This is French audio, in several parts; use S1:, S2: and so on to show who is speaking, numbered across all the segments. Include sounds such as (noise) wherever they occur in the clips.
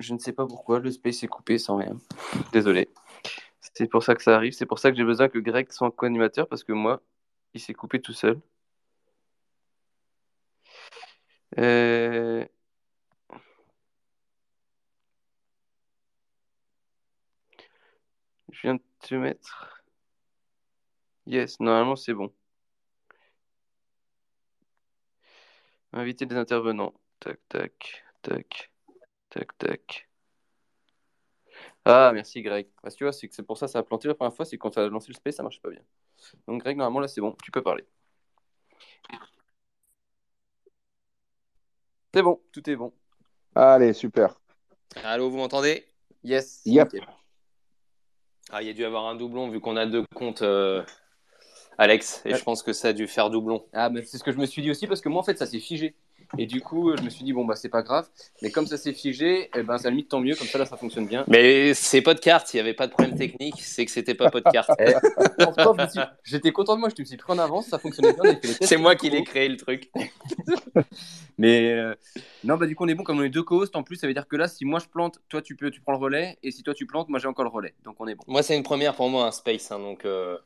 S1: je ne sais pas pourquoi le space est coupé sans rien. Désolé. C'est pour ça que ça arrive. C'est pour ça que j'ai besoin que Greg soit co-animateur parce que moi, il s'est coupé tout seul. Euh, Je viens de te mettre. Yes, normalement c'est bon. Inviter des intervenants. Tac, tac, tac, tac, tac. Ah, merci Greg. Parce que tu vois, c'est que c'est pour ça que ça a planté la première fois, c'est quand tu as lancé le space, ça marche pas bien. Donc Greg, normalement là c'est bon, tu peux parler. C'est bon, tout est bon.
S2: Allez, super.
S3: Allô, vous m'entendez?
S1: Yes.
S2: Yep.
S3: Ah, il y a dû avoir un doublon vu qu'on a deux comptes, euh, Alex, et
S1: Ouais.
S3: je pense que ça a dû faire doublon.
S1: Ah, mais c'est ce que je me suis dit aussi parce que moi en fait ça s'est figé. Et du coup, je me suis dit, bon bah c'est pas grave. Mais comme ça s'est figé, eh ben ça limite tant mieux, comme ça là ça fonctionne bien.
S3: Mais c'est pas de carte, il n'y avait pas de problème technique, c'est que c'était pas pas de carte.
S1: Eh, j'étais content de moi, je me suis pris en avance, ça fonctionnait bien.
S3: c'est moi qui l'ai créé le truc. (laughs)
S1: Mais euh, non, bah du coup on est bon, comme on est deux co-hosts en plus, ça veut dire que là, si moi je plante, toi tu peux, tu prends le relais, et si toi tu plantes, moi j'ai encore le relais, donc on est bon.
S3: Moi, c'est une première pour moi, un space, hein, donc euh,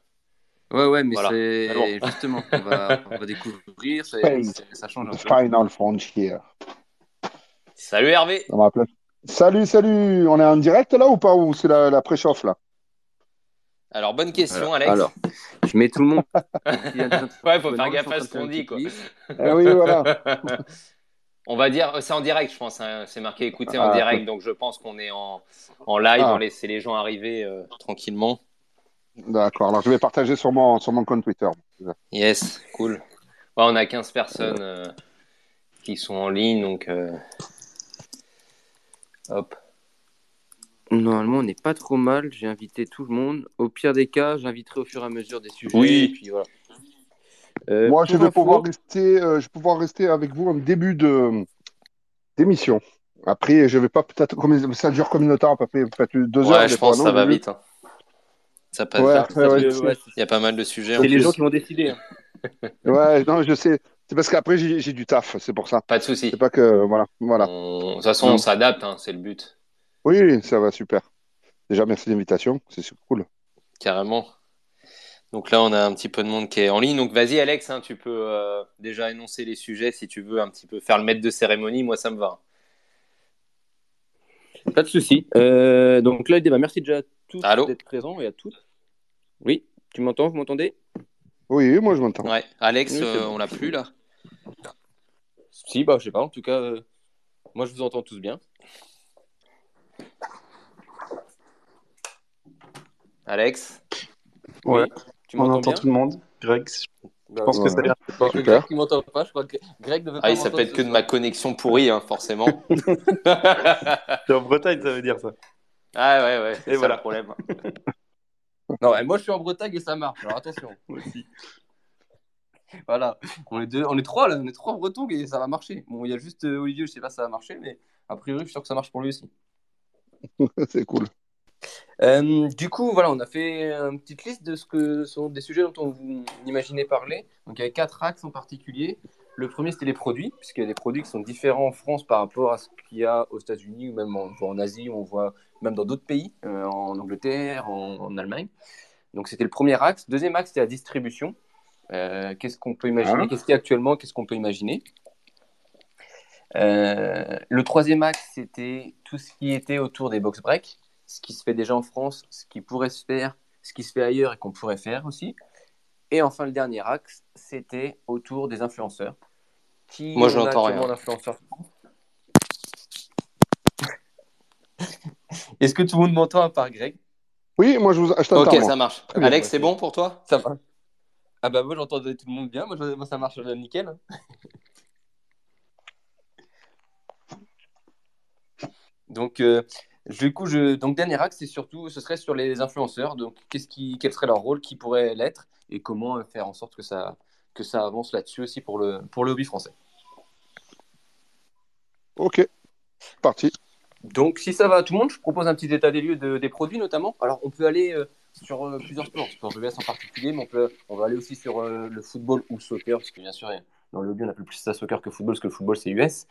S1: Ouais, ouais, mais
S3: Voilà.
S1: c'est justement, on va, (laughs) on va découvrir, ça change un peu.
S2: Final Frontier.
S3: salut Hervé.
S2: On va appeler- Salut, salut. On est en direct là ou pas Ou c'est la, la préchauffe là?
S3: Alors, bonne question,
S1: Alors,
S3: Alex.
S1: alors, je mets tout le monde. (laughs)
S3: Ouais, faut faire gaffe à ce qu'on dit, quoi.
S2: Eh oui, voilà. (laughs)
S3: On va dire, c'est en direct, je pense. hein, c'est marqué écouter en
S2: Ah,
S3: direct, donc je pense qu'on est en, en live.
S2: Ah.
S3: On laisse les gens arriver euh, tranquillement.
S2: D'accord. Alors je vais partager sur mon, sur mon compte Twitter.
S3: Yes, cool. On a 15 personnes euh, qui sont en ligne, donc euh, hop.
S1: Normalement, on n'est pas trop mal. J'ai invité tout le monde. Au pire des cas, j'inviterai au fur et à mesure des sujets.
S3: Oui.
S1: et puis voilà. Euh,
S2: Moi, je vais
S1: info-
S2: pouvoir rester, euh, je vais pouvoir rester avec vous en début de d'émission. Après, je vais pas peut-être comme ça dure combien de temps à peu près peut-être deux heures.
S3: Ouais,
S2: des
S3: je pense que ça va vite. hein. Ça passe
S2: Ouais,
S3: vite.
S2: ouais, ouais.
S1: Parce que, ouais,
S3: Il y a pas mal de sujets.
S1: c'est les
S3: plus.
S1: gens qui vont décider. hein. (laughs)
S2: Ouais, non, je sais. C'est parce qu'après j'ai du taf, c'est pour ça.
S3: Pas de souci.
S2: C'est pas que voilà, voilà.
S3: On- De toute façon, on s'adapte, hein, c'est le but,
S2: Oui, ça va super. Déjà, merci de l'invitation, c'est super cool.
S3: carrément. Donc là, on a un petit peu de monde qui est en ligne. Donc vas-y, Alex, hein, tu peux euh, déjà énoncer les sujets si tu veux un petit peu faire le maître de cérémonie. Moi, ça me va.
S1: Pas de souci. Euh, donc là, le débat. Merci déjà à tous d'être présents et à toutes. Oui, tu m'entends Vous m'entendez?
S2: Oui, moi je m'entends.
S3: Ouais. Alex,
S1: Oui,
S3: euh,
S1: bon.
S3: on l'a plus là.
S1: Si, bah je sais pas. En tout cas, euh, moi je vous entends tous bien.
S3: Alex?
S4: Ouais,
S1: Tu
S4: on
S1: m'entends
S4: entend
S1: bien?
S4: tout le monde. Greg, je pense que ça a l'air.
S1: c'est pas que
S2: Super.
S1: Greg qui m'entend pas. Je crois que Greg ne veut pas.
S3: Ah oui, ça peut être que de ma connexion pourrie, hein, forcément. (laughs) (laughs)
S4: En Bretagne, ça veut dire ça.
S3: ah ouais, ouais, c'est ça
S4: voilà.
S3: le problème. (laughs)
S1: Non, et moi je suis en Bretagne et ça marche. Alors attention. (laughs)
S4: Moi aussi.
S1: Voilà, on est deux, on est trois là, on est trois Bretons et ça va marcher. Bon, il y a juste euh, Olivier, je sais pas si ça va marcher, mais a priori, je suis sûr que ça marche pour lui aussi. (laughs)
S2: c'est cool.
S1: Euh, du coup, voilà, on a fait une petite liste de ce que sont des sujets dont on vous imaginait parler. Donc, il y avait quatre axes en particulier. Le premier, c'était les produits, puisqu'il y a des produits qui sont différents en France par rapport à ce qu'il y a aux États-Unis ou même en, on voit en Asie, on voit même dans d'autres pays, euh, en Angleterre, en, en Allemagne. Donc, c'était le premier axe. Deuxième axe, c'était la distribution. Euh, qu'est-ce qu'on peut imaginer?
S2: Ah.
S1: Qu'est-ce qu'il y a actuellement Qu'est-ce qu'on peut imaginer? Euh, Le troisième axe, c'était tout ce qui était autour des box breaks ce qui se fait déjà en France, ce qui pourrait se faire, ce qui se fait ailleurs et qu'on pourrait faire aussi. Et enfin, le dernier axe, c'était autour des influenceurs. Qui
S3: Moi, je n'entends rien.
S1: Est-ce que tout le monde m'entend à part Greg?
S2: Oui, moi je vous je t'entends.
S3: Ok,
S2: moi.
S3: ça marche.
S1: Bien,
S3: Alex, c'est bon pour toi?
S1: Ça va Ah bah moi j'entendais tout le monde bien, moi, ça marche nickel. hein. (laughs) Donc euh, du coup, je... donc dernier axe, c'est surtout, ce serait sur les influenceurs. Donc qu'est-ce qui, quel serait leur rôle, qui pourrait l'être, et comment faire en sorte que ça, que ça avance là-dessus aussi pour le, pour le hobby français?
S2: Ok, parti.
S1: Donc, si ça va à tout le monde, je propose un petit état des lieux de- des produits notamment. Alors, on peut aller euh, sur euh, plusieurs sports, sport l'Ouest en particulier, mais on, peut, on va aller aussi sur euh, le football ou le soccer, parce que bien sûr, Dans le hobby, on appelle plus ça soccer que football, parce que le football, c'est US.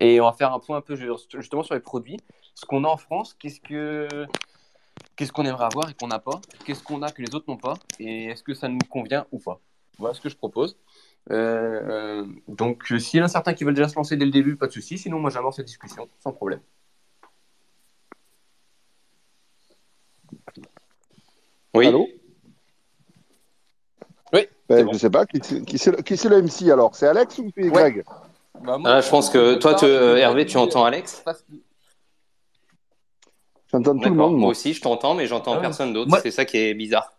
S1: Et on va faire un point un peu justement sur les produits. Ce qu'on a en France, qu'est-ce que qu'est-ce qu'on aimerait avoir et qu'on n'a pas? Qu'est-ce qu'on a que les autres n'ont pas? Et est-ce que ça nous convient ou pas? Voilà ce que je propose. Donc, s'il y en a certains qui veulent déjà se lancer dès le début, pas de souci. Sinon, moi, j'amorce cette discussion sans problème.
S3: Oui.
S2: Allô
S1: Oui.
S2: Ben,
S1: bon.
S2: Je sais pas. Qui, qui c'est le- qui c'est le MC alors? C'est Alex ou c'est Greg?
S1: Bah, moi,
S3: Ah, je pense que toi, euh, Hervé, tu entends Alex?
S2: J'entends tout le monde,
S3: Moi
S2: moi.
S3: aussi, je t'entends, mais j'entends
S1: Ah ouais.
S3: personne d'autre.
S1: Moi-
S3: C'est ça qui est bizarre.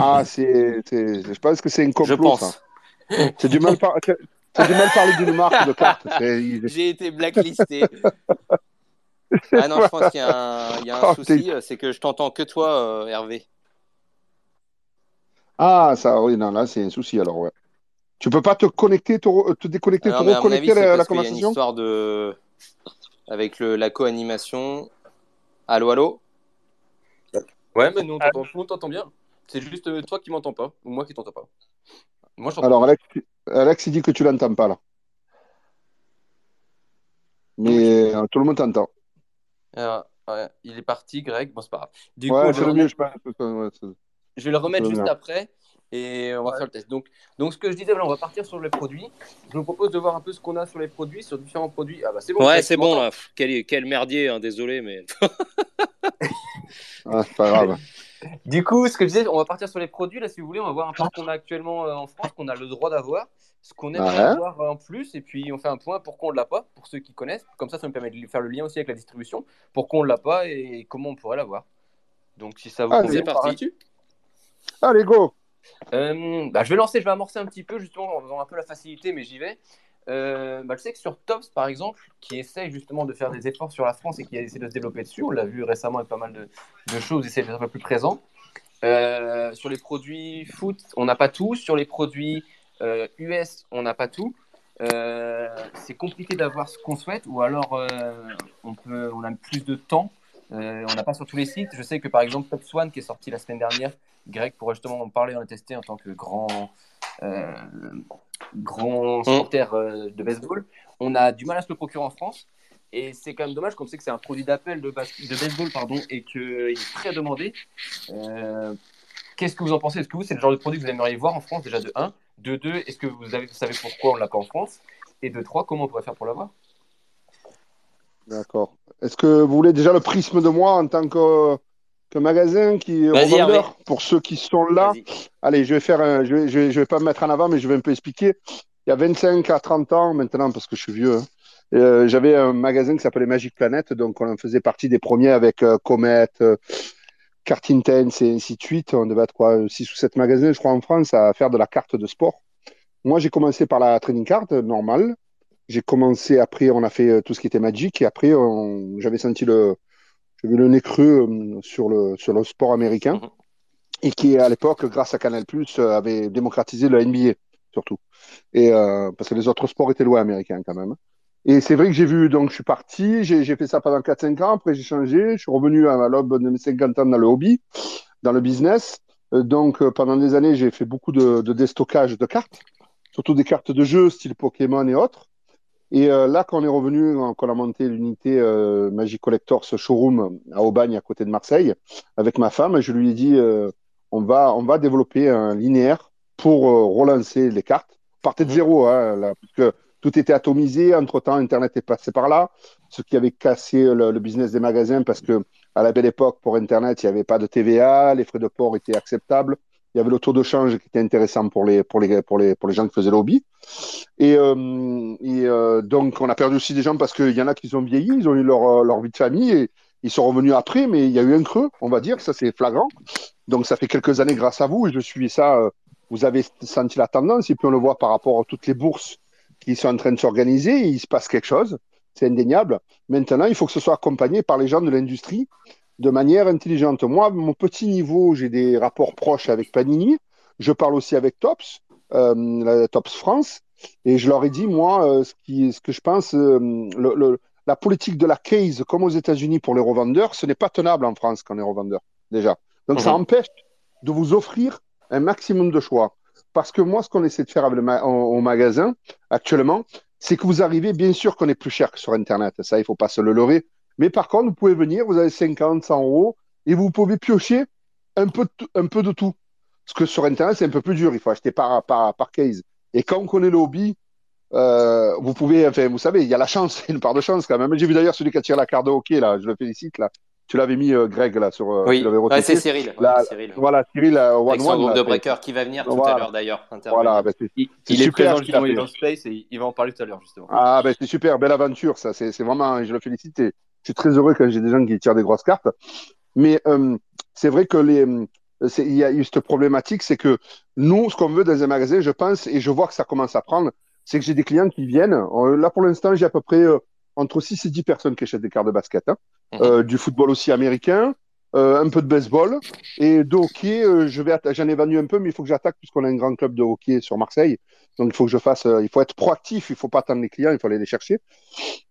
S2: Ah, c'est, je pense que c'est un
S3: Je
S2: complot, ça.
S3: pense.
S2: C'est du mal, par... c'est du mal parler d'une marque de carte. (laughs)
S3: J'ai été blacklisté. (laughs) ah (laughs) non, je pense qu'il y a un, il y a un
S2: Oh,
S3: souci, euh, c'est que je t'entends que toi, euh, Hervé.
S2: Ah, ça, oui, non, là, c'est un souci, alors, ouais. Tu peux pas te connecter, te, re- te déconnecter, te
S3: avis,
S2: reconnecter
S3: c'est
S2: à la, la
S3: parce qu'il y a une
S2: conversation
S3: histoire de. Avec le, la co-animation. Allô, allô?
S1: Ouais, mais nous, on t'entend- tout le monde t'entend bien. C'est juste euh, toi qui m'entends pas, ou moi qui t'entends pas. Moi, je.
S2: Alors, Alex, Alex, il dit que tu l'entends pas, là. Mais euh, tout le monde t'entend.
S1: Ouais, il est parti, Greg. Bon, c'est pas grave. Du
S2: Ouais,
S1: coup, je vais,
S2: le mieux,
S1: remettre,
S2: je pense. Ouais, c'est-
S1: je vais le remettre
S2: c'est le
S1: juste après et on va faire le test. Donc, donc, ce que je disais, voilà, on va partir sur les produits. Je vous propose de voir un peu ce qu'on a sur les produits, sur différents produits. Ah, bah, c'est bon.
S3: Ouais, c'est bon là. Quel, quel merdier, hein, désolé, mais. (laughs)
S2: Ah, c'est pas grave.
S1: Du coup, ce que je disais, on va partir sur les produits. Là, si vous voulez, on va voir un peu ce qu'on a actuellement euh, en France, qu'on a le droit d'avoir, ce qu'on aimerait
S2: Ouais.
S1: avoir en plus, et puis on fait un point pourquoi on ne l'a pas, pour ceux qui connaissent. Comme ça, ça me permet de faire le lien aussi avec la distribution, pourquoi on ne l'a pas et comment on pourrait l'avoir. Donc, si ça vous
S2: Allez.
S1: convient,
S3: parti.
S2: Allez, go
S1: Euh, bah, je vais lancer, je vais amorcer un petit peu justement en faisant un peu la facilité, mais j'y vais. Euh, bah, je sais que sur Tops, par exemple, qui essaye justement de faire des efforts sur la France et qui a essayé de se développer dessus, on l'a vu récemment avec pas mal de, de choses, essayer d'être un peu plus présent. Euh, sur les produits foot, on n'a pas tout. Sur les produits euh, US, on n'a pas tout. Euh, c'est compliqué d'avoir ce qu'on souhaite, ou alors euh, on, peut, on a plus de temps. Euh, on n'a pas sur tous les sites. Je sais que par exemple, Top One qui est sorti la semaine dernière, Greg pourrait justement en parler, on l'a testé en tant que grand, euh, grand supporter euh, de baseball. On a du mal à se le procurer en France. Et c'est quand même dommage, comme c'est que c'est un produit d'appel de baseball pardon, et qu'il est très demandé. Euh, Qu'est-ce que vous en pensez? Est-ce que vous, c'est le genre de produit que vous aimeriez voir en France déjà de 1 De 2, est-ce que vous, avez, vous savez pourquoi on l'a pas en France? Et de 3, comment on pourrait faire pour l'avoir?
S2: D'accord. Est-ce que vous voulez déjà le prisme de moi en tant que, que magasin qui revendeur. Pour ceux qui sont là, allez, je vais faire un, je vais, je vais, je vais pas me mettre en avant, mais je vais un peu expliquer. Il y a 25 à 30 ans maintenant, parce que je suis vieux, hein, euh, j'avais un magasin qui s'appelait Magic Planet, donc on en faisait partie des premiers avec euh, Comet, euh, Carte Intense et ainsi de suite. On devait être quoi, 6 ou 7 magasins, je crois, en France à faire de la carte de sport. Moi, j'ai commencé par la trading card euh, normale. J'ai commencé après, on a fait euh, tout ce qui était Magic et après, on- j'avais senti le, j'avais le nez creux euh, sur le, sur le sport américain
S3: Mhm.
S2: et qui, à l'époque, grâce à Canal+, euh, avait démocratisé le NBA, surtout. Et, euh, parce que les autres sports étaient loin américains quand même. Et c'est vrai que j'ai vu, donc je suis parti, j'ai fait ça pendant 4-5 ans, après j'ai changé, je suis revenu à l'aube de mes 50 ans dans le hobby, dans le business. Euh, donc euh, pendant des années, j'ai fait beaucoup de, de déstockage de cartes, surtout des cartes de jeu style Pokémon et autres. Et euh, là, quand on est revenu, quand on a monté l'unité euh, Magic Collector, ce showroom à Aubagne, à côté de Marseille, avec ma femme, je lui ai dit, euh, on va, on va développer un linéaire pour relancer les cartes. Partez de
S3: Mhm.
S2: zéro, hein, là, parce que tout était atomisé. Entre-temps, Internet est passé par là, ce qui avait cassé le, business des magasins parce que à la belle époque, pour Internet, il n'y avait pas de TVA, les frais de port étaient acceptables. Il y avait le taux de change qui était intéressant pour les, pour les, pour les, pour les gens qui faisaient le hobby. Et, euh, euh, donc, on a perdu aussi des gens parce qu'il y en a qui ont vieilli, ils ont eu leur, euh, leur vie de famille et ils sont revenus après, mais il y a eu un creux, on va dire, ça c'est flagrant. Donc, ça fait quelques années grâce à vous et je suis ça. vous avez senti la tendance et puis on le voit par rapport à toutes les bourses qui sont en train de s'organiser. Il se passe quelque chose, c'est indéniable. Maintenant, il faut que ce soit accompagné par les gens de l'industrie de manière intelligente. Moi, mon petit niveau, j'ai des rapports proches avec Panini. Je parle aussi avec Tops, euh, la Tops France, et je leur ai dit, moi, euh, ce, qui, ce que je pense, euh, le, le- la politique de la case, comme aux États-Unis pour les revendeurs, ce n'est pas tenable en France quand on est revendeur, déjà. Donc, ça
S3: Mhm.
S2: empêche de vous offrir un maximum de choix. Parce que moi, ce qu'on essaie de faire au, magasin actuellement, c'est que vous arrivez, bien sûr qu'on est plus cher que sur Internet, ça, il faut pas se le leurrer. Mais par contre, vous pouvez venir, vous avez 50, 100 euros, et vous pouvez piocher un peu, un peu de tout. Parce que sur Internet, c'est un peu plus dur, il faut acheter par, par, par case. Et quand on connaît le hobby, euh, vous pouvez, enfin, vous savez, il y a la chance, (laughs) une part de chance quand même. J'ai vu d'ailleurs celui qui a tiré la carte de hockey, là, je le félicite, là. Tu l'avais mis, euh, Greg, là, sur, euh,
S3: Oui, Ouais, c'est Cyril. Ouais, Cyril.
S2: Voilà, Cyril, euh, One
S3: Avec son
S2: One,
S3: groupe
S2: là,
S3: de breakers qui va venir tout à l'heure d'ailleurs.
S2: Voilà, ben, c'est
S1: Il, est
S2: super
S1: présent justement, il est dans Space et il va en parler tout à l'heure justement.
S2: Ah, ben, c'est super, belle aventure, ça. C'est, vraiment, je le félicite. et je suis très heureux quand j'ai des gens qui tirent des grosses cartes. Mais euh, c'est vrai que les, il y a eu cette problématique, c'est que nous, ce qu'on veut dans un magasin, je pense, et je vois que ça commence à prendre, c'est que j'ai des clients qui viennent. Là, pour l'instant, j'ai à peu près euh, entre 6 et 10 personnes qui achètent des cartes de basket. hein.
S3: Mhm.
S2: Euh, du football aussi américain, euh, un peu de baseball. Et de hockey, euh, je vais j'en ai vendu un peu, mais il faut que j'attaque puisqu'on a un grand club de hockey sur Marseille. Donc, il faut que je fasse, il faut être proactif, il faut pas attendre les clients, il faut aller les chercher.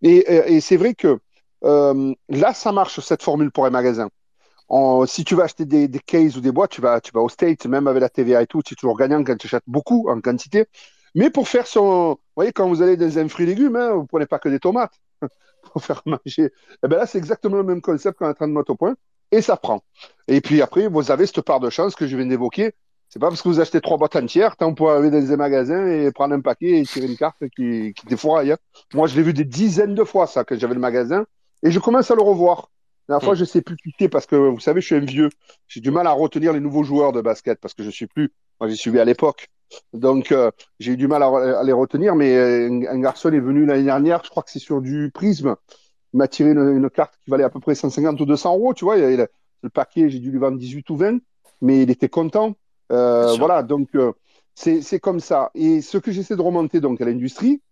S2: Et, c'est vrai que là, ça marche, cette formule pour un magasin. Si tu vas acheter des, cases ou des boîtes, tu vas, tu vas au State, même avec la TVA et tout, tu es toujours gagnant quand tu achètes beaucoup en quantité. Mais pour faire son. Vous voyez, quand vous allez dans un fruit légumes, hein, vous prenez pas que des tomates pour faire (laughs) manger. Et ben là, c'est exactement le même concept qu'on est en train de mettre au point. Et ça prend. Et puis après, vous avez cette part de chance que je viens d'évoquer. C'est pas parce que vous achetez trois boîtes entières, tant pouvez aller dans un magasin et prendre un paquet et tirer une carte qui, qui défouraille. hein. Moi, je l'ai vu des dizaines de fois, ça, quand j'avais le magasin. Et je commence à le revoir. La dernière fois,
S3: Mm.
S2: je sais plus quitter parce que, vous savez, je suis un vieux. J'ai du mal à retenir les nouveaux joueurs de basket parce que je suis plus. Moi, j'y suivi à l'époque. Donc, euh, j'ai eu du mal à, à les retenir. Mais un, un garçon est venu l'année dernière, je crois que c'est sur du prisme. Il m'a tiré une, une carte qui valait à peu près 150 ou 200 euros. Tu vois, il, il- le paquet, j'ai dû lui vendre 18 ou 20. Mais il était content. Euh, voilà, donc, euh, c'est comme ça. Et ce que j'essaie de remonter donc à l'industrie,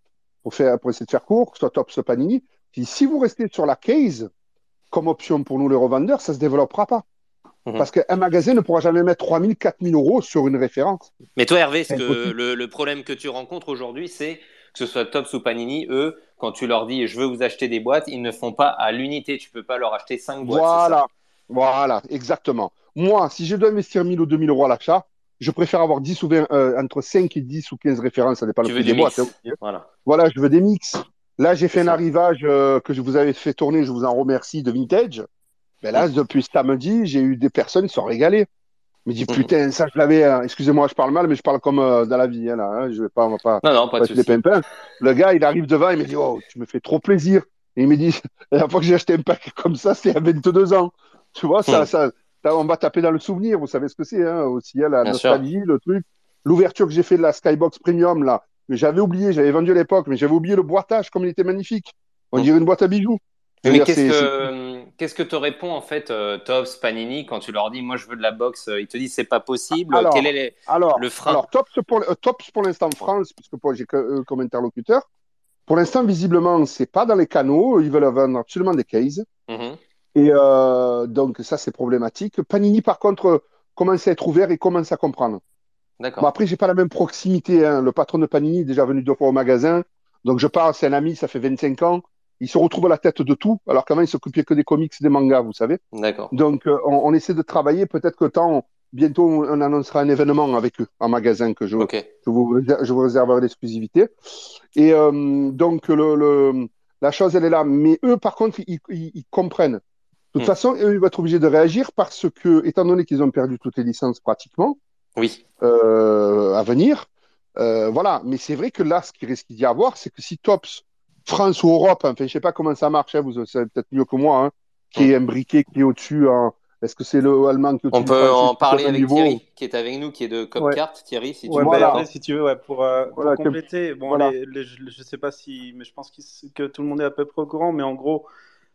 S2: pour, faire, pour essayer de faire court, que ce soit Top, soit Panini, si vous restez sur la case, comme option pour nous les revendeurs, ça se développera pas.
S3: Mhm.
S2: Parce qu'un magasin ne pourra jamais mettre 3000, 4000 euros sur une référence.
S3: Mais toi, Hervé, ce
S2: C'est
S3: que le, le problème que tu rencontres aujourd'hui, c'est que ce soit Tops ou Panini, eux, quand tu leur dis je veux vous acheter des boîtes, ils ne font pas à l'unité. Tu peux pas leur acheter 5 boîtes. ça
S2: Voilà, voilà, exactement. Moi, si je dois investir 1000 ou 2000 euros à l'achat, je préfère avoir 10 ou 20, euh, entre 5 et 10 ou 15 références, ça dépend
S3: Tu
S2: le
S3: veux
S2: prix des boîtes.
S3: mix.
S2: hein.
S3: Voilà.
S2: Voilà, je veux des mix. Là, j'ai fait
S3: C'est
S2: un
S3: ça.
S2: arrivage euh, que je vous avais fait tourner, je vous en remercie, de vintage. Mais là, depuis samedi, j'ai eu des personnes qui sont régalées. Je me dis,
S3: Mhm.
S2: putain, ça, je l'avais. euh, Excusez-moi, je parle mal, mais je parle comme euh, dans la vie. Hein, là, hein, je vais pas, on va pas
S3: Non, non, pas de
S2: les
S3: souci.
S2: pimpins. Le gars, il arrive devant, il me dit, oh, tu me fais trop plaisir. Et il me dit, (laughs) la dernière fois que j'ai acheté un pack comme ça, c'était à 22 ans. Tu vois, ça,
S3: Mhm.
S2: ça, ça, on va taper dans le souvenir. Vous savez ce que c'est, hein, aussi, hein, la
S3: Bien sûr.
S2: nostalgie, le truc. L'ouverture que j'ai fait de la Skybox Premium, là, mais j'avais oublié, j'avais vendu à l'époque, mais j'avais oublié le boitage, comme il était magnifique. On
S3: Mhm.
S2: dirait une boîte à bijoux.
S3: Mais qu'est-ce que qu'est-ce que te répond en fait euh, Tops, Panini quand tu leur dis moi je veux de la boxe euh, Ils te disent c'est pas possible.
S2: Alors,
S3: Quel est les-
S2: Alors,
S3: Le frein.
S2: alors Tops pour, euh, Tops pour l'instant France, puisque j'ai que eux comme interlocuteur. Pour l'instant, visiblement, c'est pas dans les canaux. Ils veulent vendre absolument des cases.
S3: Mhm.
S2: Et euh, donc, ça, c'est problématique. Panini, par contre, commence à être ouvert et commence à comprendre. Bon,
S3: D'accord.
S2: après, j'ai pas la même proximité. hein. Le patron de Panini est déjà venu deux fois au magasin. Donc, je parle, c'est un ami, ça fait 25 ans. Il se retrouve à la tête de tout, alors qu'avant, il s'occupait que des comics, des mangas, vous savez.
S3: D'accord.
S2: Donc, euh, on, on essaie de travailler. Peut-être que temps, bientôt, on annoncera un événement avec eux en magasin que je, vous, je vous réserverai l'exclusivité. Et euh, donc, le, le- la chose, elle est là. Mais eux, par contre, ils, ils- ils comprennent. De toute
S3: Hmm.
S2: façon, eux, ils vont être obligés de réagir parce que, étant donné qu'ils ont perdu toutes les licences pratiquement
S3: Oui.
S2: euh, à venir, voilà. Mais c'est vrai que là, ce qui risque d'y avoir, c'est que si Tops, France ou Europe, enfin, je sais pas comment ça marche, hein, vous savez peut-être mieux que moi, hein, qui est imbriqué, qui est au-dessus, hein, est-ce que c'est le allemand qui est au-dessus
S3: On peut en parler avec
S2: niveau
S3: Thierry qui est avec nous, qui est de Copcart. Thierry, si tu
S4: Ouais,
S3: veux.
S4: bah,
S2: Voilà.
S4: après, si tu veux, ouais, pour, euh, pour
S2: Voilà, que-
S4: compléter, bon,
S2: voilà.
S4: les- les- je ne sais pas si, mais je pense que tout le monde est à peu près au courant, mais en gros,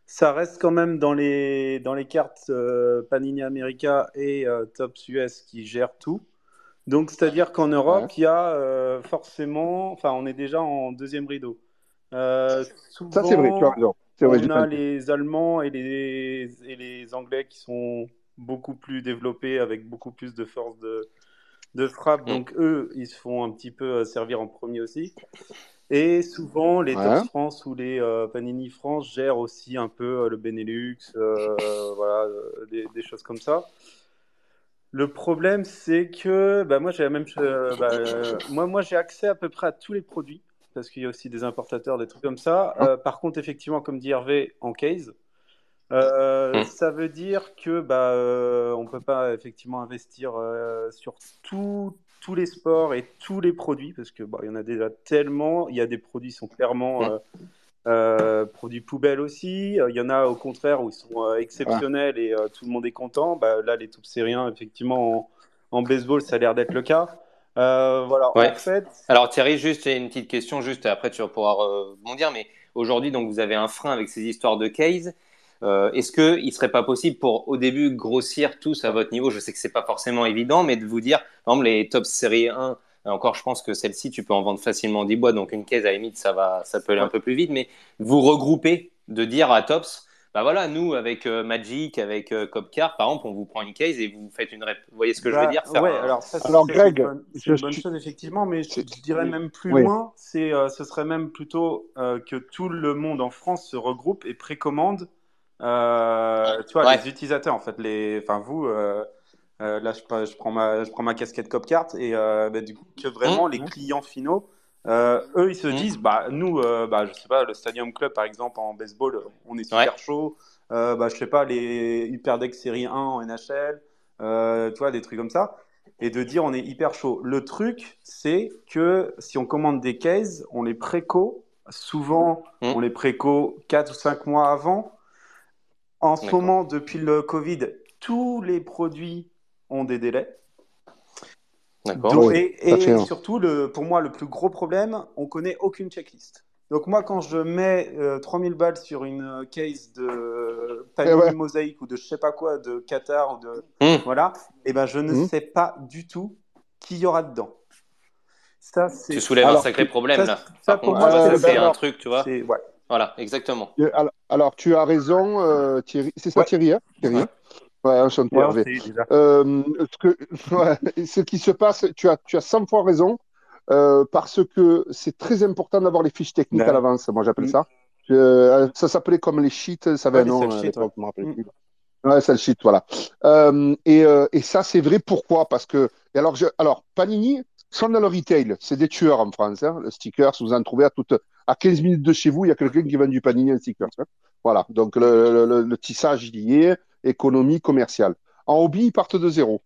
S4: ça reste quand même dans les, dans les cartes euh, Panini America et euh, Tops US qui gèrent tout. Donc, c'est-à-dire qu'en Europe,
S2: Ouais.
S4: il y a euh, forcément, enfin, on est déjà en deuxième rideau. Euh,
S2: Ça, c'est vrai, tu as
S4: souvent,
S2: raison. C'est vrai, j'ai
S4: on a les Allemands et les, et les Anglais qui sont beaucoup plus développés avec beaucoup plus de force de, de frappe.
S3: Mm.
S4: Donc, eux, ils se font un petit peu euh, servir en premier aussi. Et souvent, les
S2: Ouais.
S4: Tops France ou les euh, Panini France gèrent aussi un peu euh, le Benelux, euh, (laughs) voilà, euh, des, des choses comme ça. Le problème, c'est que bah, moi, j'ai la même chose. bah, euh, moi, moi j'ai accès à peu près à tous les produits parce qu'il y a aussi des importateurs, des trucs comme ça. Euh, par contre, effectivement, comme dit Hervé, en case. Euh,
S3: Mm.
S4: ça veut dire que bah, euh, on peut pas effectivement investir sur tout- tous les sports et tous les produits parce que bah, il y en a déjà tellement. Il y a des produits qui sont clairement
S3: Mm.
S4: euh, euh, produits poubelles aussi. Il y en a au contraire où ils sont exceptionnels et tout le monde est content. Bah, là, les top sériens, effectivement, en, en baseball, ça a l'air d'être le cas. Euh, voilà,
S3: Ouais.
S4: en fait,
S3: Alors Thierry, juste une petite question, juste après tu vas pouvoir euh, bondir, mais aujourd'hui donc vous avez un frein avec ces histoires de case. Euh, Est-ce que il serait pas possible pour au début grossir tous à votre niveau? Je sais que c'est pas forcément évident, mais de vous dire, par exemple les top série 1, et encore je pense que celle-ci tu peux en vendre facilement 10 boîtes, donc une case à la limite ça va, ça peut aller un peu plus vite, mais vous regrouper, de dire à Tops, bah voilà, nous avec euh, Magic, avec euh, Copcar par exemple, on vous prend une case et vous faites une rep. Vous voyez ce que je
S4: Bah,
S3: veux dire Faire
S4: ouais, alors ça,
S2: Greg,
S4: une bonne, c'est une bonne chose effectivement, mais je, dirais même plus
S2: Oui.
S4: loin, c'est, euh, ce serait même plutôt euh, que tout le monde en France se regroupe et précommande, euh, tu vois,
S3: Ouais.
S4: les utilisateurs en fait, les, enfin vous, euh, euh, là je, prends- je prends ma, je prends ma casquette Copcart et euh, bah, du coup que vraiment
S3: Mmh.
S4: les clients finaux, euh, eux ils se
S3: Mmh.
S4: disent, bah nous, euh, bah je sais pas, le Stadium Club par exemple en baseball, on est super
S3: Ouais.
S4: chaud, euh, bah je sais pas les Hyperdeck série 1 en NHL, euh, tu vois des trucs comme ça et de dire on est hyper chaud. Le truc, c'est que si on commande des cases, on les préco. Souvent,
S3: Mm.
S4: on les préco 4 ou 5 mois avant. En ce moment, depuis le Covid, tous les produits ont des délais.
S3: D'accord.
S4: Donc,
S2: Oui,
S4: et surtout, le, pour moi, le plus gros problème, on connaît aucune checklist. Donc moi, quand je mets euh, 3000 balles sur une euh, case de Panini
S2: Eh ouais.
S4: Mosaïque ou de je sais pas quoi, de Qatar ou de
S3: Mmh.
S4: voilà, et ben je ne
S2: Mhm.
S4: sais pas du tout qui y aura dedans. Ça, c'est
S3: Tu soulèves un sacré problème
S4: ça,
S3: là.
S4: ça, pour moi,
S3: tu vois,
S2: euh,
S3: ça, c'est un truc, tu vois.
S4: c'est ouais.
S3: Voilà, exactement.
S2: Euh, Alors, alors, tu as raison, euh, Thierry. C'est ça,
S4: Ouais.
S2: Thierry, hein Thierry
S4: Ouais. C'est déjà.
S2: Euh, ce, que, (laughs) ouais, ce qui se passe, tu as, tu as 100 fois raison, euh, parce que c'est très important d'avoir les fiches techniques
S4: Ouais.
S2: à l'avance, moi j'appelle
S4: Mm.
S2: ça. Euh, ça s'appelait comme les sheets, ça avait un nom
S4: sell
S2: à l'époque,
S4: ouais.
S2: je me rappelle plus. Ouais, c'est le sheet, voilà. Euh, et, euh, et ça, c'est vrai, pourquoi? Parce que, et alors, je, alors, Panini sont dans le retail, c'est des tueurs en France, hein, le stickers, vous en trouvez à toutes, à 15 minutes de chez vous, il y a quelqu'un qui vend du Panini en stickers. hein. Voilà, donc le, le, le, le tissage, il y est, économie, commerciale. En hobby, ils partent de zéro.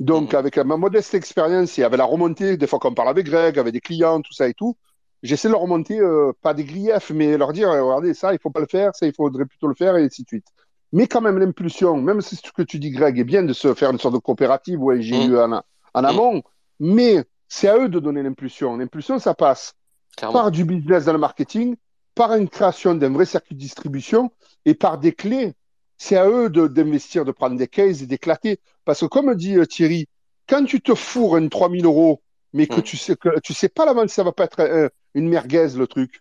S2: Donc,
S3: Mhm.
S2: avec ma modeste expérience et avec la remontée, des fois qu'on parle avec Greg, avec des clients, tout ça et tout, j'essaie de leur remonter, euh, pas des griefs, mais leur dire, euh, regardez, ça, il faut pas le faire, ça, il faudrait plutôt le faire, et ainsi de suite. Mais quand même, l'impulsion, même si ce que tu dis, Greg, est bien de se faire une sorte de coopérative ou un GIE en, a- en amont, mais c'est à eux de donner l'impulsion. L'impulsion, ça passe
S3: Clairement.
S2: par du business dans le marketing, par une création d'un vrai circuit de distribution et par des clés. C'est à eux de- d'investir, de, prendre des cases et d'éclater. Parce que comme dit euh, Thierry, quand tu te fourres une 3000 euros, mais que
S3: Mm.
S2: tu sais que tu sais pas l'avant que ça va pas être euh, une merguez le truc.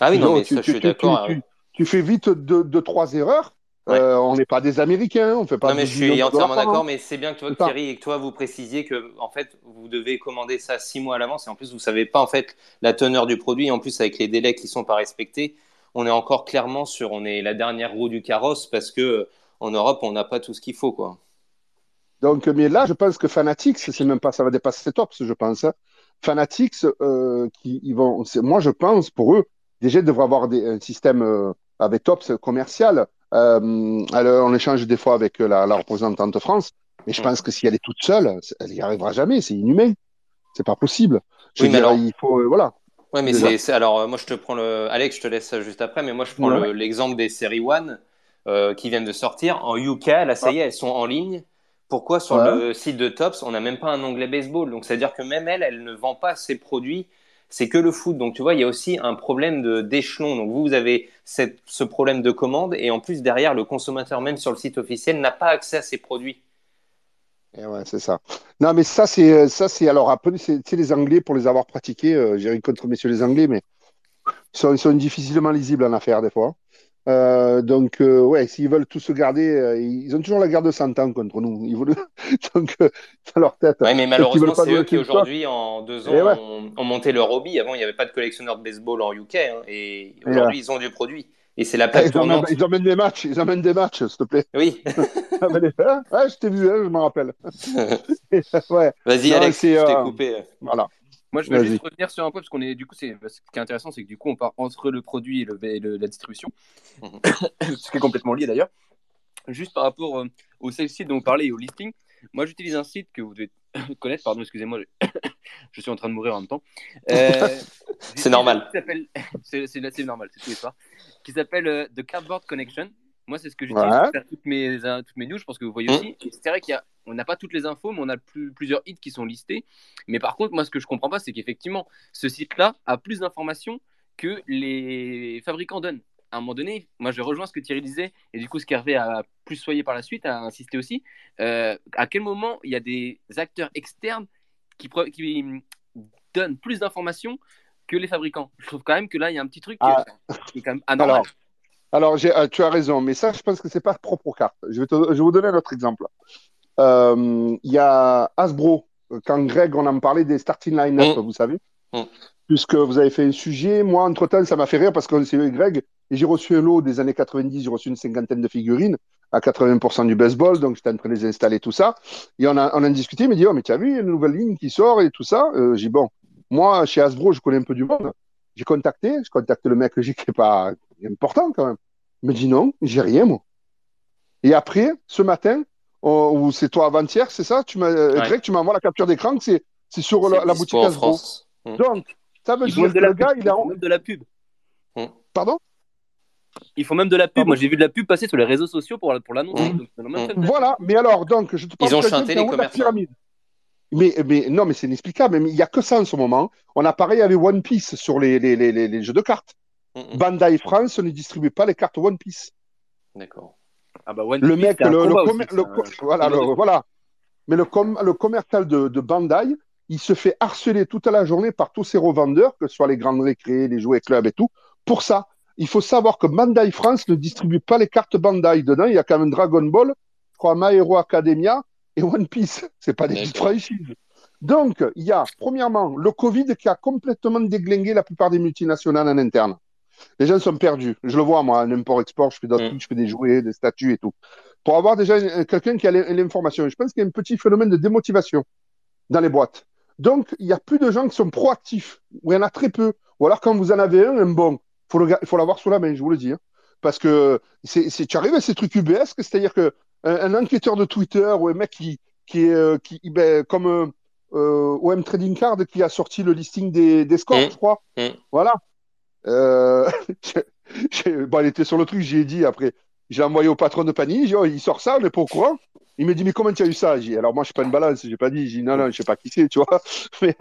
S3: Ah oui, non,
S2: Non,
S3: mais
S2: tu,
S3: ça, je suis d'accord.
S2: tu-
S3: euh,
S2: tu fais vite deux, deux, trois erreurs.
S3: Ouais.
S2: Euh, on n'est pas des Américains, on fait pas
S3: Non, mais
S2: 12
S3: je suis entièrement d'accord, mais c'est bien que toi,
S2: ça.
S3: Thierry, et que toi, vous précisiez que, en fait, vous devez commander ça six mois à l'avance, et en plus, vous savez pas, en fait, la teneur du produit, et en plus, avec les délais qui sont pas respectés, on est encore clairement sur, on est la dernière roue du carrosse, parce que, euh, en Europe, on n'a pas tout ce qu'il faut, quoi.
S2: Donc, mais là, je pense que Fanatics, c'est même pas, ça va dépasser Tops, je pense. hein. Fanatics, euh, qui, ils vont, moi, je pense, pour eux, déjà, ils devraient avoir des, un système euh, avec Tops commercial. Euh, elle- on échange des fois avec la, la représentante France, mais je
S3: Mm.
S2: pense que si elle est toute seule, elle y arrivera jamais, c'est inhumain. C'est pas possible. Je
S3: Oui,
S2: veux
S3: mais
S2: dire,
S3: alors-
S2: il faut, voilà.
S3: Ouais, mais c'est, c'est- alors, euh, moi, je te prends le, Alex, je te laisse juste après, mais moi, je prends
S2: Ouais.
S3: le- l'exemple des séries One, euh, qui viennent de sortir. En UK, là, ça y est, elles sont en ligne. Pourquoi sur
S2: Ouais.
S3: le site de Tops, on n'a même pas un onglet baseball? Donc, c'est-à-dire que même elle, elle ne vend pas ses produits. C'est que le foot. Donc, tu vois, il y a aussi un problème de, d'échelon. Donc, vous, vous avez cette, ce problème de commande. Et en plus, derrière, le consommateur, même sur le site officiel, n'a pas accès à ses produits.
S2: Et ouais, c'est ça. Non, mais ça, c'est, euh, ça, c'est, alors, après, c'est, tu sais, les Anglais, pour les avoir pratiqués, euh, j'ai rien contre messieurs les Anglais, mais ils sont, difficilement lisibles en affaires, des fois. Euh, donc, euh, ouais, s'ils veulent tous se garder, euh, ils ont toujours la garde de 100 ans contre nous. Ils veulent... (laughs) donc, dans leur tête.
S3: Ouais, mais malheureusement, c'est eux qui aujourd'hui, en deux ans,
S2: Et ouais.
S3: ont, ont monté leur hobby. Avant, il n'y avait pas de collectionneurs de baseball en UK. hein, et
S2: Et
S3: aujourd'hui, ils ont du produit. Et c'est la
S2: Ah,
S3: plaque
S2: Ils emmènent,
S3: tournante.
S2: ils emmènent des matchs, ils emmènent des matchs, s'il te plaît.
S3: Oui. (laughs)
S2: Emmène- Hein? Ouais, je t'ai vu, hein, je me rappelle. (laughs) ouais,
S3: Vas-y, Alex,
S2: c'est,
S3: je t'ai
S2: euh,
S3: coupé.
S2: voilà.
S1: Moi, je vais
S2: Vas-y.
S1: juste revenir sur un point parce qu'on est du coup, c'est ce qui est intéressant, c'est que du coup, on part entre le produit et, le, et le- la distribution,
S3: Mhm. (coughs)
S1: ce qui est complètement lié d'ailleurs. Juste par rapport euh, au sales site dont vous parlez et au listing, moi, j'utilise un site que vous devez (coughs) connaître. Pardon, excusez-moi, je... (coughs) je suis en train de mourir en même temps. Euh, (laughs)
S3: normal.
S1: C'est c'est- c'est normal, c'est tous les soirs. Qui s'appelle euh, The Cardboard Connection. Moi, c'est ce que j'utilise
S2: Ouais.
S1: pour faire toutes mes, euh, toutes mes news. Je pense que vous voyez
S3: Mhm.
S1: aussi. C'est vrai qu'il y a, on n'a pas toutes les infos, mais on a plus- plusieurs hits qui sont listés. Mais par contre, moi, ce que je comprends pas, c'est qu'effectivement, ce site-là a plus d'informations que les fabricants donnent. À un moment donné, moi, je rejoins ce que Thierry disait, et du coup, ce qu'Hervé a plus soyé par la suite, a insisté aussi. Euh, à quel moment il y a des acteurs externes qui, qui hum, donnent plus d'informations que les fabricants Je trouve quand même que là, il y a un petit truc
S2: Ah.
S1: euh, qui est quand même anormal.
S2: Alors, euh, tu as raison, mais ça, je pense que c'est pas propre aux cartes. Je vais, te- je vais vous donner un autre exemple. Euh, Il y a Hasbro, quand Greg, on en parlait des starting line-up,
S3: Mm.
S2: vous savez,
S3: Mm.
S2: puisque vous avez fait un sujet. Moi, entre-temps, ça m'a fait rire parce que c'est Greg, et j'ai reçu un lot des années 90, j'ai reçu une cinquantaine de figurines à 80% du baseball, donc j'étais en train de les installer, tout ça. Et on a, on a discuté, il m'a dit, oh, mais tu as vu, il y a une nouvelle ligne qui sort et tout ça. Euh, j'ai dit, bon, moi, chez Hasbro, je connais un peu du monde. J'ai contacté, je contacte le mec que j'ai qui est pas important quand même. Il me dit non, j'ai rien, moi. Et après, ce matin, on- ou c'est toi avant-hier, c'est ça? Tu m'as, euh,
S3: Ouais.
S2: Greg, tu m'envoies la capture d'écran, que c'est, c'est sur la, boutique Hasbro.
S3: France. Mm.
S2: Donc, ça veut
S1: Ils
S2: dire que le gars,
S1: pub.
S2: il a,
S1: Ils font même de la pub.
S2: pardon?
S1: Ils font même de la pub.
S2: Pardon?
S1: Moi, j'ai vu de la pub passer sur les réseaux sociaux pour, pour. Donc, même la
S2: Voilà, mais alors, donc, je te parle
S3: Ils ont chanté les commerçants.
S2: Mais, mais non, mais c'est inexplicable. Mais il n'y a que ça en ce moment. On a pareil avec One Piece sur les, les, les, les, les jeux de cartes.
S3: Mm, mm.
S2: Bandai France ne distribue pas les cartes One Piece.
S3: D'accord.
S1: Ah bah One
S2: Le
S1: Piece,
S2: mec,
S1: c'est un
S2: le, le,
S1: aussi,
S2: le voilà. Mais le, com- le commercial de, de Bandai, il se fait harceler toute la journée par tous ses revendeurs, que ce soit les grandes récré, les jouets clubs et tout. Pour ça, il faut savoir que Bandai France ne distribue pas les cartes Bandai. Dedans, il y a quand même Dragon Ball, je crois My Hero Academia et One Piece. (laughs) C'est pas des petites franchises. Donc, il y a, premièrement, le Covid qui a complètement déglingué la plupart des multinationales en interne. Les gens sont perdus. Je le vois, moi, en import-export, je fais d'autres
S3: Mm.
S2: je fais des jouets, des statues et tout. Pour avoir déjà une- quelqu'un qui a l'in- l'information. Je pense qu'il y a un petit phénomène de démotivation dans les boîtes. Donc, il y a plus de gens qui sont proactifs, ou il y en a très peu. Ou alors, quand vous en avez un, un bon, il faut l'avoir sous la main, je vous le dis. hein. Parce que c'est, tu arrives à ces trucs UBS, c'est-à-dire que un, un enquêteur de Twitter ou un mec qui, qui est, euh, qui, ben, comme euh, euh, OM Trading Card qui a sorti le listing des, des scores,
S3: Mm.
S2: je crois.
S3: Mm.
S2: Voilà. (laughs) J'ai- j'ai- bon, il était sur le truc, j'ai dit après, j'ai envoyé au patron de Panini, j'ai dit, oh, il sort ça, on n'est pas au courant. Il me dit, mais comment tu as eu ça? J'ai dit, alors moi, je suis pas une balance, j'ai pas dit, j'ai dit, non, non, je sais pas qui c'est, tu vois. (laughs) Mais,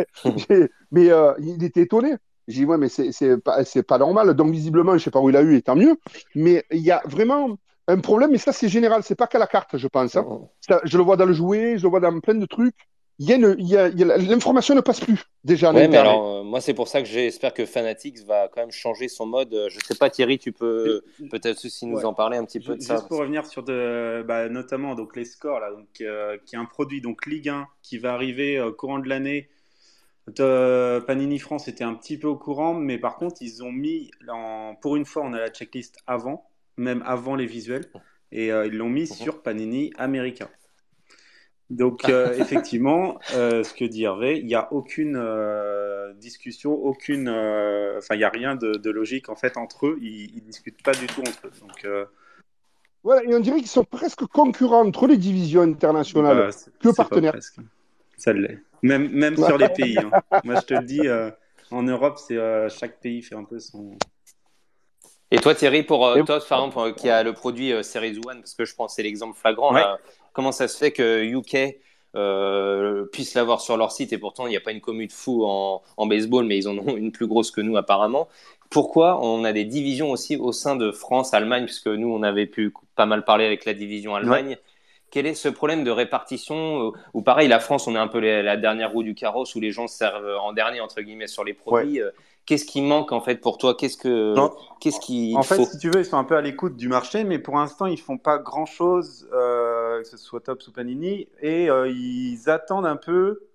S2: j'ai- mais euh, il était étonné. J'ai dit, ouais, mais c'est pas, pas normal. Donc, visiblement, je sais pas où il a eu, et tant mieux. Mais il y a vraiment un problème, et ça, c'est général, c'est pas qu'à la carte, je pense. hein. Ça, je le vois dans le jouet, je le vois dans plein de trucs. Il y a une- il y a- il y a- l'information ne passe plus, déjà,
S3: Ouais, mais alors, euh, moi, c'est pour ça que j'espère que Fanatics va quand même changer son mode. Euh, Je sais pas, Thierry, tu peux peut-être aussi nous
S4: Ouais.
S3: en parler un petit peu de
S4: Juste
S3: ça.
S4: pour revenir sur de, bah, notamment donc les scores là, donc euh, qui est un produit donc Ligue 1 qui va arriver au courant de l'année. Euh, Panini France était un petit peu au courant, mais par contre ils ont mis en- pour une fois on a la checklist avant, même avant les visuels, et euh, ils l'ont mis sur Panini américain. Donc (laughs) euh, effectivement, euh, ce que dit Hervé, il n'y a aucune euh, discussion, aucune, euh, enfin il n'y a rien de, de logique en fait entre eux. Ils, ils discutent pas du tout entre eux. Donc euh,
S2: Voilà, et on dirait qu'ils sont presque concurrents entre les divisions internationales.
S4: Bah,
S2: que
S4: c'est pas
S2: partenaire.
S4: presque. Ça l'est. Même, même sur les (laughs) pays. hein. Moi, je te le dis, euh, en Europe, c'est euh, chaque pays fait un peu son.
S3: Et toi, Thierry, pour euh, toi, par exemple, euh, qui a le produit euh, Series One, parce que je pense que c'est l'exemple flagrant,
S4: Ouais.
S3: là, comment ça se fait que UK euh, puisse l'avoir sur leur site? Et pourtant il n'y a pas une commune de fou en, en baseball, mais ils en ont une plus grosse que nous apparemment. Pourquoi on a des divisions aussi au sein de France, Allemagne, puisque nous on avait pu pas mal parler avec la division Allemagne. Quel est ce problème de répartition Ou pareil, la France, on est un peu les- la dernière roue du carrosse où les gens se servent en dernier entre guillemets sur les produits. Qu'est-ce qui manque en fait pour toi? Qu'est-ce que qu'est-ce qui
S4: En fait,
S3: faut?
S4: si tu veux, ils sont un peu à l'écoute du marché, mais pour l'instant, ils font pas grand-chose, euh, que ce soit Tops ou Panini, et euh, ils attendent un peu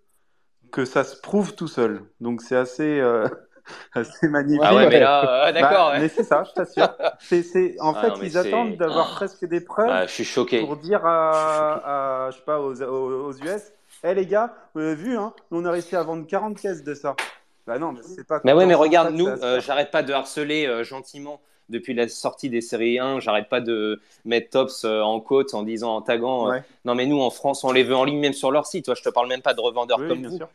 S4: que ça se prouve tout seul. Donc c'est assez, euh, (laughs) assez magnifique.
S3: Ah ouais, mais là, euh, d'accord.
S4: Bah,
S3: ouais.
S4: Mais c'est ça, je t'assure. C'est, en (laughs)
S3: Ah
S4: fait,
S3: non,
S4: ils attendent d'avoir
S3: Ah.
S4: presque des preuves
S3: Ah, je suis choqué.
S4: pour dire à, à, je sais pas, aux, aux, US, hé les gars, vous avez vu, hein, on a réussi à vendre 40 caisses de ça. Bah non, mais c'est pas.
S3: Mais ouais, mais regarde, nous, euh, j'arrête pas de harceler euh, gentiment depuis la sortie des séries 1, j'arrête pas de mettre Tops euh, en côte en disant, en taguant,
S4: Ouais.
S3: non mais nous en France, on les veut en ligne même sur leur site. Toi, je te parle même pas de revendeurs
S4: Oui,
S3: comme
S4: bien
S3: vous.
S4: sûr.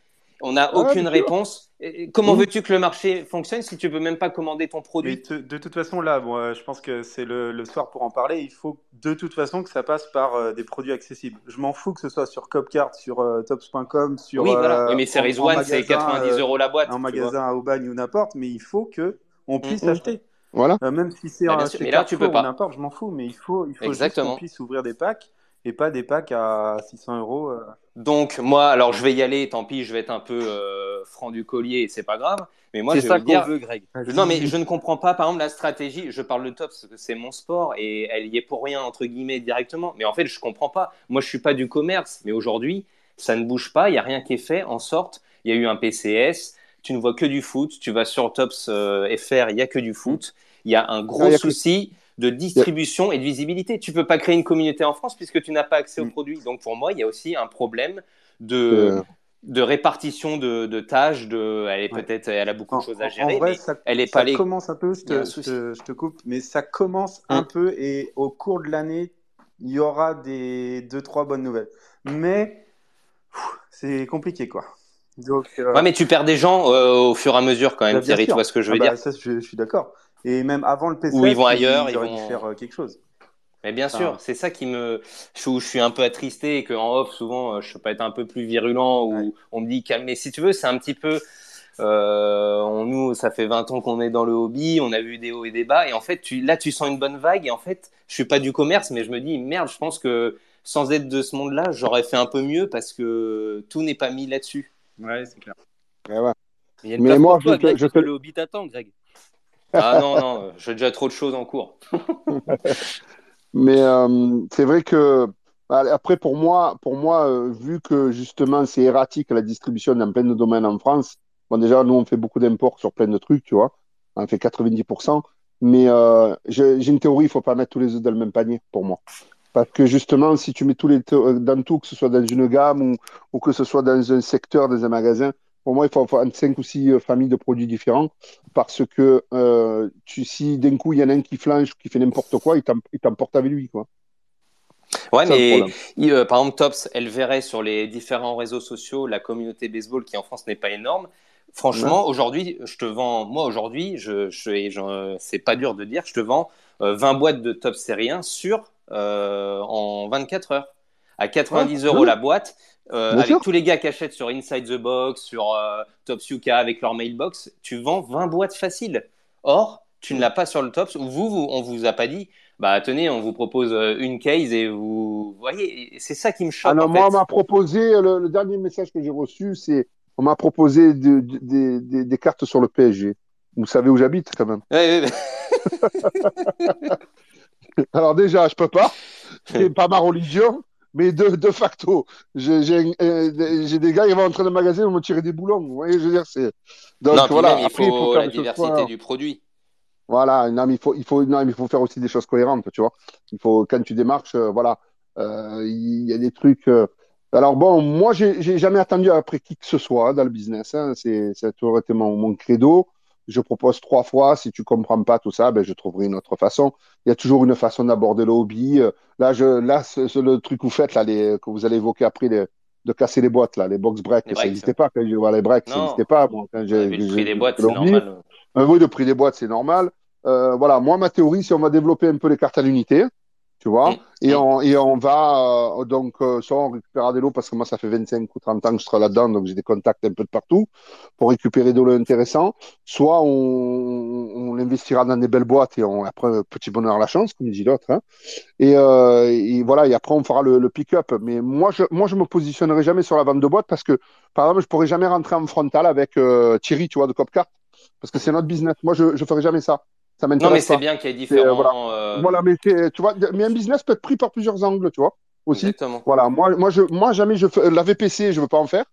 S3: On n'a
S2: Ouais,
S3: aucune réponse. Comment veux-tu que le marché fonctionne si tu peux même pas commander ton produit?
S4: Te- de toute façon, là, bon, euh, je pense que c'est le, le soir pour en parler. Il faut de toute façon que ça passe par euh, des produits accessibles. Je m'en fous que ce soit sur Copcart, sur euh, tops.com, sur.
S3: Oui, voilà.
S4: euh,
S3: Oui, mais Series 1, c'est
S4: magasin,
S3: 90
S4: euh,
S3: euros la boîte.
S4: Un
S3: vois.
S4: magasin à Aubagne ou n'importe, mais il faut que on puisse
S3: Mhm.
S4: acheter.
S2: Voilà.
S4: Euh, même si c'est
S3: Bah,
S4: un
S3: mais là, tu peux pas.
S4: ou n'importe, je m'en fous, mais il faut, il faut juste
S3: Exactement.
S4: qu'on puisse ouvrir des packs et pas des packs à 600 euros. euh.
S3: Donc, moi, alors je vais y aller, tant pis, je vais être un peu euh, franc du collier, c'est pas grave. Mais moi,
S1: c'est
S3: je
S1: ça qu'on
S3: dire,
S1: veut, Greg.
S3: Non, mais je ne comprends pas, par exemple, la stratégie. Je parle de top parce que c'est mon sport et elle y est pour rien, entre guillemets, directement. Mais en fait, je comprends pas. Moi, je suis pas du commerce, mais aujourd'hui, ça ne bouge pas. Il y a rien qui est fait en sorte. Il y a eu un PCS. Tu ne vois que du foot. Tu vas sur Tops euh, FR, il y a que du foot. Il y a un gros
S2: que-
S3: souci de distribution et de visibilité. Tu peux pas créer une communauté en France puisque tu n'as pas accès aux
S4: Mm.
S3: produits. Donc, pour moi, il y a aussi un problème de,
S2: Euh,
S3: de répartition de, de tâches. De, elle est
S4: Ouais.
S3: peut-être, elle a beaucoup de choses à
S4: en- en
S3: gérer.
S4: vrai,
S3: mais
S4: ça,
S3: elle est
S4: ça
S3: pas les-
S4: commence un peu, je te, je
S3: souci.
S4: te- je te coupe, mais ça commence un
S3: Mm.
S4: peu et au cours de l'année, il y aura des deux, trois bonnes nouvelles. Mais c'est compliqué, quoi. Donc, euh,
S3: Ouais, mais tu perds des gens euh, au fur et à mesure quand même,
S4: bah,
S3: Thierry, tu vois ce que je
S4: Ah
S3: veux
S4: bah,
S3: dire?
S4: ça, je, je suis d'accord. Et même avant le PCS,
S3: Ou ils vont ailleurs, ils
S4: auraient
S3: vont-
S4: dû faire euh, quelque chose.
S3: Mais bien sûr,
S4: Ah.
S3: c'est ça qui me. Je, où je suis un peu attristé et qu'en off, souvent, euh, je peux pas être un peu plus virulent ou
S4: Ouais.
S3: on me dit calme. Mais si tu veux, c'est un petit peu. Euh, on, nous, ça fait 20 ans qu'on est dans le hobby, on a vu des hauts et des bas, et en fait, tu, là, tu sens une bonne vague, et en fait, je suis pas du commerce, mais je me dis, merde, je pense que sans être de ce monde-là, j'aurais fait un peu mieux parce que tout n'est pas mis là-dessus.
S4: Ouais, c'est clair.
S2: ouais, ouais.
S1: Il y a une
S2: Mais moi,
S1: pour toi,
S2: je te-
S1: Greg,
S2: je
S1: parce
S2: te-
S1: que le hobby t'attend, Greg.
S3: Ah non, non, euh, j'ai déjà trop de choses en cours. (laughs)
S2: Mais euh, c'est vrai que après pour moi, pour moi, euh, vu que justement c'est erratique la distribution dans plein de domaines en France. Bon déjà nous on fait beaucoup d'imports sur plein de trucs, tu vois. On fait 90%. Mais j'ai une théorie, il faut pas mettre tous les œufs dans le même panier pour moi. Parce que justement, si tu mets tous les dans tout, que ce soit dans une gamme ou que ce soit dans un secteur, dans un magasin, pour moi, il faut avoir cinq ou six euh, familles de produits différents. Parce que euh, tu, si d'un coup il y en a un qui flanche, qui fait n'importe quoi, il t'em- il t'emporte avec lui, quoi.
S3: Ouais, mais il- euh, par exemple, Tops, elle verrait sur les différents réseaux sociaux la communauté baseball qui en France n'est pas énorme. Franchement, aujourd'hui, je te vends, moi aujourd'hui, je, je, c'est pas dur de dire, je te vends euh, 20 boîtes de Tops série 1 sur en 24 heures à 90
S2: Ouais,
S3: euros
S2: ouais.
S3: la boîte. Euh, avec
S2: sûr.
S3: tous les gars qui achètent sur Inside the Box, sur euh, Tops UK avec leur mailbox, tu vends 20 boîtes faciles. Or, tu ne l'as pas sur le Tops. Ou vous, vous, on vous a pas dit, bah tenez, on vous propose euh, une case et vous voyez, c'est ça qui me choque. En
S2: moi,
S3: fait.
S2: on m'a proposé, le, le dernier message que j'ai reçu, c'est on m'a proposé de- de- des- des- des cartes sur le PSG. Vous savez où j'habite, quand même.
S3: Ouais, ouais, ouais. (laughs)
S2: Alors déjà, je peux pas. (laughs) C'est pas ma religion. Mais de, de facto, j'ai euh, des gars qui vont entrer dans le magasin, ils vont me tirer des boulons. Vous voyez, je veux dire, c'est. Donc
S3: non,
S2: voilà,
S3: même, il
S2: après,
S3: faut,
S2: il faut faire
S3: la diversité du produit.
S2: Voilà, non, mais il faut, il faut, non, mais il faut faire aussi des choses cohérentes, tu vois. Il faut, quand tu démarches, euh, voilà, euh, il y a des trucs. euh, Alors bon, moi, j'ai jamais attendu après qui que ce soit dans le business. Hein. C'est, ça a toujours été mon, mon credo. Je propose trois fois. Si tu comprends pas tout ça, ben je trouverai une autre façon. Il y a toujours une façon d'aborder le hobby. Euh, Là, je, là, c'est le truc que vous faites là, les, que vous allez évoquer après, les, de casser les boîtes là, les box breaks,
S3: Les
S2: ça n'existait pas quand je vois les breaks, ça n'existait pas. Bon, quand j'ai,
S3: le prix des boîtes, c'est normal.
S2: Euh, oui, le prix des boîtes, c'est normal. Euh, voilà, moi, ma théorie, c'est on va développer un peu les cartes à l'unité, tu vois, et, on, et on va, euh, donc, euh, soit on récupérera des lots, parce que moi, ça fait 25 ou 30 ans que je serai là-dedans, donc j'ai des contacts un peu de partout, pour récupérer des lots intéressants, soit on, on investira dans des belles boîtes, et on, après, petit bonheur à la chance, comme dit l'autre, hein. Et, euh, et voilà, et après, on fera le, le pick-up. Mais moi, je, moi, je me positionnerai jamais sur la vente de boîtes, parce que, par exemple, je pourrais jamais rentrer en frontal avec Thierry, tu vois, de Copcart. parce que c'est notre business. Moi, je ne ferai jamais ça. Ça m'intéresse
S3: Non, mais c'est bien qu'il y ait
S2: euh,
S3: différents. euh,
S2: Voilà, mais tu vois, mais un business peut être pris par plusieurs angles, tu vois, aussi.
S3: Exactement.
S2: Voilà, moi, moi, je, moi jamais je fais la VPC, je veux pas en faire.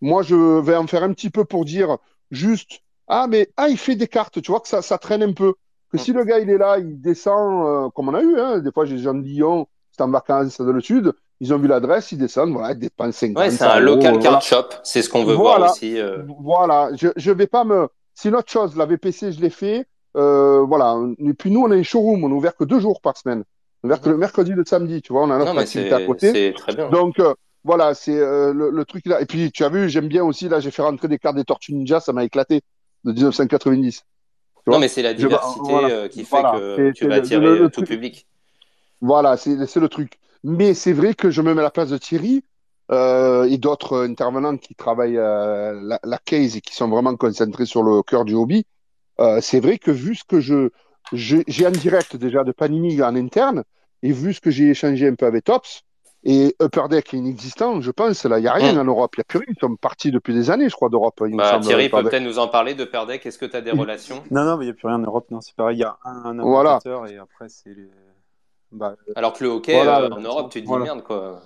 S2: Moi, je vais en faire un petit peu pour dire juste, ah, mais ah, il fait des cartes, tu vois, que ça, ça traîne un peu. Que
S3: Mm.
S2: si le gars, il est là, il descend, euh, comme on a eu, hein, des fois, j'ai des gens de Lyon, c'est en vacances dans le sud, ils ont vu l'adresse, ils descendent, voilà, ils dépensent 50
S3: Ouais, c'est
S2: 100
S3: un
S2: euros,
S3: local
S2: voilà.
S3: card shop. C'est ce qu'on veut
S2: Voilà.
S3: voir aussi. euh.
S2: Voilà, je, je vais pas me. C'est une autre chose, la VPC, je l'ai fait. Euh, voilà. Et puis nous, on a un showroom, on est ouvert que deux jours par semaine. On est ouvert que le mercredi et le samedi, tu vois, on a
S3: Non,
S2: notre
S3: mais
S2: activité à côté.
S3: très bien.
S2: Donc, euh, voilà, c'est euh, le, le truc là. Et puis, tu as vu, j'aime bien aussi, là, j'ai fait rentrer des cartes des Tortues Ninja, ça m'a éclaté, de 1990. tu vois?
S3: Non, mais c'est la
S2: Je-
S3: diversité
S2: voilà.
S3: qui fait
S2: Voilà.
S3: que tu vas attirer
S2: le- le
S3: tout
S2: truc-
S3: public.
S2: Voilà, c'est c'est le truc. Mais c'est vrai que je me mets à la place de Thierry euh, et d'autres intervenants qui travaillent euh, la, la case et qui sont vraiment concentrés sur le cœur du hobby. Euh, c'est vrai que vu ce que je je- j'ai en direct déjà de Panini en interne et vu ce que j'ai échangé un peu avec Tops et Upper Deck est inexistant, je pense, là, il n'y a rien
S3: Mm.
S2: en Europe. Il n'y a plus rien. Ils sont partis depuis des années, je crois, d'Europe.
S3: Bah, Thierry
S2: Upper
S3: peut
S2: Deck.
S3: peut-être nous en parler de Perdec. Est-ce que tu as des relations?
S4: Non, non, mais il n'y a plus rien en Europe, non, c'est pareil. Il y a un, un
S2: Voilà.
S4: et après, c'est les. Bah,
S3: Alors que le hockey,
S2: Voilà,
S3: euh, en Europe, tu te dis
S2: voilà.
S3: merde, quoi.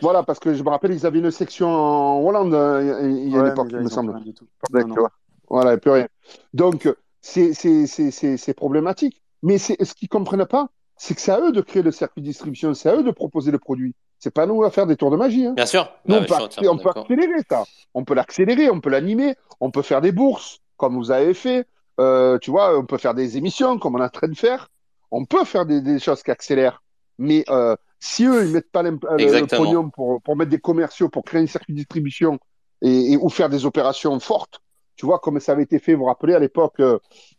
S2: Voilà, parce que je me rappelle, ils avaient une section en Hollande euh, il y a une
S4: ouais,
S2: époque, il me semble. Deck,
S4: Non, non.
S2: tu vois. Voilà, il n'y a plus rien. Donc, c'est problématique. Mais ce qu'ils ne comprennent pas, c'est que c'est à eux de créer le circuit de distribution, c'est à eux de proposer le produit. C'est pas nous à faire des tours de magie. Hein.
S3: Bien sûr.
S2: Nous,
S3: Bah,
S2: on, peut, on accélérer ça. On peut l'accélérer, on peut l'animer, on peut faire des bourses, comme vous avez fait. Euh, tu vois, on peut faire des émissions, comme on est en train de faire. On peut faire des, des choses qui accélèrent. Mais euh, si eux, ils mettent pas l'imp- le, pognon pour, pour mettre des commerciaux, pour créer un circuit de distribution et, et- ou faire des opérations fortes, tu vois, comme ça avait été fait, vous vous rappelez, à l'époque, euh,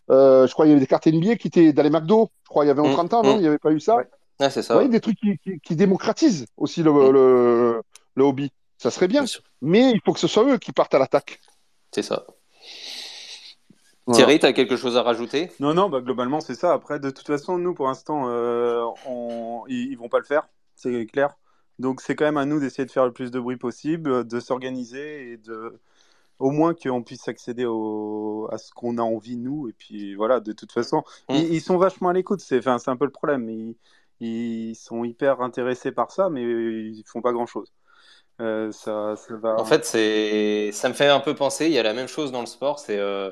S2: euh, je crois qu'il y avait des cartes NBA qui étaient dans les McDo. Je crois il y avait en
S3: Mm,
S2: 30 ans, non
S3: mm.
S2: Il n'y avait pas eu ça
S4: Ouais.
S3: Ouais, c'est
S2: vous
S3: ça.
S2: voyez, des trucs qui, qui, qui démocratisent aussi le,
S3: Mm.
S2: le, le hobby. Ça serait bien.
S3: Bien sûr.
S2: Mais il faut que ce soit eux qui partent à l'attaque.
S3: C'est ça.
S2: Voilà.
S3: Thierry, tu as quelque chose à rajouter?
S4: Non, non, bah, globalement, c'est ça. Après, de toute façon, nous, pour l'instant, euh, on... ils, ils vont pas le faire, c'est clair. Donc, c'est quand même à nous d'essayer de faire le plus de bruit possible, de s'organiser et de. Au moins qu'on puisse accéder au... à ce qu'on a envie, nous. Et puis, voilà, de toute façon,
S3: Mm.
S4: ils, ils sont vachement à l'écoute. C'est enfin, un peu le problème. Ils... ils sont hyper intéressés par ça, mais ils font pas grand-chose. Euh, ça, ça va...
S3: En fait, c'est, ça me fait un peu penser. Il y a la même chose dans le sport. C'est euh,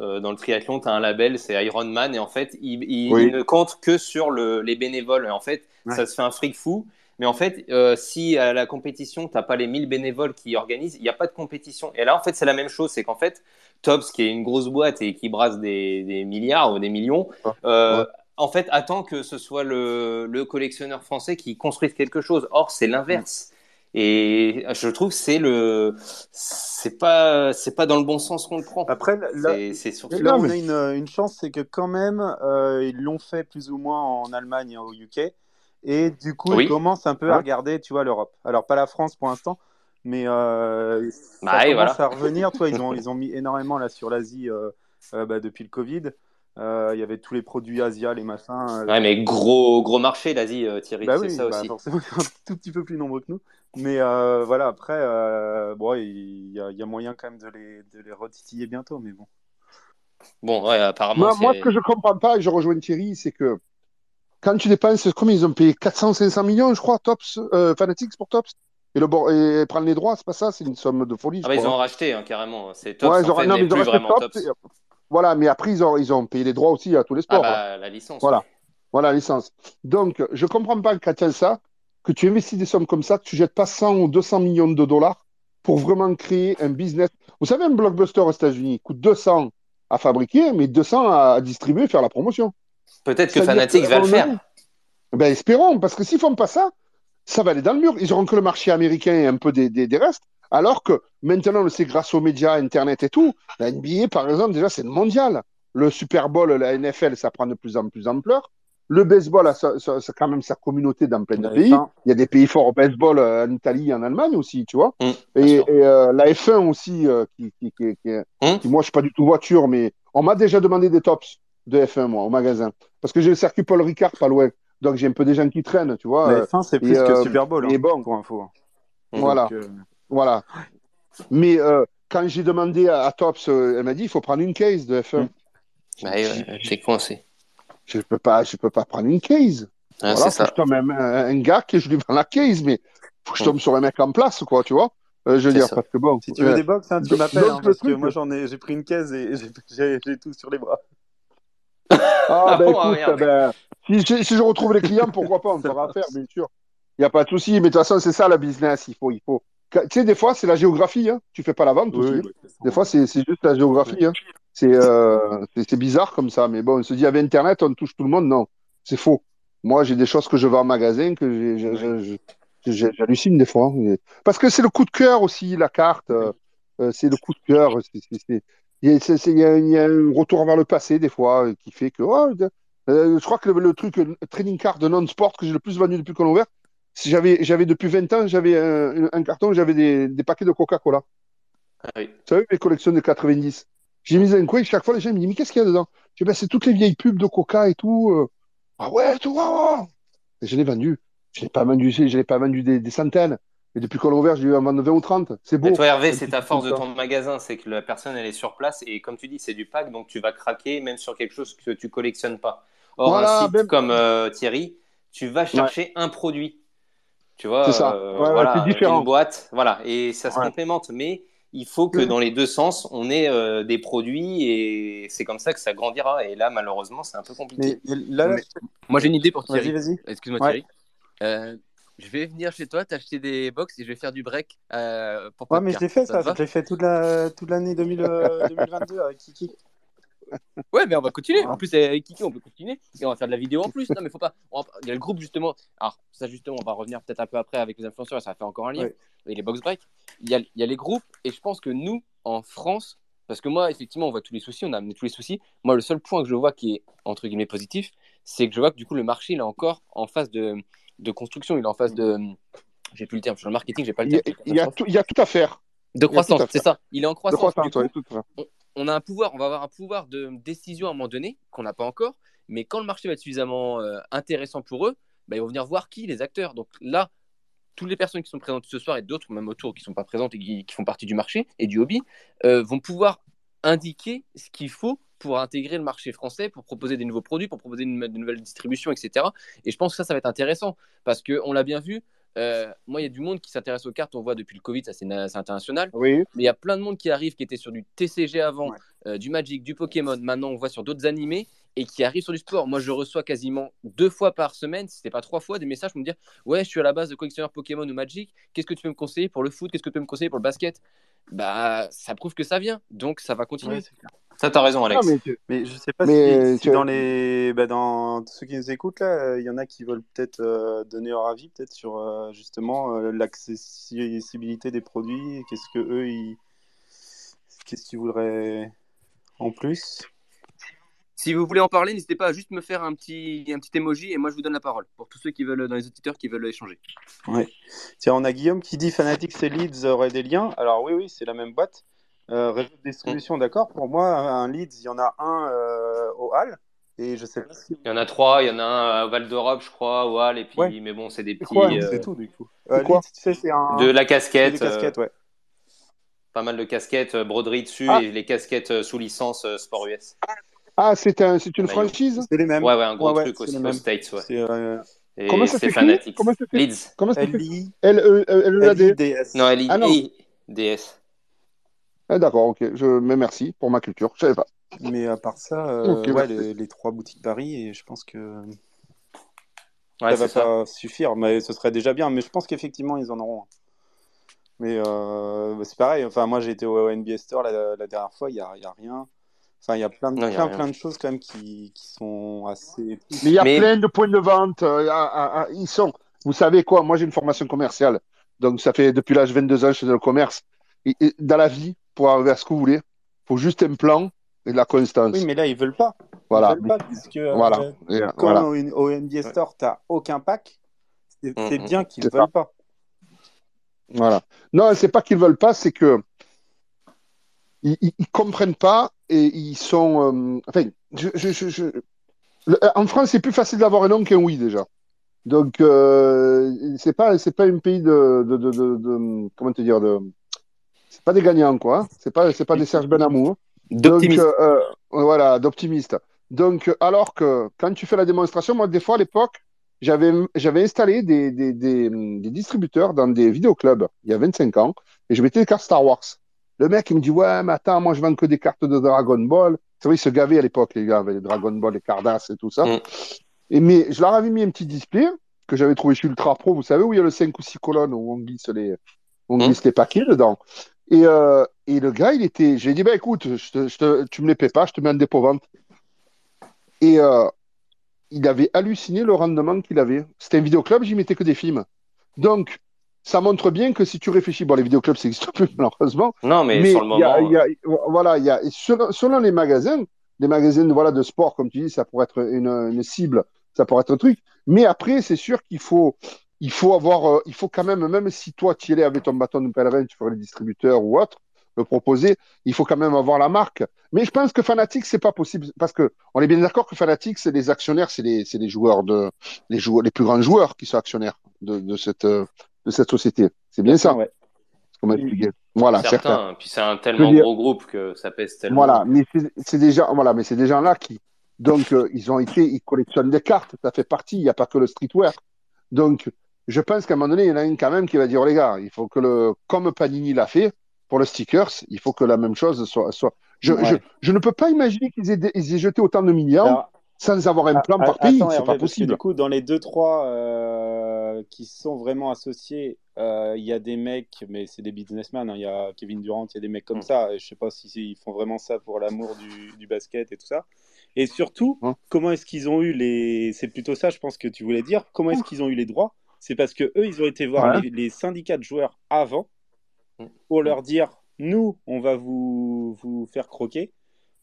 S3: euh, dans le triathlon, tu as un label, c'est Ironman, et en fait, il, il
S2: Oui.
S3: ne compte que sur le, les bénévoles. Et en fait,
S4: Ouais.
S3: ça se fait un fric fou. Mais en fait, euh, si à la compétition, t'as pas les 1000 bénévoles qui organisent, il n'y a pas de compétition. Et là, en fait, c'est la même chose. C'est qu'en fait, Tops, qui est une grosse boîte et qui brasse des, des milliards ou des millions,
S2: Ouais.
S3: euh,
S2: Ouais.
S3: en fait, attend que ce soit le, le collectionneur français qui construise quelque chose. Or, c'est l'inverse. Et je trouve que c'est le, c'est pas, c'est pas dans le bon sens qu'on le prend.
S4: Après, là,
S3: C'est, surtout.
S4: Là, on a une, une chance, c'est que quand même, euh, ils l'ont fait plus ou moins en Allemagne et au UK. Et du coup,
S3: Oui.
S4: ils commencent un peu à regarder, tu vois, l'Europe. Alors, pas la France pour l'instant, mais euh, ça
S3: Bah oui,
S4: commence
S3: voilà.
S4: à revenir. Tu vois, ils (laughs) ont, ils ont mis énormément là sur l'Asie euh, euh, bah, depuis le Covid. Euh, Il y avait tous les produits Asia, les machins. euh,
S3: Ouais, mais gros, gros marché, l'Asie, euh, Thierry,
S4: bah
S3: c'est
S4: oui,
S3: ça
S4: bah
S3: aussi.
S4: forcément, un tout petit peu plus nombreux que nous. Mais euh, voilà, après, euh, bon, il y, a, il y a moyen quand même de les, de les retitiller bientôt, mais bon.
S3: Bon, ouais, apparemment,
S2: Moi, moi, ce que je comprends pas, et je rejoins Thierry, c'est que quand tu dépenses, combien? Ils ont payé 400, 500 millions, je crois, Tops, euh, Fanatics pour Tops et, le, et prendre les droits, c'est pas ça, c'est une somme de folie.
S3: Ah bah, ils ont racheté hein, carrément. C'est Tops,
S2: Ouais, ils ont,
S3: en fait,
S2: non,
S3: n'est
S2: mais ils ont
S3: plus vraiment
S2: Tops,
S3: Tops.
S2: et- Voilà, mais après, ils ont, ils ont payé les droits aussi à tous les
S3: Ah
S2: sports.
S3: bah, la licence.
S2: Voilà.
S3: ouais.
S2: Voilà, la licence. Donc, je comprends pas as ça, que tu investis des sommes comme ça, que tu jettes pas 100 ou 200 millions de dollars pour vraiment créer un business. Vous savez, un blockbuster aux États-Unis coûte 200 à fabriquer, mais 200 à distribuer, faire la promotion.
S3: Peut-être que
S2: que,
S3: va le faire.
S2: Ben, espérons, parce que s'ils font pas ça, ça va aller dans le mur. Ils auront que le marché américain et un peu des, des, des restes. Alors que maintenant, on le sait grâce aux médias, Internet et tout, la NBA, par exemple, déjà, c'est le mondial. Le Super Bowl, la NFL, ça prend de plus en plus d'ampleur. Le baseball a sa- sa- sa- quand même sa communauté dans plein de pays.
S4: F1.
S2: Il y a des pays forts au baseball euh, en Italie, en Allemagne aussi, tu vois.
S3: Mmh, bien
S2: et euh, la F1 aussi, euh, qui, qui, qui, qui-
S3: Mmh.
S2: qui- moi, je suis pas du tout voiture, mais on m'a déjà demandé des tops de F1, moi, au magasin. Parce que j'ai le circuit Paul Ricard pas loin. Donc, j'ai un peu des gens qui traînent, tu vois.
S4: La
S2: euh,
S4: F1, c'est
S2: et,
S4: plus que
S2: euh,
S4: Super Bowl,
S2: et
S4: hein,
S2: bon.
S4: pour info.
S3: Mmh.
S2: Voilà.
S4: Donc, euh,
S2: Voilà. Mais euh, quand j'ai demandé à, à Tops, euh, elle m'a dit il faut prendre une case de F1.
S3: Bah, ouais, j'ai coincé.
S2: Je peux pas, je peux pas prendre une case.
S3: Ah,
S2: voilà,
S3: ça.
S2: que je tombe un, un- gars que je lui vends la case, mais faut que je
S3: Ouais.
S2: tombe sur un mec en place, quoi, tu vois. Euh, je veux dire,
S3: ça.
S2: parce que bon.
S4: Si tu veux des box, hein, tu m'appelles, hein, parce que moi j'en ai, j'ai pris une caisse et (laughs) j'ai tout sur les bras.
S2: Ah, (laughs)
S3: Ah
S2: ben écoute, ben, si, si, si je retrouve les clients, pourquoi pas, on (laughs) fera affaire, bien sûr. Il n'y a pas de souci, mais de toute façon, c'est ça la business. Il faut, il faut. Tu sais, des fois, c'est la géographie. Hein. Tu fais pas la vente aussi. Des fois, c'est juste la géographie. Hein. C'est euh, c'est- bizarre comme ça. Mais bon, on se dit, avec Internet, on touche tout le monde. Non, c'est faux. Moi, j'ai des choses que je vends en magasin que j'hallucine des fois. hein. Parce que c'est le coup de cœur aussi, la carte. euh, euh, c'est le coup de cœur. Il y, a, c'est- c'est- il y a- il y a un retour vers le passé, des fois, euh, qui fait que. oh, euh, je crois que le, le truc euh, trading card de non-sport que j'ai le plus vendu depuis qu'on a ouvert, si j'avais j'avais depuis 20 ans, j'avais un, un carton j'avais des, des paquets de Coca-Cola.
S3: Ah oui.
S2: Vous savez, mes collections de 90. J'ai mis un coin et chaque fois, les gens me disent, mais qu'est-ce qu'il y a dedans? Je dis, ben, c'est toutes les vieilles pubs de Coca et tout. Ah ouais, tout, wow. Et je l'ai vendu. Je l'ai pas vendu, je l'ai pas vendu des, des centaines. Et depuis qu'on l'a ouvert, j'ai eu en vendre 20 ou 30. C'est beau.
S3: Mais toi, Hervé,
S2: Un
S3: c'est ta force de ton magasin, c'est que la personne, elle est sur place et comme tu dis, c'est du pack, donc tu vas craquer même sur quelque chose que tu collectionnes pas. Or,
S2: Voilà,
S3: un site comme euh, Thierry, tu vas chercher un produit. Tu vois,
S2: C'est ça.
S3: euh,
S2: Ouais,
S3: voilà,
S2: c'est différent.
S3: une boîte, voilà, et ça se
S2: Ouais.
S3: complémente. Mais il faut que
S2: Mhm.
S3: dans les deux sens, on ait euh, des produits et c'est comme ça que ça grandira. Et là, malheureusement, c'est un peu compliqué.
S4: Mais là, là,
S1: Mais- Moi, j'ai une idée pour Thierry.
S4: vas-y, vas-y.
S1: Excuse-moi,
S4: Ouais.
S1: Thierry. Je vais venir chez toi, t'acheter des box et je vais faire du break euh, pour
S4: Ouais, mais je l'ai fait ça,
S1: va
S4: je l'ai fait toute la toute l'année 2000, euh, (laughs) 2022 avec Kiki.
S1: Ouais, mais on va continuer. En plus, avec Kiki, on peut continuer. Et on va faire de la vidéo en plus. Non, mais faut pas. va- Il y a le groupe, justement. Alors, ça, justement, on va revenir peut-être un peu après avec les influenceurs. Ça va faire encore un lien.
S4: Ouais.
S1: Et les box break. Il y, a, il y a les groupes. Et je pense que nous, en France, parce que moi, effectivement, on voit tous les soucis. On a amené tous les soucis. Moi, le seul point que je vois qui est, entre guillemets, positif, c'est que je vois que du coup, le marché, il est encore en phase de, de construction. Il est en phase de. J'ai plus le terme. Sur le marketing, j'ai pas le
S2: Il y, a,
S1: terme.
S2: il y a tout, il y a tout à faire.
S1: De croissance, c'est ça. Il est en
S2: De
S1: croissance.
S2: croissance,
S1: coup,
S2: fait.
S1: on a un pouvoir, on va avoir un pouvoir de décision à un moment donné qu'on n'a pas encore, mais quand le marché va être suffisamment euh, intéressant pour eux, bah, ils vont venir voir qui les acteurs. Donc là, toutes les personnes qui sont présentes ce soir et d'autres même autour qui ne sont pas présentes et qui, qui font partie du marché et du hobby euh, vont pouvoir indiquer ce qu'il faut pour intégrer le marché français, pour proposer des nouveaux produits, pour proposer une, de nouvelles distributions, etc. Et je pense que ça, ça va être intéressant parce qu'on l'a bien vu. euh, moi, il y a du monde qui s'intéresse aux cartes. On voit depuis le Covid, ça c'est na- c'est international.
S2: Oui.
S1: Mais il y a plein de monde qui arrive, qui était sur du TCG avant,
S4: Ouais.
S1: euh, du Magic, du Pokémon. Maintenant, on voit sur d'autres animés et qui arrivent sur du sport. Moi, je reçois quasiment deux fois par semaine, si ce pas trois fois, des messages pour me dire Ouais, je suis à la base de collectionneur Pokémon ou Magic. Qu'est-ce que tu peux me conseiller pour le foot? Qu'est-ce que tu peux me conseiller pour le basket? Bah, ça prouve que ça vient. Donc, ça va continuer.
S4: Ouais.
S3: Ça, t'as raison, Alex.
S2: mais tu-
S4: Mais je sais pas
S2: Mais
S4: si, si
S2: tu-
S4: dans les bah, dans ceux qui nous écoutent là, euh, il y en a qui veulent peut-être euh, donner leur avis peut-être sur euh, justement euh, l'accessibilité des produits. Qu'est-ce que eux ils qu'est-ce qu'ils voudraient en plus?
S1: Si vous voulez en parler, n'hésitez pas à juste me faire un petit, un petit emoji et moi, je vous donne la parole pour tous ceux qui veulent, dans les auditeurs qui veulent échanger.
S4: Tiens, on a Guillaume qui dit Fanatics et Leeds auraient des liens. Alors oui, oui, c'est la même boîte. Euh, réseau de distribution, d'accord. Pour moi, un Leeds, il y en a un euh, au Hall. Et je sais pas si.
S3: Il y en a trois, il y en a un à Val d'Europe, je crois, au Hall, et puis,
S4: Ouais.
S3: mais bon, c'est des petits. euh,
S4: C'est tout du coup. Euh,
S2: quoi
S4: Leeds, tu sais, c'est un.
S3: de la casquette,
S4: casquettes, ouais.
S3: euh, pas mal de casquettes, euh, broderie dessus,
S2: Ah.
S3: et les casquettes euh, sous licence euh, Sport US.
S2: Ah, c'est un, c'est une
S3: Maillot.
S2: franchise
S4: C'est les mêmes.
S3: Ouais, ouais, un gros
S4: Ouais,
S3: truc aussi aux. States, ouais.
S4: C'est euh,
S3: Et
S2: Comment ça s'écrit
S3: Fanatics.
S2: Comment ça
S3: Leeds.
S2: Comment ça s'écrit
S4: LI,
S2: L-E-L-E-A-D.
S4: LIDS.
S3: Non, L
S2: Ah. Ah, d'accord, ok. Je, mais merci pour ma culture. Je savais pas.
S4: Mais à part ça, euh, ouais, les, les trois boutiques Paris, et je pense que
S3: Ouais,
S4: ça va
S3: ça.
S4: pas suffire, mais ce serait déjà bien. Mais je pense qu'effectivement, ils en auront. Mais euh, bah, c'est pareil. Enfin, moi, j'ai été au NBA Store la, la dernière fois, il n'y a, il y a rien. Enfin, il y a plein de,
S3: Non,
S4: plein, plein de choses quand même qui, qui sont assez.
S2: Mais il y a
S3: Mais-
S2: plein de points de vente. euh, à- à- à- ils sont. Vous savez quoi Moi, j'ai une formation commerciale. Donc, ça fait depuis l'âge de 22 ans, je fais dans le commerce. Et, et dans la vie, pour arriver à ce que vous voulez, il faut juste un plan et de la constance.
S4: Oui, mais là, ils veulent pas.
S2: Voilà.
S4: Ils veulent pas, puisque euh,
S2: Voilà. Euh,
S4: quand
S2: voilà.
S4: au, au NBA Store, tu aucun pack, c'est
S3: Mm, mm.
S4: bien qu'ils
S2: C'est
S4: veulent pas.
S2: Voilà. Non, c'est pas qu'ils veulent pas, c'est que ils, ils, ils comprennent pas et ils sont. euh, enfin, je, je, je, je- le- en France, c'est plus facile d'avoir un non qu'un oui déjà. Donc, euh, c'est pas, c'est pas un pays de, de, de, de, de- comment te dire de. c'est pas des gagnants, quoi. Hein. C'est pas, c'est pas des Serge Benamou.
S3: D'optimistes.
S2: Donc, euh, voilà, d'optimistes. Donc, alors que quand tu fais la démonstration, moi, des fois, à l'époque, j'avais, j'avais installé des, des, des, des, distributeurs dans des vidéoclubs il y a 25 ans et je mettais des cartes Star Wars. Le mec, il me dit, ouais, mais attends, moi, je vends que des cartes de Dragon Ball. C'est vrai, ils se gavaient à l'époque, les gars, avec les Dragon Ball, les Cardass et tout ça. Mm. Et, mais je leur avais mis un petit display que j'avais trouvé chez Ultra Pro, vous savez, où il y a le 5 ou 6 colonnes où on glisse les, on mm. glisse les paquets dedans. Et, euh, et le gars, il était. J'ai dit, bah écoute, je te, je te, tu me les paies pas, je te mets en dépôt-vente. Et euh, il avait halluciné le rendement qu'il avait. C'était un vidéoclub, j'y mettais que des films. Donc, ça montre bien que si tu réfléchis, bon, les vidéoclubs, ça n'existe plus, (laughs) malheureusement.
S3: Non, mais, sur le moment.
S2: Y a, y a, voilà, il y a, selon, les magasins, les magasins voilà, de sport, comme tu dis, ça pourrait être une, une cible, ça pourrait être un truc. Mais après, c'est sûr qu'il faut, il faut avoir, euh, il faut quand même, même si toi, tu y allais avec ton bâton de pèlerin, tu ferais les distributeurs ou autre, le proposer, il faut quand même avoir la marque. Mais je pense que Fanatics, c'est pas possible parce que on est bien d'accord que Fanatics, c'est les actionnaires, c'est les, les joueurs de, les joueurs, les plus grands joueurs qui sont actionnaires de, de cette, de cette société. C'est bien ça. Ouais. Voilà,
S3: certain. Puis c'est un tellement gros groupe que ça pèse tellement.
S2: Voilà, mais c'est des gens, voilà, mais c'est des gens-là qui, donc, euh, ils ont été, ils collectionnent des cartes. Ça fait partie. Il n'y a pas que le streetwear. Donc, je pense qu'à un moment donné, il y en a un quand même qui va dire, oh, les gars, il faut que le, comme Panini l'a fait, pour le stickers, il faut que la même chose soit. soit... Je, je, je, ne peux pas imaginer qu'ils aient, aient, jeté autant de millions sans avoir un plan par pays. C'est pas possible.
S4: Du coup, dans les deux trois euh, qui sont vraiment associés, euh, il y a des mecs, mais c'est des businessmen. Hein. Il y a Kevin Durant, il y a des mecs comme mm. ça. Je sais pas si ils font vraiment ça pour l'amour du, du, basket et tout ça. Et surtout, comment est-ce qu'ils ont eu les. C'est plutôt ça, je pense que tu voulais dire. Comment est-ce qu'ils ont eu les droits? C'est parce que eux, ils ont été voir les, les syndicats de joueurs avant pour leur dire nous, on va vous, vous faire croquer,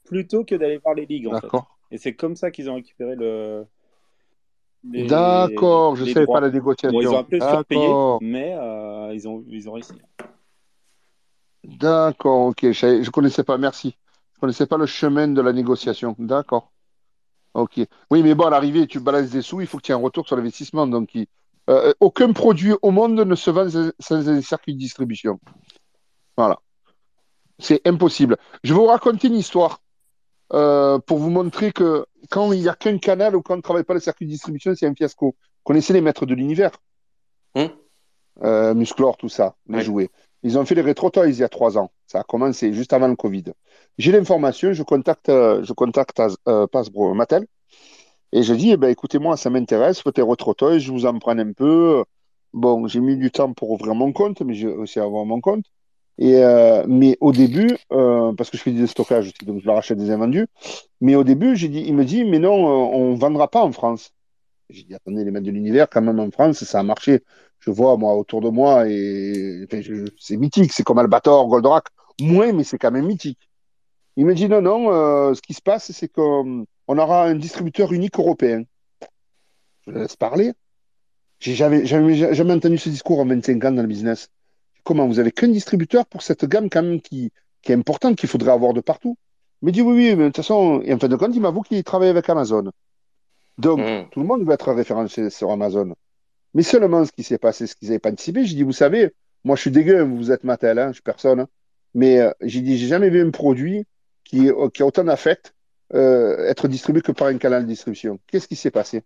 S4: plutôt que d'aller voir les ligues. En fait. Et c'est comme ça qu'ils ont récupéré le.
S2: D'accord, je ne savais pas la négociation.
S4: ils ont un peu surpayé, mais euh, ils, ont, ils ont réussi.
S2: D'accord, ok, je ne connaissais pas, merci. Je ne connaissais pas le chemin de la négociation. D'accord. Ok. Oui, mais bon, à l'arrivée, tu balances des sous, il faut que tu aies un retour sur l'investissement. Donc, euh, aucun produit au monde ne se vend sans un circuit de distribution. Voilà. C'est impossible. Je vais vous raconter une histoire euh, pour vous montrer que quand il n'y a qu'un canal ou quand on ne travaille pas le circuit de distribution, c'est un fiasco. Connaissez les maîtres de l'univers hum euh, Musclor, tout ça, les jouets. Ils ont fait les Retro Toys il y a trois ans. Ça a commencé juste avant le Covid. J'ai l'information, je contacte, je contacte euh, Mattel et je dis, eh ben, écoutez-moi, ça m'intéresse, Retro Toys, je vous en prends un peu. Bon, j'ai mis du temps pour ouvrir mon compte, mais j'ai aussi avoir mon compte. Euh, mais au début, euh, parce que je fais du stockage aussi, donc je leur achète des invendus. Mais au début, j'ai dit, il me dit, mais non, euh, on vendra pas en France. J'ai dit, attendez, les maîtres de l'univers, quand même en France, ça a marché. Je vois, moi, autour de moi, et c'est mythique. C'est comme Albator, Goldorak. Moins, mais c'est quand même mythique. Il me dit, non, non, ce qui se passe, c'est qu'on aura un distributeur unique européen. Je le laisse parler. J'ai jamais, jamais, jamais entendu ce discours en 25 ans dans le business. Comment Vous avez qu'un distributeur pour cette gamme quand même qui, qui est importante, qu'il faudrait avoir de partout. Il me dit oui, oui, mais de toute façon, et en fin de compte, il m'avoue qu'il travaille avec Amazon. Donc, hmm. tout le monde va être référencé sur Amazon. Mais seulement ce qui s'est passé, ce qu'ils n'avaient pas anticipé, j'ai dit, vous savez, moi je suis dégueu, vous êtes Mattel, hein, je suis personne. Hein. mais euh, j'ai dit, j'ai jamais vu un produit qui, qui a autant d'affect euh, être distribué que par un canal de distribution. Qu'est-ce qui s'est passé?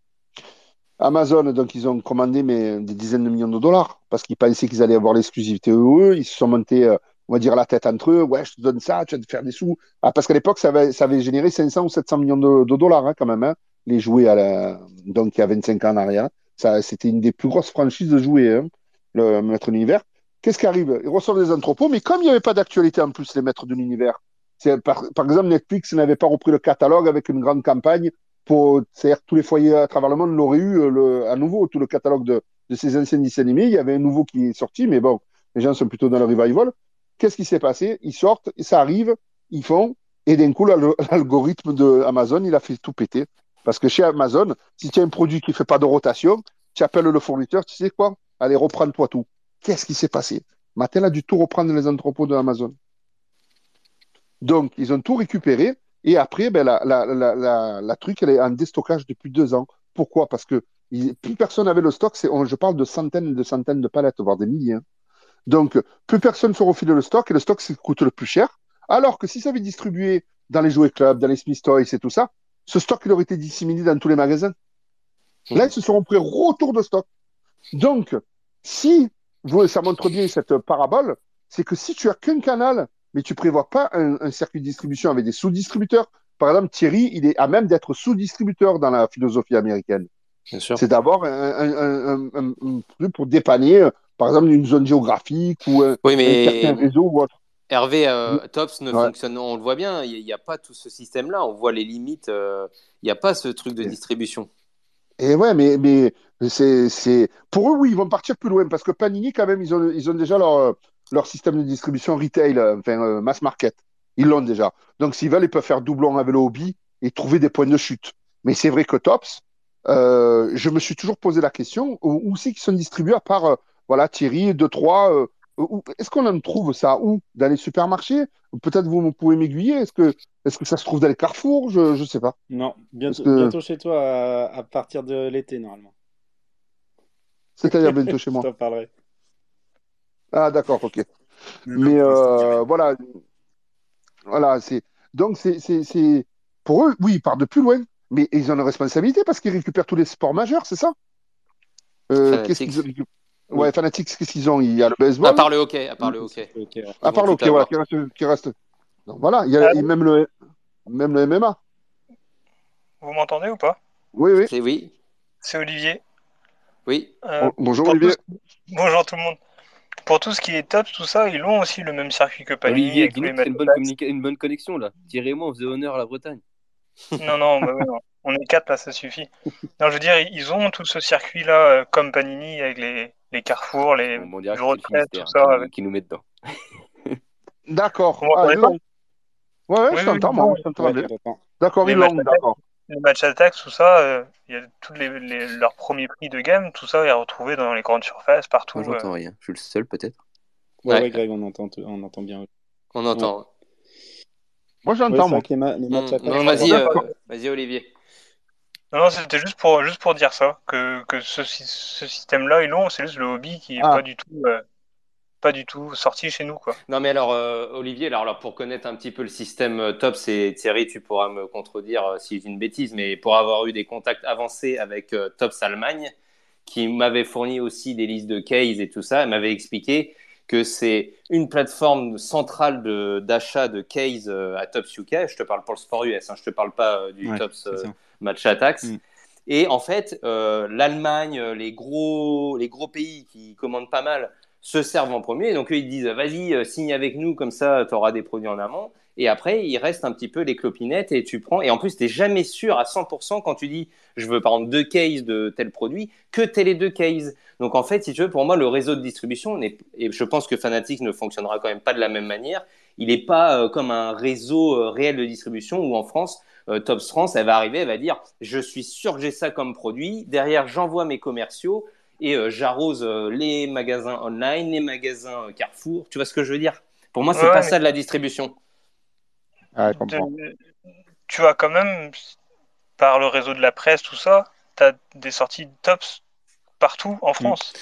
S2: Amazon, donc ils ont commandé mais, des dizaines de millions de dollars parce qu'ils pensaient qu'ils allaient avoir l'exclusivité eux. Ils se sont montés, euh, on va dire, la tête entre eux. Ouais, je te donne ça, tu vas te faire des sous. Ah, parce qu'à l'époque, ça avait, généré 500 ou 700 millions de, dollars hein, quand même, hein, les jouets à la... donc il y a 25 ans en arrière. C'était une des plus grosses franchises de jouets, hein, le Maître de l'Univers. Qu'est-ce qui arrive? Ils reçoivent des entrepôts, mais comme il n'y avait pas d'actualité en plus, les Maîtres de l'Univers, par exemple, Netflix n'avait pas repris le catalogue avec une grande campagne pour, tous les foyers à travers le monde l'auraient eu euh, à nouveau, tout le catalogue de, ces anciens dessins animés. Il y avait un nouveau qui est sorti, mais bon, les gens sont plutôt dans le revival. Qu'est-ce qui s'est passé? Ils sortent, ça arrive, ils font, et d'un coup, (laughs) l'algorithme de Amazon, il a fait tout péter. Parce que chez Amazon, si tu as un produit qui fait pas de rotation, tu appelles le fournisseur, tu sais quoi? Allez, reprends-toi tout. Qu'est-ce qui s'est passé? Mattel a dû tout reprendre les entrepôts de Amazon. Donc, ils ont tout récupéré et après, ben, la, la, la, la, truc, elle est en déstockage depuis deux ans. Pourquoi? Parce que plus personne n'avait le stock. C'est, je parle de centaines et de centaines de palettes, voire des milliers. Hein. Donc, plus personne se refile le stock et le stock, ça coûte le plus cher. Alors que si ça avait distribué dans les jouets clubs, dans les Smith Toys et tout ça, ce stock, il aurait été disséminé dans tous les magasins. Là, ils se seront pris retour de stock. Donc, si vous, ça montre bien cette parabole, c'est que si tu as qu'un canal, mais tu prévois pas un, un circuit de distribution avec des sous-distributeurs, par exemple, Thierry, il est à même d'être sous-distributeur dans la philosophie américaine. C'est d'avoir un, truc pour dépanner, euh, par exemple, une zone géographique ou un,
S3: Oui,
S2: un certain réseau ou autre.
S3: Hervé, euh, Tops ne
S2: Ouais.
S3: fonctionne, on le voit bien, il n'y a, pas tout ce système-là, on voit les limites, euh, il n'y a pas ce truc de distribution.
S2: Et ouais, mais, mais c'est, pour eux, oui, ils vont partir plus loin parce que Panini, quand même, ils ont, ils ont déjà leur, euh, leur système de distribution retail, euh, enfin, euh, mass market. Ils l'ont déjà. Donc, s'ils veulent, ils peuvent faire doublon avec le hobby et trouver des points de chute. Mais c'est vrai que Tops, euh, je me suis toujours posé la question, où, c'est qu'ils sont distribués à part, euh, voilà, Thierry, deux, trois, euh, est-ce qu'on en trouve ça où? Dans les supermarchés? Peut-être vous pouvez m'aiguiller. Est-ce que, est-ce que ça se trouve dans les carrefours? Je, je sais pas.
S4: Non, bientôt,
S2: Parce que-
S4: bientôt chez toi à, à partir de l'été, normalement.
S2: C'est-à-dire bientôt (laughs) chez
S4: Je
S2: moi.
S4: t'en parlerai.
S2: Ah, d'accord, ok. Mais euh, voilà, voilà, c'est donc c'est c'est c'est pour eux, oui, ils partent de plus loin, mais ils ont une responsabilité parce qu'ils récupèrent tous les sports majeurs, c'est ça? Euh, Qu'est-ce qu'ils ont Ouais, Fanatics, qu'est-ce qu'ils ont Il y a le baseball,
S3: À part le hockey, à part le hockey.
S2: À part le hockey, voilà, qui reste, qui reste. Donc voilà, il y a
S5: Ah.
S2: même le même le MMA.
S5: Vous m'entendez ou pas?
S2: Oui, oui.
S3: C'est oui,
S5: C'est Olivier.
S3: oui.
S5: Euh,
S2: Bon- bonjour
S5: pour
S2: Olivier.
S5: Bonjour tout le monde. Pour tout ce qui est top, tout ça, ils ont aussi le même circuit que Panini.
S1: Olivier, c'est une bonne, une bonne connexion là. Thierry moi, on faisait honneur à la Bretagne. (laughs)
S5: Non, non, bah non. on est quatre là, ça suffit. Non, je veux dire, ils ont tout ce circuit-là, euh, comme Panini, avec les, les carrefours, les
S1: Bon,
S5: bureaux de presse, tout ça.
S1: qui, nous-
S5: avec-
S1: qui nous met dedans.
S2: D'accord. L'ont. Ouais, ouais,
S5: Oui,
S2: je t'entends,
S5: oui,
S2: moi,
S5: oui.
S2: je t'entends
S4: Ouais,
S2: bien.
S4: je t'entends.
S2: D'accord, ils l'ont, d'accord.
S5: Les matchs attaques, tout ça, euh, il y a tous les, les- leurs premiers prix de gamme, tout ça est retrouvé dans les grandes surfaces, partout.
S1: Moi,
S5: euh.
S1: j'entends rien. Je suis le seul peut-être.
S4: Ouais,
S3: Ouais.
S4: ouais, Greg, on entend, on entend bien.
S3: On entend.
S2: Moi,
S4: Ouais,
S2: j'entends, moi.
S4: les, ma-
S3: Mm.
S4: je
S3: vas-y, euh, vas-y Olivier.
S5: Non, non, c'était juste pour, juste pour dire ça, que, que ce, ce système-là, ils l'ont, c'est juste le hobby qui est
S2: Ah.
S5: pas du tout, euh, pas du tout sorti chez nous, quoi.
S3: Non mais alors euh, Olivier, alors, alors, pour connaître un petit peu le système euh, Tops et Thierry, tu pourras me contredire euh, si j'ai une bêtise, mais pour avoir eu des contacts avancés avec euh, Tops Allemagne, qui m'avait fourni aussi des listes de case et tout ça, elle m'avait expliqué que c'est une plateforme centrale de- d'achat de, case euh, à Tops UK. Je te parle pour le sport US, hein, je te parle pas euh, du
S4: Ouais,
S3: Tops
S4: c'est
S3: euh, match attacks.
S4: Mm.
S3: Et en fait, euh, l'Allemagne, les gros, les gros pays qui commandent pas mal se servent en premier. Donc eux, ils disent, vas-y, euh, signe avec nous, comme ça, tu auras des produits en amont. Et après, il reste un petit peu les clopinettes et tu prends. Et en plus, tu n'es jamais sûr à 100% quand tu dis, je veux par exemple deux cases de tel produit, que tel les deux cases. Donc en fait, si tu veux, pour moi, le réseau de distribution, et je pense que Fanatics ne fonctionnera quand même pas de la même manière, il n'est pas euh, comme un réseau euh, réel de distribution où en France, euh, Tops France, elle va arriver, elle va dire je suis sûr que j'ai ça comme produit. Derrière, j'envoie mes commerciaux et euh, j'arrose euh, les magasins online, les magasins euh, Carrefour. Tu vois ce que je veux dire? Pour moi, c'est
S5: Ouais,
S3: pas
S5: mais-
S3: ça de la distribution.
S2: Ah, je comprends.
S5: De- tu as quand même, par le réseau de la presse, tout ça, tu as des sorties de tops partout en France.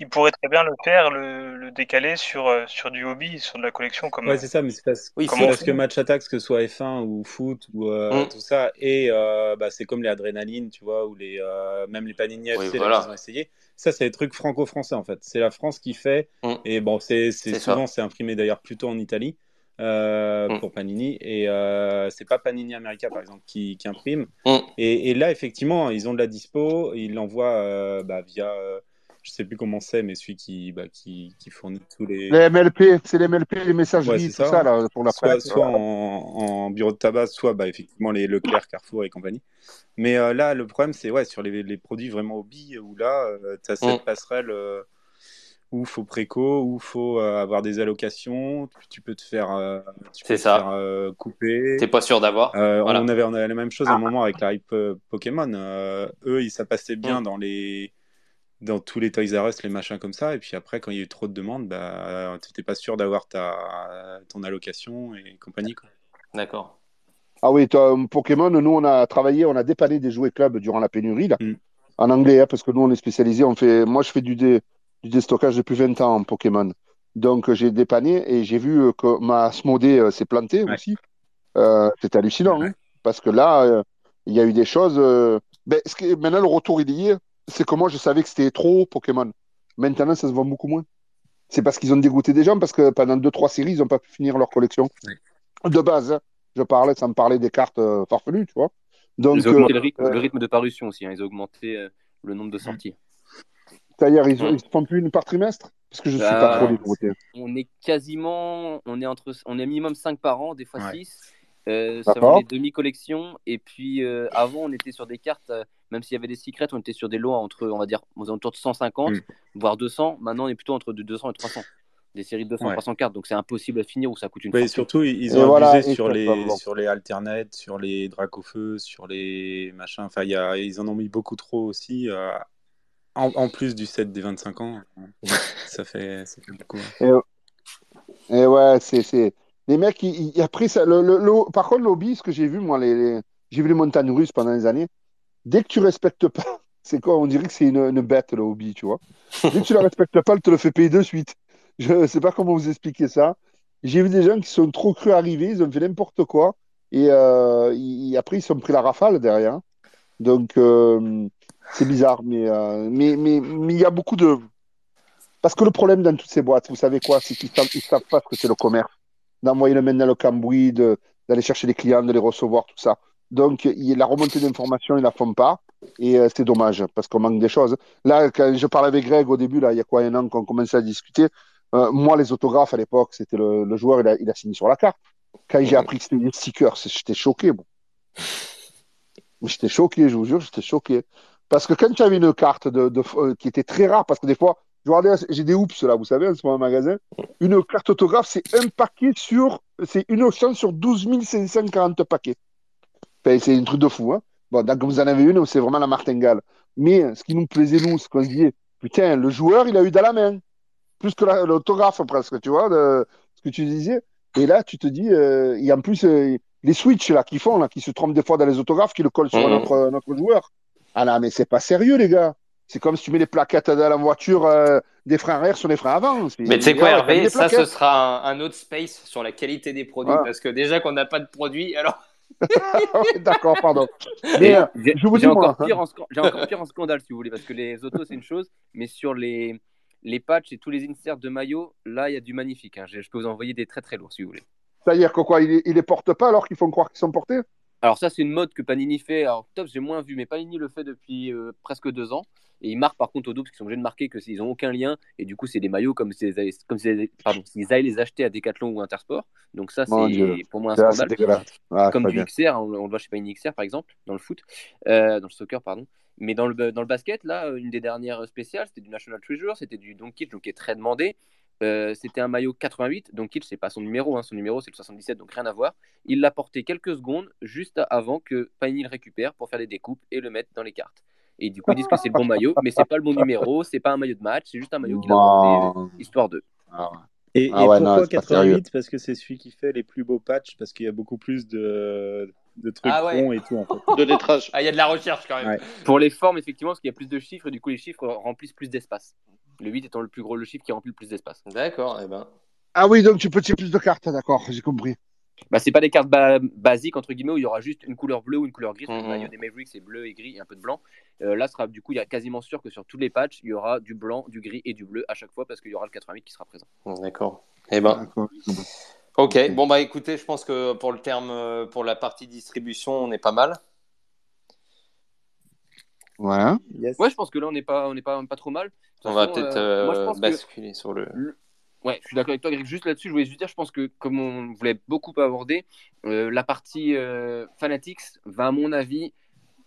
S5: Ils pourraient très bien le faire, le, le décaler sur, euh, sur du hobby, sur de la collection comme.
S4: Ouais, c'est ça, mais c'est parce,
S3: Oui,
S4: que match attack, que ce soit F1 ou foot ou euh,
S3: Mm.
S4: tout ça, et euh, bah, c'est comme les adrénalines, tu vois, ou les, euh, même les Panini
S3: Oui, voilà.
S4: qu'ils ont essayé. Ça, c'est des trucs franco-français en fait. C'est la France qui fait,
S3: Mm.
S4: et bon, c'est c'est
S3: C'est ça.
S4: souvent c'est imprimé d'ailleurs plutôt en Italie euh,
S3: Mm.
S4: pour Panini, et euh, c'est pas Panini America par exemple qui, qui imprime.
S3: Mm.
S4: Et, et là, effectivement, ils ont de la dispo, ils l'envoient euh, bah, via, euh, je sais plus comment c'est, mais celui qui, bah, qui, qui fournit tous les.
S2: Les MLP, c'est les MLP, les messageries,
S4: Ouais, c'est
S2: tout
S4: ça.
S2: ça, là, pour la
S4: soit,
S2: presse.
S4: soit en, en bureau de tabac, soit bah, effectivement les Leclerc, Carrefour et compagnie. Mais euh, là, le problème, c'est ouais, sur les, les produits vraiment hobby, où là, tu as cette
S3: Mm.
S4: passerelle euh, où il faut préco, où il faut euh, avoir des allocations, tu, tu peux te faire, euh, tu
S3: C'est
S4: peux te
S3: ça.
S4: faire euh, couper.
S3: T'es pas sûr d'avoir.
S4: Euh,
S3: Voilà.
S4: on, avait, on avait la même chose à un moment avec la hype euh, Pokémon. Euh, eux, ils, ça passait bien
S3: Mm.
S4: dans les dans tous les Toys R Us, les machins comme ça. Et puis après, quand il y a eu trop de demandes, bah, tu n'étais pas sûr d'avoir ta ton allocation et compagnie.
S3: D'accord.
S2: Ah oui, toi, Pokémon, nous, on a travaillé, on a dépanné des jouets clubs durant la pénurie, là.
S4: Mm.
S2: En anglais, hein, parce que nous, on est spécialisé. On fait, moi, je fais du, dé, du déstockage depuis 20 ans en Pokémon. Donc j'ai dépanné et j'ai vu que ma Smodé s'est plantée
S6: Ouais.
S2: aussi. Euh, C'était hallucinant, hein, parce que là, euh, il y a eu des choses. euh, ben, ce qui- maintenant, le retour il y est. C'est que moi, je savais que c'était trop Pokémon. Maintenant, ça se vend beaucoup moins. C'est parce qu'ils ont dégoûté des gens, parce que pendant deux, trois séries, ils n'ont pas pu finir leur collection. De base, hein. je parlais sans me parler des cartes euh, farfelues, tu vois. Donc,
S1: Ils ont augmenté
S2: euh,
S1: le rythme,
S2: euh,
S1: le rythme de parution aussi. hein. Ils ont augmenté euh, le nombre de sorties.
S2: c'est-à-dire, ils,
S1: Ouais.
S2: ils font plus une par trimestre? Parce que je suis
S1: Ah,
S2: pas trop nouveautés.
S1: On est quasiment, on est entre, on est minimum 5 par an, des fois
S6: Ouais.
S1: 6. Euh, ça les demi-collections. Et puis euh, avant, on était sur des cartes, euh, même s'il y avait des secrets, on était sur des lots entre, on va dire, aux alentours de 150,
S6: Mm.
S1: voire 200. Maintenant, on est plutôt entre de 200 et 300. Des séries de 200
S6: Ouais.
S1: 300 cartes. Donc c'est impossible à finir ou ça coûte une
S6: Ouais, et surtout, ils
S2: Et
S6: ont
S2: voilà,
S6: abusé
S2: et
S6: sur les, sur les alternates, sur les dracofeux, sur les machins. Enfin, il y a, ils en ont mis beaucoup trop aussi. euh, en, en plus du set des 25 ans, (laughs) ça fait, ça fait beaucoup. hein.
S2: Et ouais, c'est, c'est... Les mecs, ils, ils- après, ça, le, le- le- par contre, le hobby, ce que j'ai vu, moi, les, j'ai vu les montagnes russes pendant des années. Dès que tu respectes pas, (laughs) c'est quoi? On dirait que c'est une, bête, le hobby, tu vois. Dès que tu la respectes pas, elle te le fait payer de suite. Je sais pas comment vous expliquer ça. J'ai vu des gens qui sont trop crus arriver, ils ont fait n'importe quoi. Et euh, ils- après, ils sont pris la rafale derrière. Donc, euh, c'est bizarre. Mais euh, mais mais mais il y a beaucoup de. Parce que le problème dans toutes ces boîtes, vous savez quoi, c'est qu'ils savent, savent pas ce que c'est le commerce. D'envoyer le mail dans le cambouis, d'aller chercher les clients, de les recevoir, tout ça. Donc, la remontée d'informations, ils la font pas. Et euh, c'est dommage, parce qu'on manque des choses. Là, quand je parlais avec Greg au début, là, il y a quoi, un an qu'on commençait à discuter, euh, moi, les autographes à l'époque, c'était le, joueur, il a, il a signé sur la carte. Quand j'ai appris que c'était des stickers, j'étais choqué. Bon. J'étais choqué, je vous jure, j'étais choqué. Parce que quand tu avais une carte de, euh, qui était très rare, parce que des fois, j'ai des hoops là, vous savez, en ce moment magasin, une carte autographe, c'est un paquet sur, c'est une chance sur 12 540 paquets. Enfin, c'est un truc de fou, hein. Bon, donc vous en avez une, c'est vraiment la martingale. Mais ce qui nous plaisait, nous, c'est qu'on se disait, putain, le joueur, il a eu dans la main. Plus que la- l'autographe, presque, tu vois, de, ce que tu disais. Et là, tu te dis, euh, et en plus, euh, les switches, là, qui font, là, qui se trompent des fois dans les autographes, qui le collent sur
S3: Mhm.
S2: notre, notre joueur. Ah là, mais c'est pas sérieux, les gars. C'est comme si tu mets les plaquettes dans la voiture euh, des freins arrière sur les freins avant.
S3: Mais tu sais quoi, Hervé, ça, ce sera un, un autre space sur la qualité des produits,
S2: Ouais.
S3: parce que déjà qu'on n'a pas de produits, alors. (laughs)
S2: Ouais, D'accord, pardon. Mais euh,
S1: j'ai
S2: je vous dis,
S1: j'ai
S2: moi,
S1: encore, pire en scan- j'ai encore pire en scandale, si vous voulez, parce que les autos, c'est une chose, mais sur les, les patchs et tous les inserts de maillots, là, il y a du magnifique. hein. Je, je peux vous envoyer des très très lourds, si vous voulez.
S2: c'est-à-dire que quoi, ils les, ils les portent pas alors qu'ils font croire qu'ils sont portés?
S1: Alors ça, c'est une mode que Panini fait. Alors Top, j'ai moins vu, mais Panini le fait depuis euh, presque deux ans. Et ils marquent par contre au dos, parce qu'ils sont obligés de marquer qu'ils n'ont aucun lien. Et du coup, c'est des maillots comme s'ils comme s'ils- s'ils allaient les acheter à Decathlon ou Intersport. Donc ça, c'est pour moi un scandale.
S2: Ah,
S1: comme du. XR, on, on le voit chez Panini XR par exemple, dans le foot, euh, dans le soccer, pardon. Mais dans le, dans le basket, là, une des dernières spéciales, c'était du National Treasure, c'était du Doncic, donc qui est très demandé. Euh, c'était un maillot 88, Doncic, c'est pas son numéro, hein, son numéro c'est le 77, donc rien à voir. Il l'a porté quelques secondes juste avant que Panini le récupère pour faire des découpes et le mettre dans les cartes. Et du coup, ils disent que c'est le bon maillot, mais c'est pas le bon numéro, c'est pas un maillot de match, c'est juste un maillot qu'il a porté, euh, histoire de.
S2: Ah ouais.
S6: Et,
S2: Ah
S6: et
S2: ouais, non,
S6: pourquoi
S2: c'est pas sérieux.
S6: 88 Parce que c'est celui qui fait les plus beaux patchs, parce qu'il y a beaucoup plus de, de trucs
S3: Ah ouais.
S6: ronds et tout. En fait.
S7: De lettrage.
S3: Ah, il y a de la recherche quand même.
S6: Ouais.
S1: Pour les formes, effectivement, parce qu'il y a plus de chiffres, et du coup, les chiffres remplissent plus d'espace. Le 8 étant le plus gros, le chiffre qui remplit le plus d'espace.
S3: D'accord, eh ben.
S2: Ah oui, donc tu peux tirer plus de cartes, d'accord, j'ai compris.
S1: Bah, c'est pas des cartes ba- basiques entre guillemets où il y aura juste une couleur bleue ou une couleur grise.
S3: Mhm.
S1: Le maillot des Mavericks c'est bleu et gris et un peu de blanc. Euh, là, sera du coup, il y a quasiment sûr que sur tous les patchs, il y aura du blanc, du gris et du bleu à chaque fois parce qu'il y aura le 88 qui sera présent.
S3: D'accord. Eh ben. Ok, bon bah écoutez, je pense que pour le terme, euh, pour la partie distribution, on est pas mal.
S2: Ouais.
S6: Yes.
S1: Ouais, je pense que là, on n'est pas, on n'est pas, pas trop mal.
S3: On va peut-être
S1: euh, moi,
S3: euh,
S1: que-
S3: basculer sur le.
S1: Ouais, je suis d'accord avec toi, Greg. Juste là-dessus, je voulais juste dire, je pense que comme on voulait beaucoup aborder, euh, la partie euh, Fanatics va, à mon avis,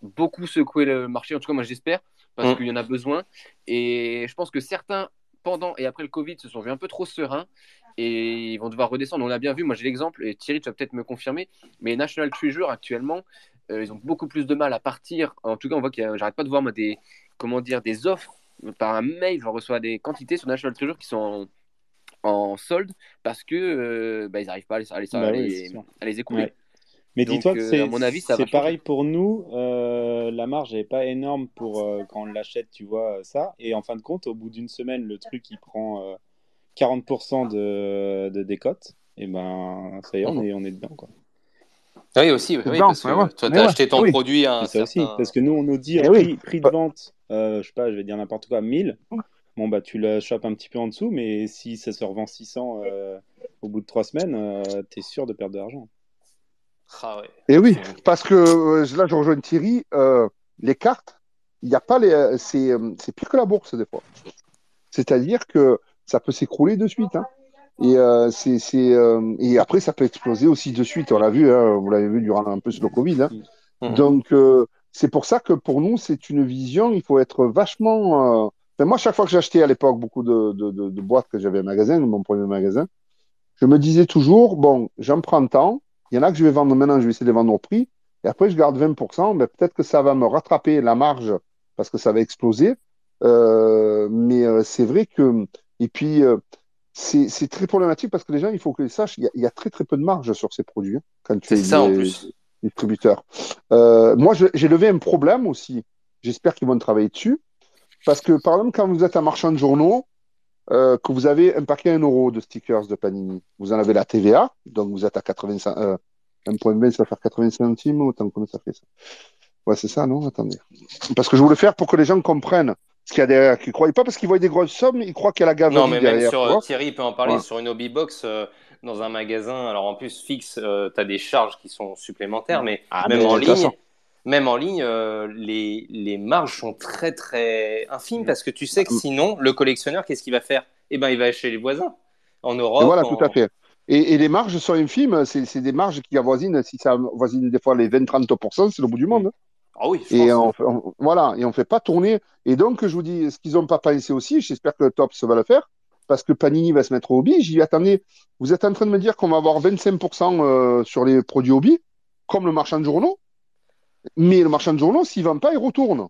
S1: beaucoup secouer le marché. En tout cas, moi, j'espère, parce
S3: Mm.
S1: qu'il y en a besoin. Et je pense que certains, pendant et après le Covid, se sont vus un peu trop sereins et ils vont devoir redescendre. On l'a bien vu. Moi, j'ai l'exemple, et Thierry, tu vas peut-être me confirmer, mais National Treasure, actuellement, euh, ils ont beaucoup plus de mal à partir. En tout cas, on voit a, j'arrête pas de voir moi, des, comment dire, des offres par un mail. J'en reçois des quantités sur National Treasure qui sont en en solde parce que euh, bah, ils n'arrivent pas à les, à les,
S6: Bah
S1: à les- à écouler.
S6: Ouais. Mais dis-toi que
S1: euh,
S6: c'est pareil pour nous. Euh, la marge n'est pas énorme pour euh, quand on l'achète, tu vois ça. Et en fin de compte, au bout d'une semaine, le truc il prend, euh, 40% de, de décote, et ben ça y est, on est, on est dedans. Quoi.
S3: Oui, aussi, oui,
S2: Dedans,
S3: parce que
S2: ouais,
S3: toi, tu as
S2: ouais,
S3: acheté ton
S2: oui.
S3: produit à un
S6: C'est ça aussi,
S3: certain-
S6: parce que nous, on nous dit
S2: Eh
S6: en
S2: oui.
S6: prix, prix de vente, euh, je sais pas, je vais dire n'importe quoi, 1000. Bon, bah, tu le chopes un petit peu en dessous, mais si ça se revend 600 euh, au bout de trois semaines, euh, tu es sûr de perdre de l'argent.
S3: Ah ouais.
S2: Et oui, parce que euh, là, je rejoins Thierry, euh, les cartes, il n'y a pas les. C'est c'est pire que la bourse, des fois. C'est-à-dire que ça peut s'écrouler de suite. Hein. Et, euh, c'est, c'est, euh, et après, ça peut exploser aussi de suite. On l'a vu, hein, vous l'avez vu durant un peu le Covid. Hein.
S3: Mhm.
S2: Donc, euh, c'est pour ça que pour nous, c'est une vision, il faut être vachement. enfin, moi, chaque fois que j'achetais à l'époque beaucoup de, de, de, de boîtes que j'avais au magasin, mon premier magasin, je me disais toujours, bon, j'en prends tant, il y en a que je vais vendre maintenant, je vais essayer de les vendre au prix, et après je garde 20%, mais peut-être que ça va me rattraper la marge parce que ça va exploser. Mais c'est vrai que, et puis, c'est très problématique parce que les gens, il faut qu'ils sachent, il y, a, il y a très très peu de marge sur ces produits hein, quand tu
S3: C'est
S2: es
S3: ça, en
S2: des-
S3: plus.
S2: distributeur. Euh, moi, j'ai levé un problème aussi. J'espère qu'ils vont travailler dessus. Parce que, par exemple, quand vous êtes un marchand de journaux, euh, que vous avez un paquet à 1 euro de stickers de Panini, vous en avez la TVA, donc vous êtes à 85, euh, 1.20, ça va faire 80 centimes, autant combien ça fait ça Ouais, c'est ça, non? Attendez. Parce que je voulais faire pour que les gens comprennent ce qu'il y a derrière, qu'ils ne croient pas parce qu'ils voient des grosses sommes, ils croient qu'il y a la gaverie
S3: Non, mais même
S2: derrière.
S3: sur. Thierry peut en parler
S2: Ouais.
S3: sur une hobby box euh, dans un magasin. Alors en plus fixe, tu as des charges qui sont supplémentaires, mais
S2: Ah,
S3: même
S2: mais
S3: en ligne, même en ligne, euh, les, les marges sont très très infimes parce que tu sais que
S2: Mm.
S3: sinon le collectionneur qu'est-ce qu'il va faire? Eh ben il va acheter les voisins en Europe.
S2: Et voilà,
S3: en-
S2: tout à fait. Et, et les marges sont infimes, c'est c'est des marges qui avoisinent, si ça avoisine des fois les 20-30%, c'est le bout du monde. hein.
S3: Ah oui, je
S2: Et
S3: pense.
S2: on, on- voilà, et on fait pas tourner. Et donc, je vous dis, ce qu'ils n'ont pas pensé aussi, j'espère que Tops va le faire, parce que Panini va se mettre au hobby. J'y attendais. Vous êtes en train de me dire qu'on va avoir 25% euh, sur les produits hobby, comme le marchand de journaux. Mais le marchand de journaux, s'il ne vend pas, il retourne.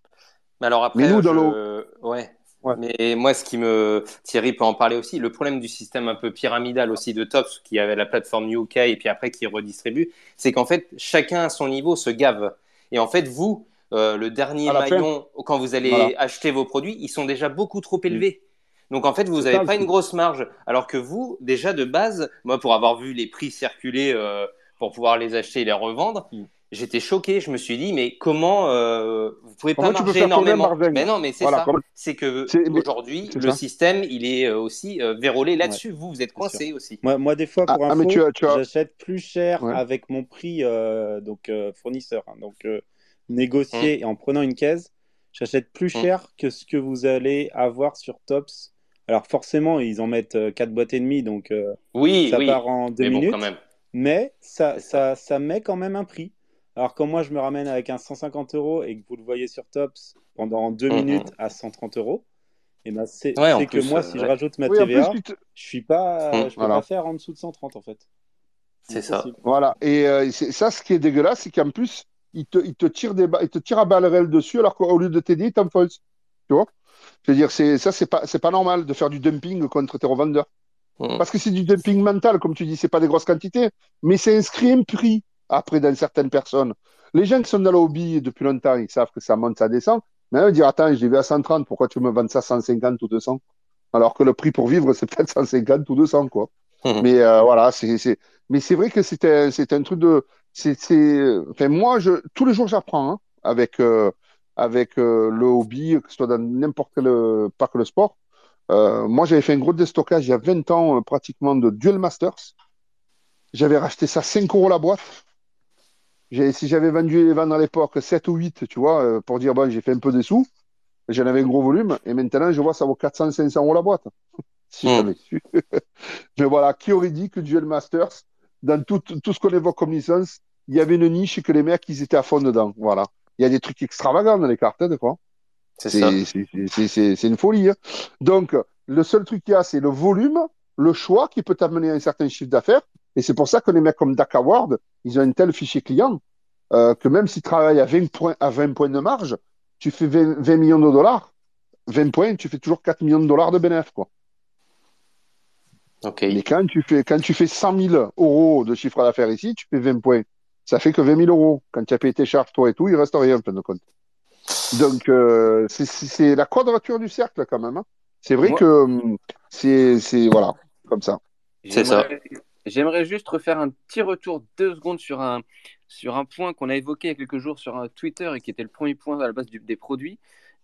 S3: Mais alors après,
S2: Mais nous, dans
S3: je- ouais.
S2: Ouais.
S3: Mais moi, ce qui me. Thierry peut en parler aussi. Le problème du système un peu pyramidal aussi de Tops, qui avait la plateforme UK et puis après qui redistribue, c'est qu'en fait, chacun à son niveau se gave. Et en fait, vous, euh, le dernier
S2: fin.
S3: maillon, quand vous allez
S2: Voilà.
S3: acheter vos produits, ils sont déjà beaucoup trop élevés. Donc en fait, vous n'avez pas une grosse marge. Alors que vous, déjà de base, moi, pour avoir vu les prix circuler euh, pour pouvoir les acheter et les revendre,
S6: Mm.
S3: J'étais choqué. Je me suis dit, mais comment euh, vous pouvez
S2: Comment
S3: pas marger énormément Mais non, mais c'est
S2: Voilà,
S3: ça.
S2: comment-
S3: C'est que aujourd'hui, le
S2: ça.
S3: système, il est euh, aussi euh, vérolé là-dessus. Vous, vous êtes coincé aussi.
S6: Moi, moi des fois,
S2: Ah,
S6: pour
S2: ah, mais
S6: info,
S2: as-
S6: j'achète plus cher
S2: Ouais.
S6: avec mon prix euh, donc euh, fournisseur. hein. donc euh, négocier et en prenant une caisse, j'achète plus
S3: Mm.
S6: cher que ce que vous allez avoir sur Tops. Alors forcément, ils en mettent 4 boîtes et demie, donc euh,
S3: Oui,
S6: ça
S3: oui.
S6: part en 2
S3: Mais bon,
S6: minutes.
S3: quand même.
S6: mais ça, ça, ça met quand même un prix. Alors quand moi je me ramène avec un 150 euros et que vous le voyez sur Tops pendant 2
S3: Mhm.
S6: minutes à 130 euros, et ben c'est
S3: Ouais,
S6: que moi
S3: euh,
S6: si je rajoute ma
S2: Oui,
S6: TVA,
S2: plus, tu te-
S6: je suis pas,
S3: Mhm.
S6: je peux
S2: Voilà.
S6: pas faire en dessous de 130 en fait.
S3: C'est ça.
S2: Voilà. Et euh, ça, ce qui est dégueulasse, c'est qu'en plus, il te, il te tire des ba- il te tire à balles réelles dessus, alors qu'au lieu de t'aider, il t'enfonce. Tu vois? Je veux dire, c'est, ça, c'est pas, c'est pas normal de faire du dumping contre tes revendeurs.
S3: Mm.
S2: Parce que c'est du dumping mental, comme tu dis, c'est pas des grosses quantités, mais c'est inscrit un prix après dans certaines personnes. Les gens qui sont dans le hobby depuis longtemps, ils savent que ça monte, ça descend. Mais ils dire, attends, je l'ai vu à 130, pourquoi tu me vends ça à 150 ou 200? Alors que le prix pour vivre, c'est peut-être 150 ou 200, quoi.
S3: Mhm.
S2: Mais euh, voilà, c'est, mais c'est vrai que c'est un truc de, c'est, c'est, enfin, moi, je, tous les jours, j'apprends, hein, avec, euh, avec euh, le hobby, que ce soit dans n'importe quel, que le sport. Moi, j'avais fait un gros déstockage il y a 20 ans, pratiquement, de Duel Masters. J'avais racheté ça 5 euros la boîte. Si j'avais vendu les vendre à l'époque 7 ou 8, tu vois, euh, pour dire, bon, j'ai fait un peu des sous, j'en avais un gros volume, et maintenant, je vois, ça vaut 400, 500 euros la boîte. (laughs) si
S3: Mm.
S2: j'avais su. (laughs) Mais voilà, qui aurait dit que Duel Masters, dans tout, tout ce qu'on évoque comme licence, il y avait une niche et que les mecs, ils étaient à fond dedans. Voilà. Il y a des trucs extravagants dans les cartes, hein, des fois.
S3: C'est ça.
S2: C'est une folie. hein. Donc, le seul truc qu'il y a, c'est le volume, le choix qui peut t'amener à un certain chiffre d'affaires. Et c'est pour ça que les mecs comme Dak Award, ils ont un tel fichier client euh, que même s'ils travaillent à 20 points, à 20 points de marge, tu fais 20, 20 millions de dollars, 20 points, tu fais toujours 4 millions de dollars de bénéfice. Quoi.
S3: Ok.
S2: Mais quand tu fais, quand tu fais 100 000 euros de chiffre d'affaires ici, tu fais 20 points. Ça fait que 20 000 euros. Quand tu as payé tes charges, toi et tout, il reste rien, en fin de compte. Donc, euh, c'est- la quadrature du cercle, quand même. hein. C'est vrai que hum, C'est, c'est voilà, comme ça.
S3: C'est ça.
S1: J'aimerais- juste refaire un petit retour deux secondes sur un, sur un point qu'on a évoqué il y a quelques jours sur un Twitter et qui était le premier point à la base des produits.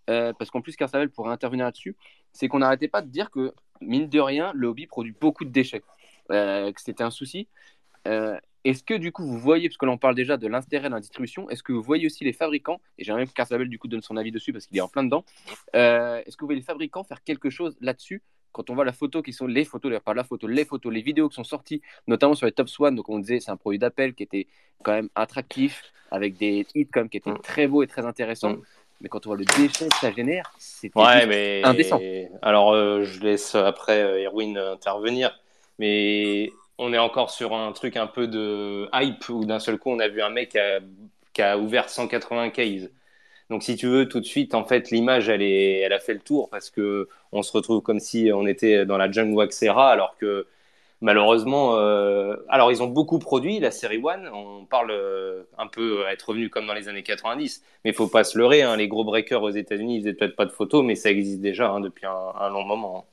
S1: Euh, parce qu'en plus, Carsabel pourrait intervenir là-dessus. C'est qu'on n'arrêtait pas de dire que, mine de rien, le hobby produit beaucoup de déchets. Euh, que c'était un souci. Euh, est-ce que du coup, vous voyez, parce que là on parle déjà de l'intérêt de la distribution, est-ce que vous voyez aussi les fabricants, et j'aimerais que Carsabel du coup donne son avis dessus parce qu'il est en plein dedans, euh, est-ce que vous voyez les fabricants faire quelque chose là-dessus quand on voit la photo qui sont les photos, d'ailleurs, pas la photo, les photos, les vidéos qui sont sorties, notamment sur les Top One, donc on disait c'est un produit d'appel qui était quand même attractif, avec des hits qui étaient
S3: Mm.
S1: très beaux et très intéressants.
S3: Mm.
S1: Mais quand on voit le déchet que ça génère, c'est
S3: Ouais, mais
S1: indécent.
S3: alors euh, je laisse après euh, Erwin euh, intervenir, mais on est encore sur un truc un peu de hype où d'un seul coup on a vu un mec qui a, qui a ouvert 180 cases. Donc si tu veux tout de suite en fait l'image elle a fait le tour parce que on se retrouve comme si on était dans la jungle Waxera alors que malheureusement euh, alors ils ont beaucoup produit la série One. On parle euh, un peu à être revenu comme dans les années 90 mais il faut pas se leurrer hein, les gros breakers aux États-Unis ils faisaient peut-être pas de photos mais ça existe déjà hein, depuis un, un long moment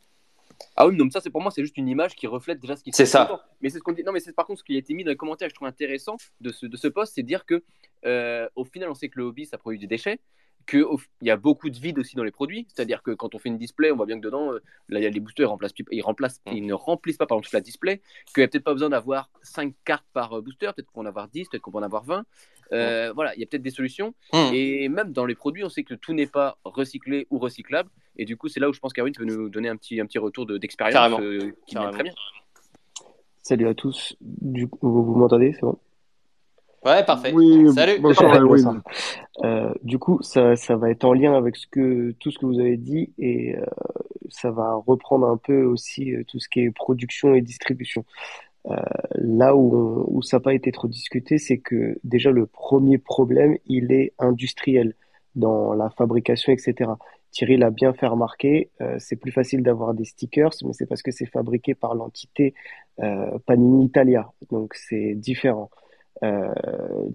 S1: Ah oui, non, mais ça, c'est pour moi, c'est juste une image qui reflète déjà ce qui se
S3: C'est
S1: passe
S3: ça.
S1: longtemps. Mais c'est ce qu'on dit. Non, mais c'est par contre ce qui a été mis dans les commentaires, que je trouve intéressant de ce, de ce post, c'est dire que euh, au final, on sait que le hobby, ça produit des déchets, qu'il y a beaucoup de vide aussi dans les produits. C'est-à-dire que quand on fait une display, on voit bien que dedans, euh, là, il y a les boosters, ils, remplacent, ils, remplacent,
S3: Mm.
S1: ils ne remplissent pas par exemple toute la display, qu'il n'y a peut-être pas besoin d'avoir 5 cartes par euh, booster, peut-être qu'on va en avoir 10, peut-être qu'on va en avoir 20. Euh, Voilà, il y a peut-être des solutions.
S3: Hmm.
S1: Et même dans les produits, on sait que tout n'est pas recyclé ou recyclable. Et du coup, c'est là où je pense qu'Arwin peut nous donner un petit, un petit retour de- d'expérience euh, qui vient très bien.
S7: Salut à tous. Du coup, vous, vous m'entendez C'est bon?
S3: Ouais parfait
S2: Oui,
S3: salut
S7: Parfait,
S2: Erwin.
S7: bonsoir. Euh, du coup, ça, ça va être en lien avec ce que, tout ce que vous avez dit et euh, ça va reprendre un peu aussi euh, tout ce qui est production et distribution. Euh, là où, on- où ça n'a pas été trop discuté, c'est que déjà le premier problème, il est industriel dans la fabrication, etc. Thierry l'a bien fait remarquer, euh, c'est plus facile d'avoir des stickers, mais c'est parce que c'est fabriqué par l'entité euh, Panini Italia, donc c'est différent. Euh,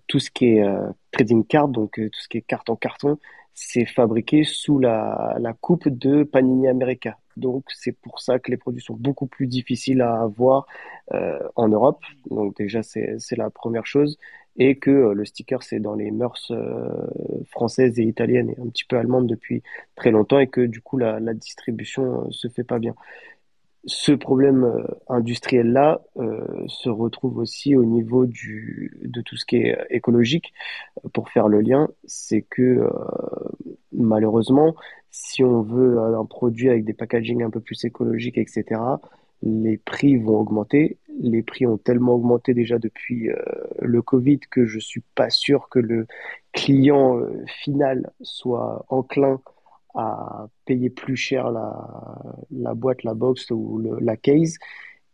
S7: tout ce qui est trading card, donc tout ce qui est carte en carton, c'est fabriqué sous la, coupe de Panini America. Donc c'est pour ça que les produits sont beaucoup plus difficiles à avoir en Europe. Donc déjà c'est la première chose et que euh, le sticker c'est dans les mœurs euh, françaises et italiennes et un petit peu allemandes depuis très longtemps et que du coup la, la distribution euh, se fait pas bien. Ce problème industriel-là euh, se retrouve aussi au niveau du, de tout ce qui est écologique. Pour faire le lien, c'est que malheureusement, si on veut un produit avec des packaging un peu plus écologiques, etc., les prix vont augmenter. Les prix ont tellement augmenté déjà depuis euh, le Covid que je suis pas sûr que le client euh, final soit enclin à payer plus cher la, boîte, la box ou la case.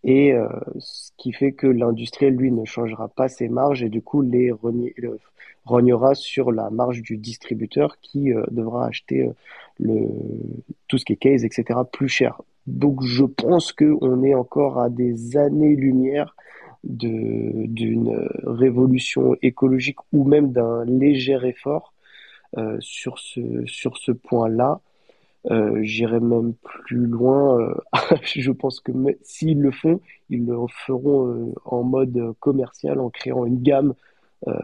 S7: Et euh, ce qui fait que l'industriel, lui, ne changera pas ses marges et du coup les rogner- le- rognera sur la marge du distributeur qui devra acheter tout ce qui est case, etc., plus cher. Donc je pense qu'on est encore à des années-lumière d'une révolution écologique ou même d'un léger effort euh, sur ce, sur ce point-là. Euh, j'irai même plus loin. euh, (laughs) je pense que s'ils le font, ils le feront en mode commercial, en créant une gamme euh,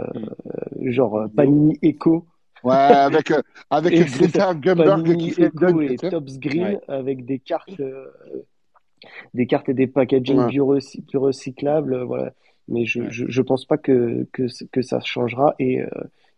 S7: genre Panini Eco,
S2: Ouais, avec, euh, avec
S7: Et
S2: Greta
S7: Panini
S2: qui fait
S7: et. Tops Green
S6: Ouais.
S7: avec des cartes, euh, des cartes et des packaging
S2: Ouais.
S7: bio recy- bio recyclables, euh, voilà. Mais je,
S6: Ouais.
S7: je, je pense pas que, que, que ça changera. Et euh,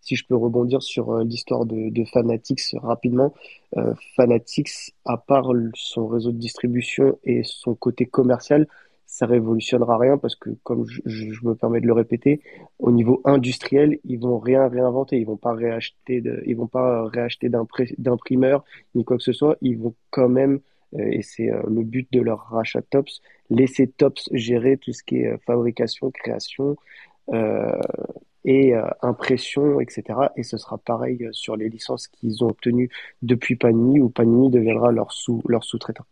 S7: si je peux rebondir sur euh, l'histoire de, de Fanatics rapidement, euh, Fanatics, à part son réseau de distribution et son côté commercial, ça révolutionnera rien parce que, comme je, me permets de le répéter, au niveau industriel, ils vont rien réinventer. Ils vont pas réacheter de, ils vont pas réacheter d'imprimeurs ni quoi que ce soit. Ils vont quand même, euh, et c'est euh, le but de leur rachat Tops, laisser Tops gérer tout ce qui est euh, fabrication, création et impression, etc. Et ce sera pareil sur les licences qu'ils ont obtenues depuis Panini, où Panini deviendra leur sous leur sous-traitant.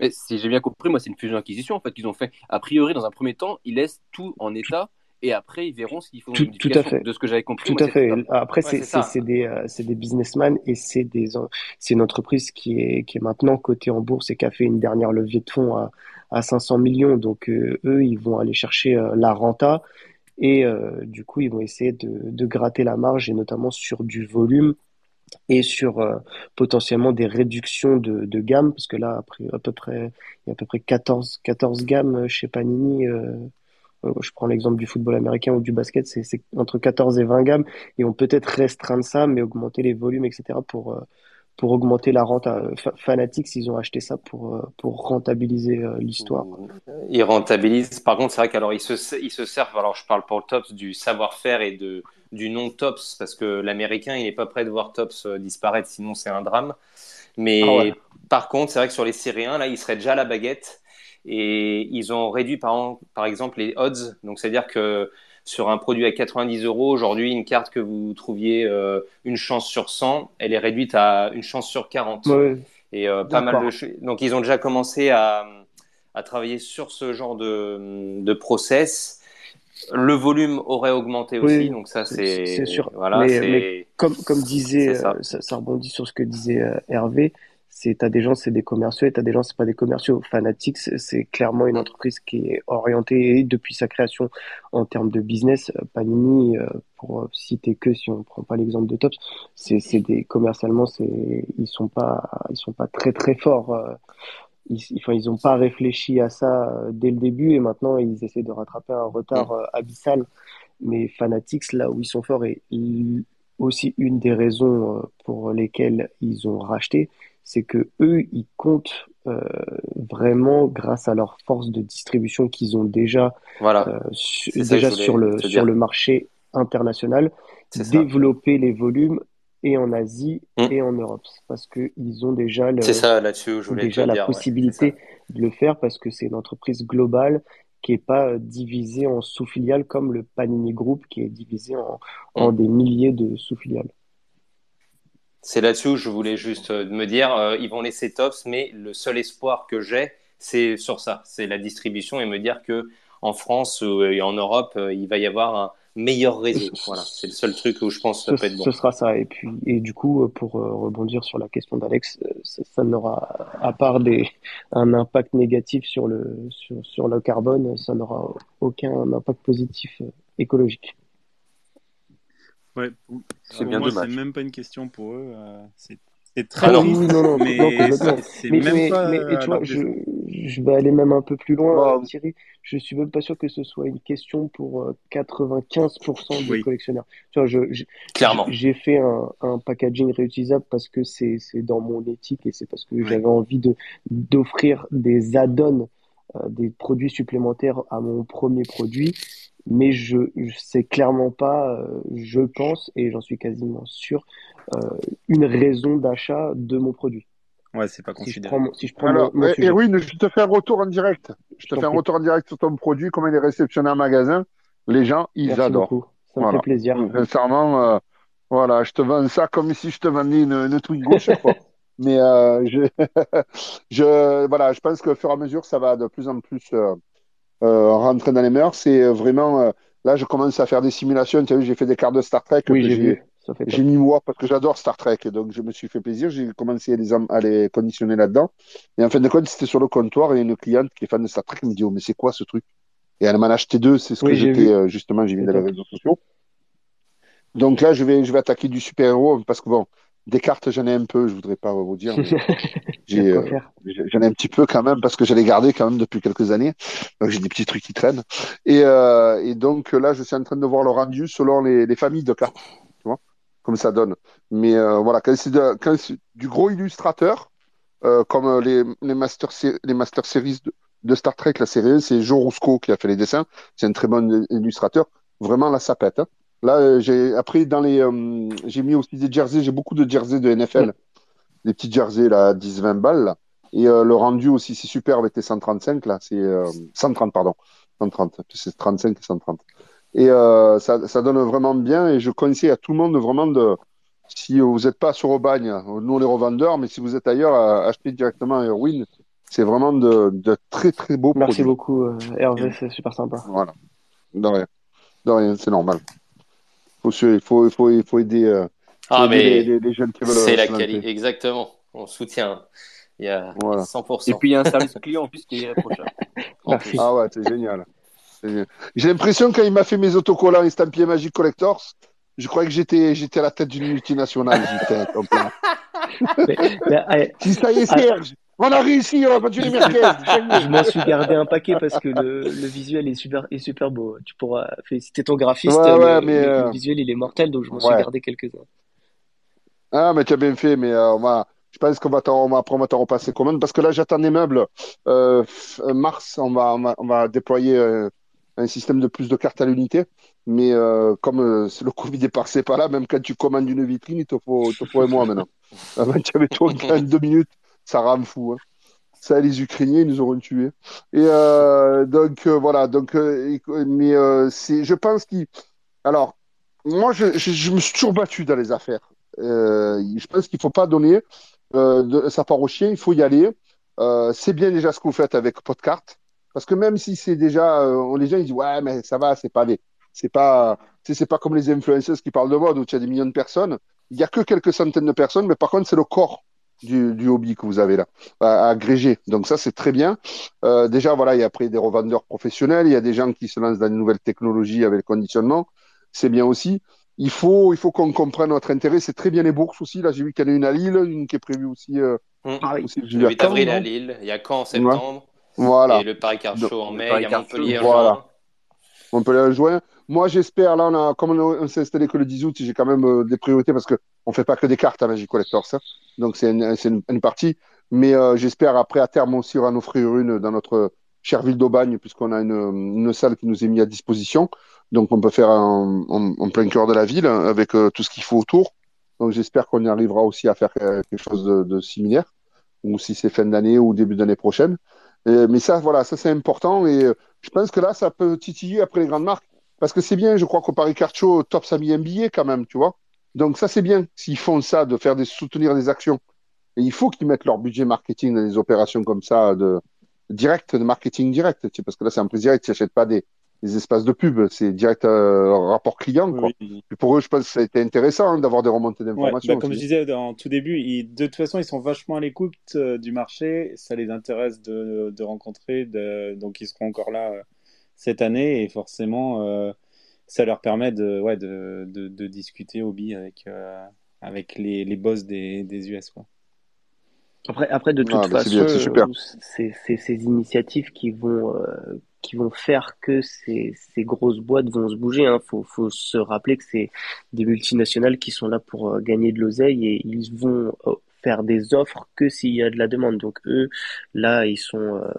S1: Mais si j'ai bien compris, moi, c'est une fusion-acquisition en fait qu'ils ont fait. A priori, dans un premier temps, ils laissent tout en état et après ils verront s'ils font
S7: Tout, tout à fait.
S1: De ce que j'avais compris,
S7: Tout
S1: moi,
S7: à fait. Après,
S3: Ouais,
S7: c'est des euh, des businessmen et c'est des c'est une entreprise qui est qui est maintenant cotée en bourse et qui a fait une dernière levée de fonds à à 500 millions. Donc euh, eux, ils vont aller chercher euh, la renta et euh, du coup, ils vont essayer de de gratter la marge et notamment sur du volume et sur euh, potentiellement des réductions de, de gamme, parce que là, après, à peu près, il y a à peu près 14, 14 gammes chez Panini. euh, euh, je prends l'exemple du football américain ou du basket, c'est entre 14 et 20 gammes, et on peut peut-être restreindre ça, mais augmenter les volumes, etc., pour, euh, pour augmenter la rente. Fa- Fanatics, ils ont acheté ça pour, euh, pour rentabiliser euh, l'histoire.
S3: Ils rentabilisent. Par contre, c'est vrai qu'alors ils se, ils se servent, alors je parle pour le Tops, du savoir-faire et de, du non Tops, parce que l'Américain, il n'est pas prêt de voir Tops euh, disparaître, sinon c'est un drame. Mais
S2: Ah ouais.
S3: par contre, c'est vrai que sur les séries 1, là, ils seraient déjà à la baguette. Et ils ont réduit, par, an- par exemple, les odds. Donc, c'est-à-dire que sur un produit à 90 euros, aujourd'hui, une carte que vous trouviez euh, une chance sur 100, elle est réduite à une chance sur 40.
S7: Ouais,
S3: Et euh, pas mal de donc ils ont déjà commencé à, à travailler sur ce genre de, de process. Le volume aurait augmenté
S7: Oui,
S3: aussi, donc ça
S7: c'est-
S3: c'est
S7: sûr.
S3: Voilà,
S7: Mais- mais comme, comme disait,
S3: ça.
S7: euh, ça, ça rebondit sur ce que disait euh, Hervé, c'est t'as des gens c'est des commerciaux et t'as des gens c'est pas des commerciaux. Fanatics c'est clairement une entreprise qui est orientée depuis sa création en termes de business. euh, Panini, pour citer que si on prend pas l'exemple de Tops, c'est c'est des commercialement c'est ils sont pas ils sont pas très très forts. Ils, enfin, ils ont pas réfléchi à ça euh, dès le début et maintenant ils essaient de rattraper un retard euh, abyssal. Mais Fanatics, là où ils sont forts et aussi une des raisons euh, pour lesquelles ils ont racheté, c'est que eux, ils comptent euh, vraiment grâce à leur force de distribution qu'ils ont déjà
S3: voilà,
S7: euh, su- déjà
S3: voulais
S7: sur le sur le marché international,
S3: ça.
S7: développer les volumes et en Asie
S3: Mm.
S7: et en Europe parce que ils ont déjà le,
S3: ça
S7: la
S3: dire.
S7: possibilité de le faire parce que c'est une entreprise globale qui est pas euh, divisée en sous-filiales comme le Panini Group qui est divisé en, en
S3: Mm.
S7: des milliers de sous-filiales.
S3: C'est là-dessus où je voulais juste euh, me dire, euh, ils vont laisser Tops, mais le seul espoir que j'ai, c'est sur ça, c'est la distribution et me dire que en France et en Europe, il va y avoir un meilleur (laughs) réseau. Voilà, c'est le seul truc où je pense que ça
S7: Ce,
S3: peut être bon.
S7: ce sera ça. Et puis, et du coup, euh, pour euh, rebondir sur la question d'Alex, euh, ça, ça n'aura, à part des, un impact négatif sur le, sur, sur le carbone, ça n'aura aucun impact positif écologique.
S6: Ouais, pour,
S1: C'est bien
S6: moi,
S1: dommage.
S6: c'est même pas une question pour eux. c'est c'est très
S3: Ah non.
S7: non, non,
S6: mais
S7: non, complètement.
S6: c'est c'est
S7: Mais,
S6: même
S7: mais,
S6: pas
S7: mais, et
S6: à
S7: tu vois,
S6: leur
S7: je,
S6: défaut.
S7: Je vais aller même un peu plus loin, Thierry. Je suis même pas sûr que ce soit une question pour euh, 95% des
S6: Oui.
S7: collectionneurs. Tu vois, je, je-
S3: Clairement.
S7: j'ai fait un, un packaging réutilisable parce que c'est, c'est dans mon éthique et c'est parce que
S6: Oui.
S7: j'avais envie de, d'offrir des add-ons, euh, des produits supplémentaires à mon premier produit. Mais je, je c'est clairement pas, euh, je pense, et j'en suis quasiment sûr, euh, une raison d'achat de mon produit.
S6: Ouais, c'est pas
S7: Si je
S6: considéré.
S7: prends si je prends
S2: Alors,
S7: mon, mon
S2: eh,
S7: sujet.
S2: Erwin, je te fais un retour en direct. Je te fais un
S7: prie.
S2: retour en direct sur ton produit, comment il est réceptionné en magasin. Les gens, ils
S7: Merci
S2: adorent.
S7: beaucoup. Ça me
S2: Voilà.
S7: fait plaisir.
S2: Sincèrement, euh, voilà, je te vends ça comme si je te vendais une, une Twingo chaque fois. (laughs) Mais euh, je, (laughs) je, voilà, je pense qu'au fur et à mesure, ça va de plus en plus euh, euh, rentrer dans les mœurs. C'est vraiment, euh, là, je commence à faire des simulations. Tu as vu, j'ai fait des cartes de Star Trek
S7: Oui,
S2: que
S7: j'ai vu.
S2: J'ai mis moi parce que j'adore Star Trek. Donc, je me suis fait plaisir. J'ai commencé à les, am- à les conditionner là-dedans. Et en fin de compte, c'était sur le comptoir et une cliente qui est fan de Star Trek me dit, oh, mais c'est quoi ce truc? Et elle m'en a acheté deux. C'est ce
S7: Oui,
S2: que
S7: j'ai
S2: j'étais,
S7: vu.
S2: euh, justement, j'ai mis dans les réseaux sociaux. Donc là, je vais, je vais attaquer du super-héros parce que bon, des cartes, j'en ai un peu, je voudrais pas vous dire, (laughs) j'ai, euh, j'en ai un petit peu quand même parce que je l'ai gardé quand même depuis quelques années. Donc j'ai des petits trucs qui traînent. Et, euh, et donc là, je suis en train de voir le rendu selon les, les familles de cartes, comme ça donne. Mais euh, voilà, quand c'est, du gros illustrateur, euh, comme euh, les, les Master, les Master Series de, Star Trek, la série 1, c'est Joe Rusco qui a fait les dessins. C'est un très bon illustrateur. Vraiment, là, ça pète. hein. Là, j'ai après dans les, j'ai mis aussi des jerseys. J'ai beaucoup de jerseys de NFL, des petits jerseys là, 10-20 balles. Et le rendu aussi, c'est super avec les 135 là. C'est euh, 130 pardon, 130. C'est 35 et 130. Et euh, ça, ça donne vraiment bien. Et je conseille à tout le monde vraiment de, si vous n'êtes pas sur Aubagne, nous les revendeurs, mais si vous êtes ailleurs, à acheter directement à Erwin. C'est vraiment de, de très très beaux
S7: Merci
S2: produits.
S7: beaucoup, euh, Hervé. C'est super sympa.
S2: Voilà. De rien. De rien, c'est normal. Faut, il, faut, il, faut, il faut aider, euh,
S3: Ah,
S2: aider
S3: mais
S2: les, les- les jeunes qui veulent
S3: c'est
S2: euh,
S3: la qualité. Exactement. On soutient. Il y a
S2: Voilà.
S3: 100%.
S1: Et puis il y a un service client en plus qui est irréprochable.
S2: Ah ouais, c'est génial. J'ai l'impression quand il m'a fait mes autocollants estampillés Magic Collectors, je croyais que j'étais j'étais à la tête d'une multinationale.
S7: Allez, (laughs)
S2: Si ça y est, Serge, on a réussi, on a battu les merguez. (laughs)
S7: je m'en suis gardé un paquet parce que le, le visuel est super, est super beau. Tu pourras féliciter ton graphiste.
S2: Ouais, ouais,
S7: le,
S2: mais,
S7: le-
S2: euh,
S7: visuel, il est mortel, donc je m'en suis gardé quelques-uns.
S2: Ah, mais tu as bien fait, mais euh, on va, je pense qu'on va t'en, on va, après, on va t'en repasser commande parce que là, j'attends des meubles. Euh, euh, mars, on va, on va, on va déployer un système de plus de cartes à l'unité. Mais euh, comme euh, le Covid est passé par là, même quand tu commandes une vitrine, il te faut, il te faut un mois maintenant. (laughs) Avant, tu avais tout en deux minutes, ça rame fou. Hein. Ça, les Ukrainiens, ils nous auront tués. Et euh, donc, voilà. Donc, mais c'est, je pense qu'il. Alors, moi, je, je, je me suis toujours battu dans les affaires. Je pense qu'il faut pas donner de, sa part au chien, il faut y aller. C'est bien déjà ce que vous faites avec Podcart, parce que même si c'est déjà, euh, les gens ils disent ouais mais ça va, c'est pas des, c'est pas, c'est pas comme les influenceurs qui parlent de mode où tu as des millions de personnes. Il y a que quelques centaines de personnes, mais par contre c'est le corps du, du hobby que vous avez là à, à agréger. Donc ça c'est très bien. Euh, déjà voilà, il y a après des revendeurs professionnels, il y a des gens qui se lancent dans de nouvelles technologies avec le conditionnement, c'est bien aussi. Il faut, il faut qu'on comprenne notre intérêt. C'est très bien les bourses aussi. Là, j'ai vu qu'il y en a une à Lille, une qui est prévue aussi, euh,
S3: Mm.
S7: Ah oui.
S2: aussi
S3: Le
S2: prévue à
S3: 8
S2: Caen,
S3: avril à Lille, il y a Caen en septembre,
S2: Voilà.
S3: et le Paris Car Show en mai, il y a Montpellier en
S2: voilà.
S3: juin.
S2: On peut aller juin. Moi, j'espère, là, on a, comme on, on s'est installé que le 10 août, j'ai quand même euh, des priorités parce que on fait pas que des cartes à Magic Collector, ça. Donc, c'est une, c'est une, une partie. Mais euh, j'espère, après, à terme aussi, on va en offrir une dans notre chère ville d'Aubagne, puisqu'on a une, une salle qui nous est mise à disposition. Donc, on peut faire en, en, en plein cœur de la ville, hein, avec euh, tout ce qu'il faut autour. Donc, j'espère qu'on y arrivera aussi à faire quelque chose de, de similaire, ou si c'est fin d'année ou début d'année prochaine. Euh, mais ça, voilà, ça c'est important. Et euh, je pense que là, ça peut titiller après les grandes marques. Parce que c'est bien, je crois qu'au Paris Card Show, Tops a mis un billet quand même, tu vois. Donc ça, c'est bien s'ils font ça, de faire des soutenir des actions. Et il faut qu'ils mettent leur budget marketing dans des opérations comme ça, de direct, de marketing direct. tu sais, Parce que là, c'est un prix direct, tu n'achètes pas des, des espaces de pub, c'est direct euh, rapport client, quoi.
S6: Oui.
S2: Et pour eux, je pense que ça a été intéressant hein, d'avoir des remontées
S6: Ouais,
S2: d'informations.
S6: bah, comme je disais en tout début, ils- de toute façon, ils sont vachement à l'écoute euh, du marché. Ça les intéresse de, de rencontrer, de- donc ils seront encore là euh, cette année et forcément, euh, ça leur permet de, ouais, de, de, de discuter hobby avec, euh, avec les, les boss des, des US, quoi.
S7: Après, après, de toute
S2: Ah, bah, c'est
S7: façon,
S2: bien, c'est super.
S7: c'est c'est ces initiatives qui vont, euh, qui vont faire que ces, ces grosses boîtes vont se bouger. Hein. Faut, faut se rappeler que c'est des multinationales qui sont là pour euh, gagner de l'oseille et ils vont euh, faire des offres que s'il y a de la demande. Donc eux, là, ils sont, euh,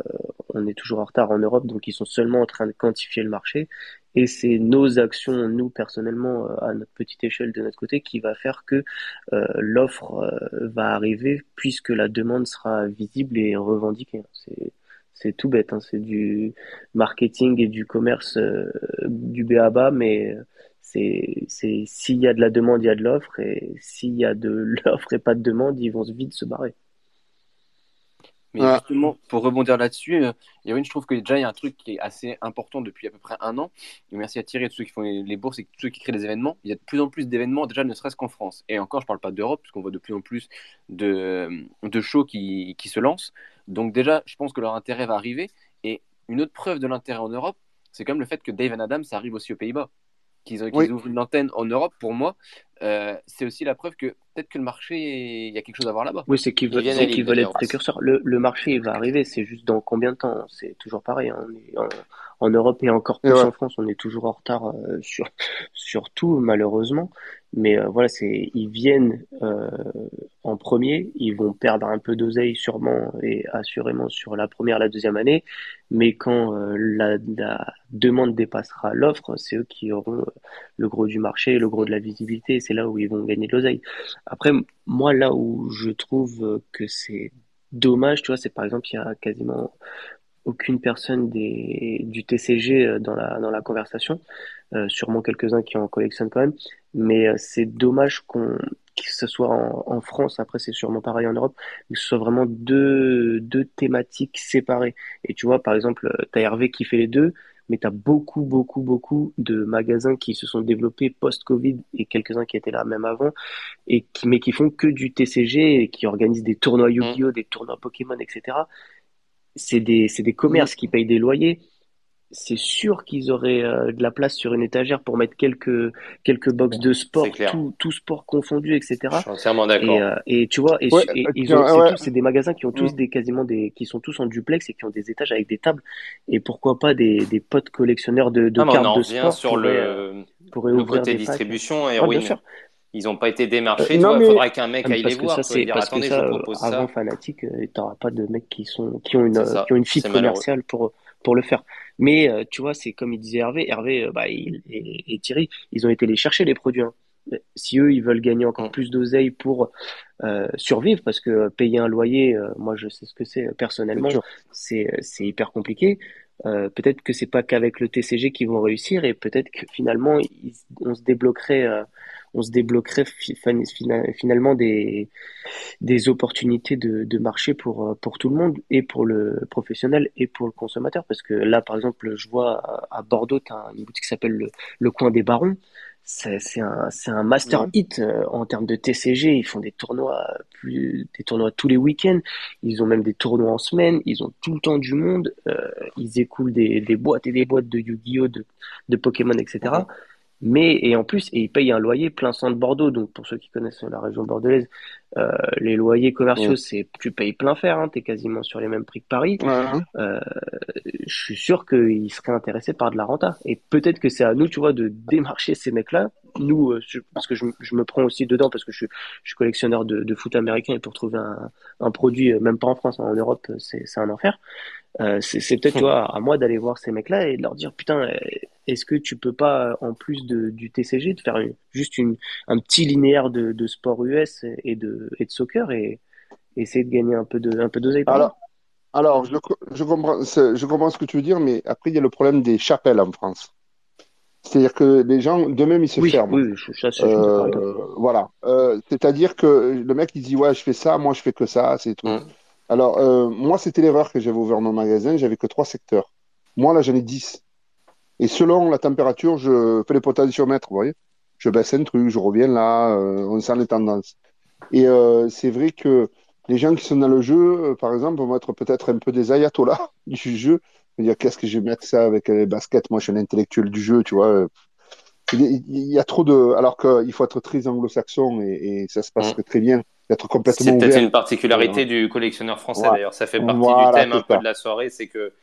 S7: on est toujours en retard en Europe, donc ils sont seulement en train de quantifier le marché. Et c'est nos actions, nous personnellement, euh, à notre petite échelle de notre côté, qui va faire que euh, l'offre euh, va arriver puisque la demande sera visible et revendiquée. C'est c'est tout bête, hein. C'est du marketing et du commerce euh, du B.A.B.A. mais c'est c'est s'il y a de la demande, il y a de l'offre et s'il y a de (laughs) l'offre et pas de demande, ils vont vite se barrer.
S1: Mais
S2: Ouais.
S1: justement, pour rebondir là-dessus, euh, je trouve que déjà, il y a un truc qui est assez important depuis à peu près un an. Et merci à Thierry et tous ceux qui font les, les bourses et tous ceux qui créent des événements. Il y a de plus en plus d'événements, déjà ne serait-ce qu'en France. Et encore, je ne parle pas d'Europe, puisqu'on voit de plus en plus de, de shows qui, qui se lancent. Donc déjà, je pense que leur intérêt va arriver. Et une autre preuve de l'intérêt en Europe, c'est quand même le fait que Dave and Adams arrive aussi aux Pays-Bas. Qu'ils
S2: Oui.
S1: ouvrent une antenne en Europe, pour moi, euh, c'est aussi la preuve que peut-être que le marché, il y a quelque chose à voir là-bas.
S7: Oui, c'est qu'ils
S3: Ils
S7: veulent, être précurseurs. Le, le marché, il va arriver, c'est juste dans combien de temps? C'est toujours pareil, hein. On est en, en Europe et encore plus
S2: ouais.
S7: en France, on est toujours en retard euh, (laughs) sur, sur tout, malheureusement. Mais euh, voilà, c'est, ils viennent euh, en premier, ils vont perdre un peu d'oseille sûrement et assurément sur la première, la deuxième année. Mais quand euh, la, la demande dépassera l'offre, c'est eux qui auront le gros du marché, le gros de la visibilité, c'est là où ils vont gagner de l'oseille. Après, moi, là où je trouve que c'est dommage, tu vois, c'est par exemple, il y a quasiment aucune personne des, du TCG euh, dans la, dans la conversation, euh, sûrement quelques-uns qui en collectionnent quand même, mais euh, c'est dommage qu'on, que ce soit en, France, après c'est sûrement pareil en Europe, mais que ce soit vraiment deux, deux thématiques séparées. Et tu vois, par exemple, euh, t'as Hervé qui fait les deux, mais tu as beaucoup, beaucoup, beaucoup de magasins qui se sont développés post-Covid et quelques-uns qui étaient là même avant, et qui, mais qui font que du TCG et qui organisent des tournois Yu-Gi-Oh, des tournois Pokémon, etc. C'est des, c'est des commerces qui payent des loyers c'est sûr qu'ils auraient euh, de la place sur une étagère pour mettre quelques quelques box de sport, tout, tout, sport confondu, etc.
S3: Je suis entièrement d'accord.
S7: Et, euh, et, tu vois, et, et ils ont, c'est des magasins qui ont tous mm. des quasiment des, qui sont tous en duplex et qui ont des étages avec des tables. Et pourquoi pas des, des potes collectionneurs de, de cartes de sport
S3: sur le, euh, le côté distribution, et oui, ils n'ont pas été démarchés. il faudrait qu'un mec aille les voir.
S7: Ça, c'est parce que ça, avant fanatique, tu n'auras pas de mecs qui sont qui ont une qui ont une fibre commerciale pour pour le faire. Mais euh, tu vois, c'est comme il disait Hervé, Hervé euh, bah, et, Thierry, ils ont été les chercher les produits. Hein. Si eux, ils veulent gagner encore plus d'oseille pour euh, survivre, parce que payer un loyer, moi je sais ce que c'est personnellement, c'est hyper compliqué. peut-être que c'est pas qu'avec le TCG qu'ils vont réussir et peut-être que finalement on se débloquerait on se débloquerait finalement des, des opportunités de, de marché pour, euh, pour tout le monde, et pour le professionnel et pour le consommateur. Parce que là, par exemple, je vois à Bordeaux, tu as une boutique qui s'appelle le, le, Coin des Barons. C'est un, un master hit euh, en termes de TCG. Ils font des tournois, plus, des tournois tous les week-ends. Ils ont même des tournois en semaine. Ils ont tout le temps du monde. Euh, ils écoulent des, des boîtes et des boîtes de Yu-Gi-Oh, de, de Pokémon, etc. Mais, et en plus, et ils payent un loyer plein centre Bordeaux. Donc, pour ceux qui connaissent la région bordelaise, euh, les loyers commerciaux, c'est, tu payes plein fer, hein, t'es quasiment sur les mêmes prix que Paris. Euh, je suis sûr qu'ils seraient intéressés par de la renta. Et peut-être que c'est à nous, tu vois, de démarcher ces mecs-là. Nous, euh, parce que je, me prends aussi dedans parce que je, suis collectionneur de, foot américain et pour trouver un, produit, euh, même pas en France, en Europe, c'est, c'est un enfer. Euh, c'est peut-être à moi d'aller voir ces mecs-là et de leur dire putain, euh, est-ce que tu peux pas en plus du TCG de faire juste un petit linéaire de, sport US et de, et de soccer et, essayer de gagner un peu de un peu d'oseille
S2: alors, alors je, comprends je comprends ce que tu veux dire, mais après il y a le problème des chapelles en France. C'est-à-dire que les gens, de même, ils se ferment.
S7: Oui, ça,
S2: euh, voilà. Euh, C'est-à-dire que le mec, il dit, ouais, je fais ça, moi, je fais que ça, c'est tout. Mmh. Alors, euh, moi, c'était l'erreur que j'avais ouvert mon magasin. J'avais que trois secteurs. Moi, là, j'en ai dix. Et selon la température, je fais les potentiomètres, vous voyez. Je baisse un truc, je reviens là, on sent les tendances. Et c'est vrai que les gens qui sont dans le jeu, par exemple, vont être peut-être un peu des ayatollahs (laughs) du jeu. Dire qu'est-ce que je vais mettre ça avec les baskets? Moi, je suis un intellectuel du jeu, tu vois. Il y a trop de. Alors qu'il faut être très anglo-saxon et, et, ça se passe mmh. très bien complètement
S3: C'est peut-être une particularité du collectionneur français d'ailleurs. Ça fait partie du thème un peu de la soirée, c'est que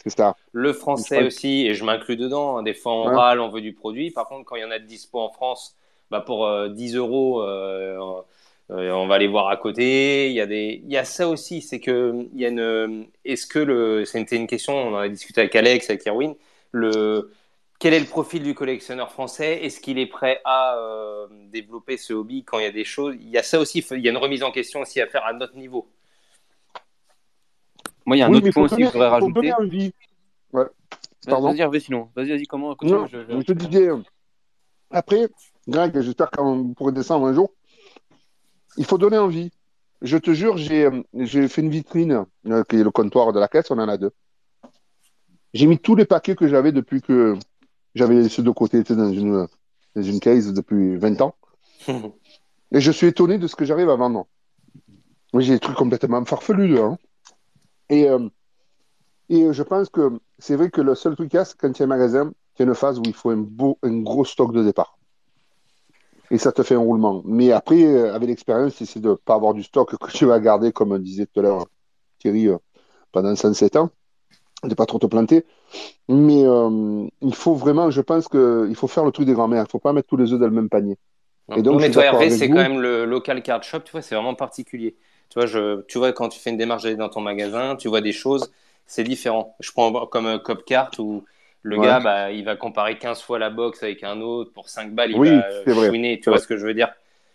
S3: le français aussi, et je m'inclus dedans, hein, des fois on râle, on veut du produit. Par contre, quand il y en a de dispo en France, bah pour 10 euh, euros, euh, euh, on va aller voir à côté. Il y a des, il y a ça aussi, c'est que il y a une. Est-ce que le, c'était une question, on en a discuté avec Alex, avec Erwin, le quel est le profil du collectionneur français? Est-ce qu'il est prêt à euh, développer ce hobby quand il y a des choses? Il y a ça aussi, il y a une remise en question aussi à faire à notre niveau.
S1: Moi, il y a un autre point aussi que je voudrais rajouter.
S2: Envie. Ouais. Pardon.
S1: Vas-y, Hervé, sinon. Vas-y, vas-y, comment
S2: non, je, je... te disais, après, Greg, j'espère qu'on pourrait descendre un jour. Il faut donner envie. Je te jure, j'ai fait une vitrine, euh, qui est le comptoir de la caisse, on en a deux. J'ai mis tous les paquets que j'avais depuis que j'avais laissé de côté dans une, dans une case depuis 20 ans. (laughs) Et je suis étonné de ce que j'arrive à vendre. Oui, j'ai des trucs complètement farfelus. Hein. Et, euh, et je pense que c'est vrai que le seul truc qu'il y a, c'est quand il y a un magasin, il y a une phase où il faut un, beau, un gros stock de départ. Et ça te fait un roulement. Mais après, euh, avec l'expérience, c'est de ne pas avoir du stock que tu vas garder, comme disait tout à l'heure Thierry, euh, pendant 107 ans de pas trop te planter. Mais euh, il faut vraiment, je pense qu'il faut faire le truc des grands-mères. Il ne faut pas mettre tous les œufs dans le même panier.
S3: Et donc, mais toi, Hervé, c'est quand même le local card shop, tu vois, c'est vraiment particulier. Tu vois, je, tu vois, quand tu fais une démarche d'aller dans ton magasin, tu vois des choses, c'est différent. Je prends comme un Copcart où le gars, bah, il va comparer 15 fois la box avec un autre pour 5 balles, il
S2: oui,
S3: va chouiner, tu vois ce que je veux dire?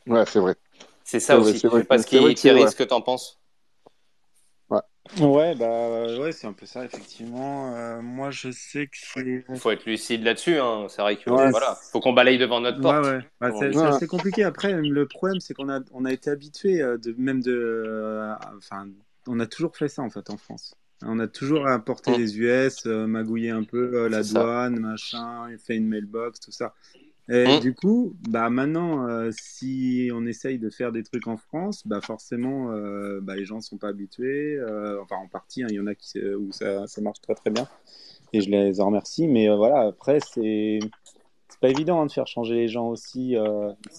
S2: Ouais, c'est vrai.
S3: C'est ça aussi. Vrai, Parce qu'il Thierry, ce que tu en penses
S6: Ouais, bah ouais, c'est un peu ça, effectivement. Euh, moi, je sais que c'est.
S3: Il faut être lucide là-dessus, hein. c'est vrai que voilà, faut qu'on balaye devant notre porte.
S6: Ouais, ouais. Bah, c'est assez compliqué. Après, le problème, c'est qu'on a, on a été habitué euh, de même de, euh, enfin, on a toujours fait ça en fait en France. On a toujours importé
S3: Mm.
S6: des US, euh, magouiller un peu euh, la
S3: ça.
S6: douane, machin, fait une mailbox, tout ça. Et
S3: Mm.
S6: du coup, bah maintenant, euh, si on essaye de faire des trucs en France, bah forcément, euh, bah, les gens sont pas habitués. enfin, en partie, hein, il y en a qui, où ça, ça marche très très bien. Et je les en remercie. Mais voilà, après, c'est pas évident hein, de faire changer les gens aussi.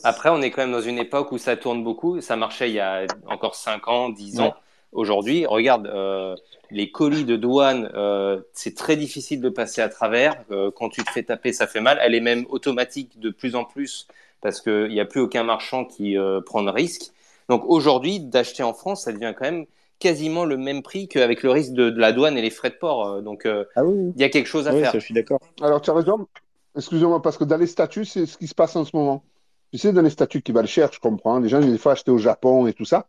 S3: Après, on est quand même dans une époque où ça tourne beaucoup. Ça marchait il y a encore 5 ans, 10 ans.
S6: Ouais.
S3: Aujourd'hui, regarde, euh, les colis de douane, euh, c'est très difficile de passer à travers. Euh, quand tu te fais taper, ça fait mal. Elle est même automatique de plus en plus parce qu'il n'y a plus aucun marchand qui euh, prend de risque. Donc aujourd'hui, d'acheter en France, ça devient quand même quasiment le même prix qu'avec le risque de, de la douane et les frais de port. Donc euh,
S6: Ah oui.
S3: il y a quelque chose à
S6: Oui,
S3: faire.
S6: ça, je suis d'accord.
S2: Alors, tu as raison. Excusez-moi, parce que dans les statuts, c'est ce qui se passe en ce moment. Tu sais, dans les statuts qui valent cher, je comprends. Les gens, des fois, acheter au Japon et tout ça.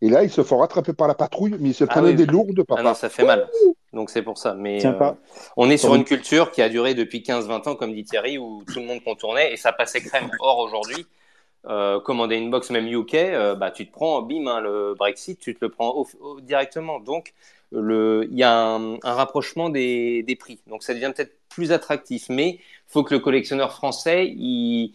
S2: Et là, ils se font rattraper par la patrouille, mais ils se
S3: Ah
S2: prennent
S3: oui.
S2: des lourdes,
S3: Ah
S2: papa.
S3: non, ça fait mal. Donc c'est pour ça. Mais
S6: Tiens
S3: euh,
S6: pas.
S3: on est sur une culture qui a duré depuis 15-20 ans, comme dit Thierry, où tout le monde contournait et ça passait crème. Or aujourd'hui, euh, commander une box même UK, euh, bah tu te prends, bim, hein, le Brexit, tu te le prends au- au- directement. Donc il y a un, un rapprochement des, des prix. Donc ça devient peut-être plus attractif. Mais faut que le collectionneur français, il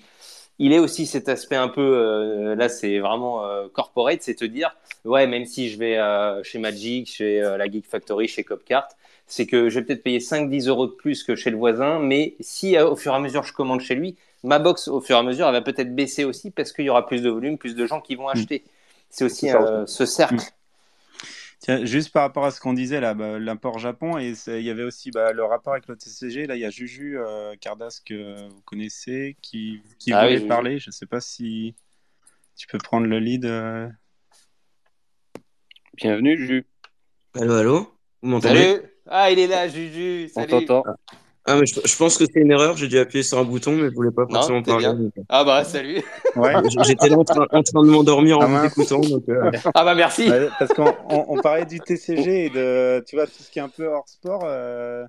S3: il ait aussi cet aspect un peu, euh, là c'est vraiment euh, corporate, c'est te dire, ouais, même si je vais euh, chez Magic, chez la Geek Factory, chez Copcart, c'est que je vais peut-être payer 5-10 euros de plus que chez le voisin, mais si au fur et à mesure je commande chez lui, ma box au fur et à mesure, elle va peut-être baisser aussi parce qu'il y aura plus de volume, plus de gens qui vont acheter. C'est aussi ce cercle.
S6: Tiens, juste par rapport à ce qu'on disait là, bah, l'import Japon, et c'est- il y avait aussi bah, le rapport avec le TCG. Là, il y a Juju euh, Cardas que vous connaissez qui, qui
S3: Ah oui,
S6: voulait
S3: Juju.
S6: parler. Je ne sais pas si tu peux prendre le lead. euh.
S1: Bienvenue, Juju.
S8: Allô, allô? Vous m'entendez?
S3: Salut Ah, il est là, Juju
S1: On t'entend.
S8: Ah, mais je, je pense que c'est une erreur, j'ai dû appuyer sur un bouton, mais je voulais pas forcément parler.
S3: bien. Ah bah, salut
S6: Ouais, (laughs)
S8: J'étais en train, en train de m'endormir
S6: Ah
S8: en
S6: mince.
S8: écoutant, donc euh,
S3: Ah bah, merci
S6: Ouais, parce qu'on on, on parlait du TCG et de tu vois, tout ce qui est un peu hors sport. euh,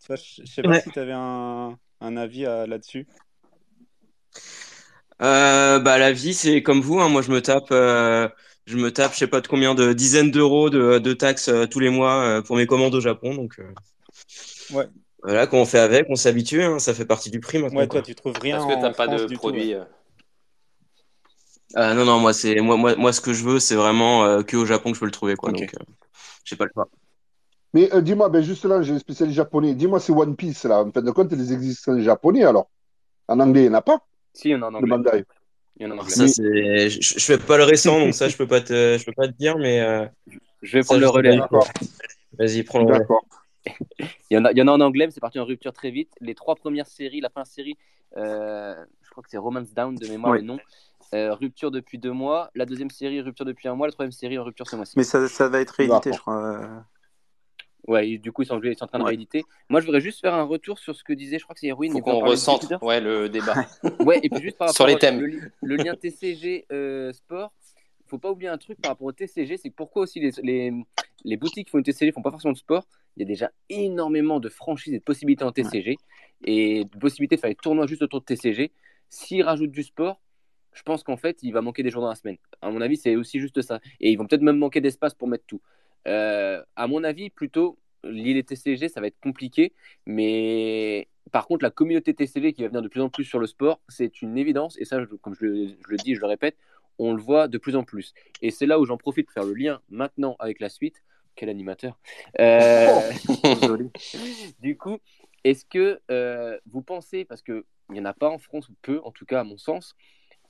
S6: tu vois, je ne sais pas
S8: Ouais.
S6: si tu avais un, un avis euh, là-dessus.
S8: euh, bah, la vie, c'est comme vous, hein, moi je me tape, euh, je me tape, je sais pas de combien de dizaines d'euros de, de taxes euh, tous les mois euh, pour mes commandes au Japon, donc euh,
S6: Ouais.
S8: Voilà, quand on fait avec, on s'habitue, hein, ça fait partie du prix maintenant.
S6: Ouais,
S8: quoi.
S6: toi, tu trouves rien
S3: Parce que t'as pas
S6: France
S3: de
S6: tout,
S3: produit.
S6: ouais.
S3: euh.
S8: Ah, non, non, moi, c'est, moi, moi, moi, ce que je veux, c'est vraiment euh, que au Japon que je peux le trouver, quoi,
S6: Ok.
S8: donc euh, j'ai pas le choix.
S2: Mais euh, dis-moi, ben juste là, j'ai un spécialiste japonais. Dis-moi, c'est One Piece, là. En fin de compte, ils existent en japonais, alors? En anglais, il n'y en a pas,
S1: Si, il y en a en
S2: le
S1: anglais.
S2: Bandai.
S1: Il y en a en anglais.
S8: ça, c'est, je, je fais pas le récent, donc ça, je peux pas te, je peux pas te dire, mais euh,
S1: Je vais prendre le relais.
S8: Vas-y, prends le relais.
S2: d'accord.
S1: Il y, en a, il y en a en anglais, mais c'est parti en rupture très vite. Les trois premières séries, la première série, euh, je crois que c'est Romance Down de mémoire
S4: Oui.
S1: le nom. Euh, rupture depuis deux mois. La deuxième série, rupture depuis un mois. La troisième série, en rupture ce mois-ci.
S4: Mais ça, ça va être réédité,
S2: D'accord.
S4: je crois. euh.
S1: Ouais, du coup, ils sont, ils sont en train de
S4: Ouais.
S1: rééditer. Moi, je voudrais juste faire un retour sur ce que disait, je crois que c'est Erwin.
S3: Faut qu'on recentre ouais, le débat. (laughs)
S1: Ouais, et puis juste par
S3: Sur
S1: rapport
S3: les thèmes.
S1: le lien TCG euh, sport, faut pas oublier un truc par rapport au TCG, c'est pourquoi aussi les, les, les boutiques qui font une TCG font pas forcément de sport? Il y a déjà énormément de franchises et de possibilités en TCG et de possibilités de faire des tournois juste autour de TCG. S'ils rajoutent du sport, je pense qu'en fait, il va manquer des jours dans la semaine. À mon avis, c'est aussi juste ça. Et ils vont peut-être même manquer d'espace pour mettre tout. Euh, à mon avis, plutôt, les TCG, ça va être compliqué. Mais par contre, la communauté TCG qui va venir de plus en plus sur le sport, c'est une évidence. Et ça, je- comme je le, je le dis, je le répète, on le voit de plus en plus. Et c'est là où j'en profite pour faire le lien maintenant avec la suite. Quel animateur. Euh, (laughs)
S4: Joli. (laughs)
S1: du coup, est-ce que euh, vous pensez, parce qu'il n'y en a pas en France, ou peu en tout cas à mon sens,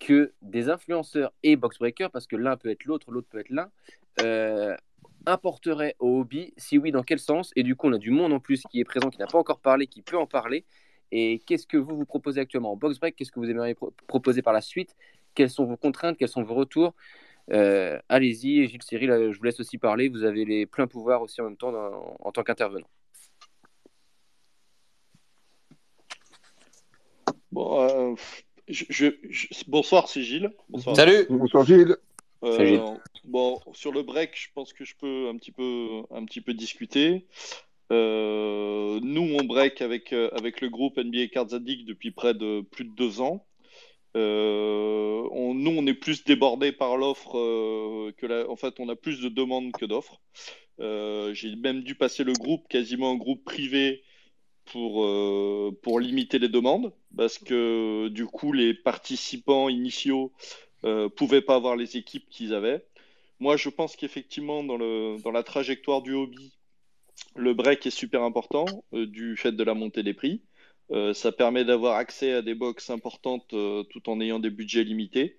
S1: que des influenceurs et boxbreakers, parce que l'un peut être l'autre, l'autre peut être l'un, euh, importeraient au hobby? Si oui, dans quel sens? Et du coup, on a du monde en plus qui est présent, qui n'a pas encore parlé, qui peut en parler. Et qu'est-ce que vous vous proposez actuellement? En boxbreak Qu'est-ce que vous aimeriez pro- proposer par la suite? Quelles sont vos contraintes? Quels sont vos retours? Euh, Allez-y, Gilles Cyril, euh, je vous laisse aussi parler. Vous avez les pleins pouvoirs aussi en même temps dans- en tant qu'intervenant.
S9: Bon, euh, je, je- je- bonsoir, c'est Gilles. Bonsoir.
S3: Salut
S2: Bonsoir, Gilles.
S9: Euh, bon, sur le break, je pense que je peux un petit peu, un petit peu discuter. Euh, nous, on break avec, avec le groupe NBA Cards Addict depuis près de plus de deux ans. Euh, nous, on est plus débordé par l'offre euh, que en fait, on a plus de demandes que d'offres. Euh, j'ai même dû passer le groupe quasiment en groupe privé pour, pour limiter les demandes, parce que du coup, les participants initiaux euh, pouvaient pas avoir les équipes qu'ils avaient. Moi, je pense qu'effectivement, dans, le, dans la trajectoire du hobby, le break est super important du fait de la montée des prix. Euh, ça permet d'avoir accès à des box importantes euh, tout en ayant des budgets limités.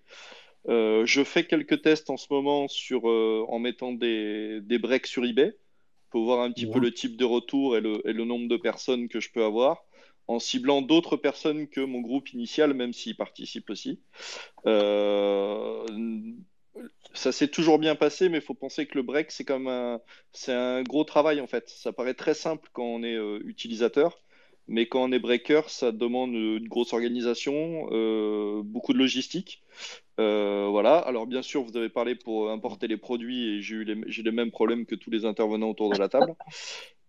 S9: Euh, je fais quelques tests en ce moment sur, en mettant des, des breaks sur eBay pour voir un petit peu le type de retour et le, et le nombre de personnes que je peux avoir en ciblant d'autres personnes que mon groupe initial, même s'ils participent aussi. Ça s'est toujours bien passé, mais il faut penser que le break, c'est comme un, un gros travail en fait. Ça paraît très simple quand on est utilisateur, mais quand on est breaker, ça demande une grosse organisation, euh, beaucoup de logistique. Euh, voilà. Alors bien sûr, vous avez parlé pour importer les produits et j'ai eu les, mêmes problèmes que tous les intervenants autour de la table. (laughs)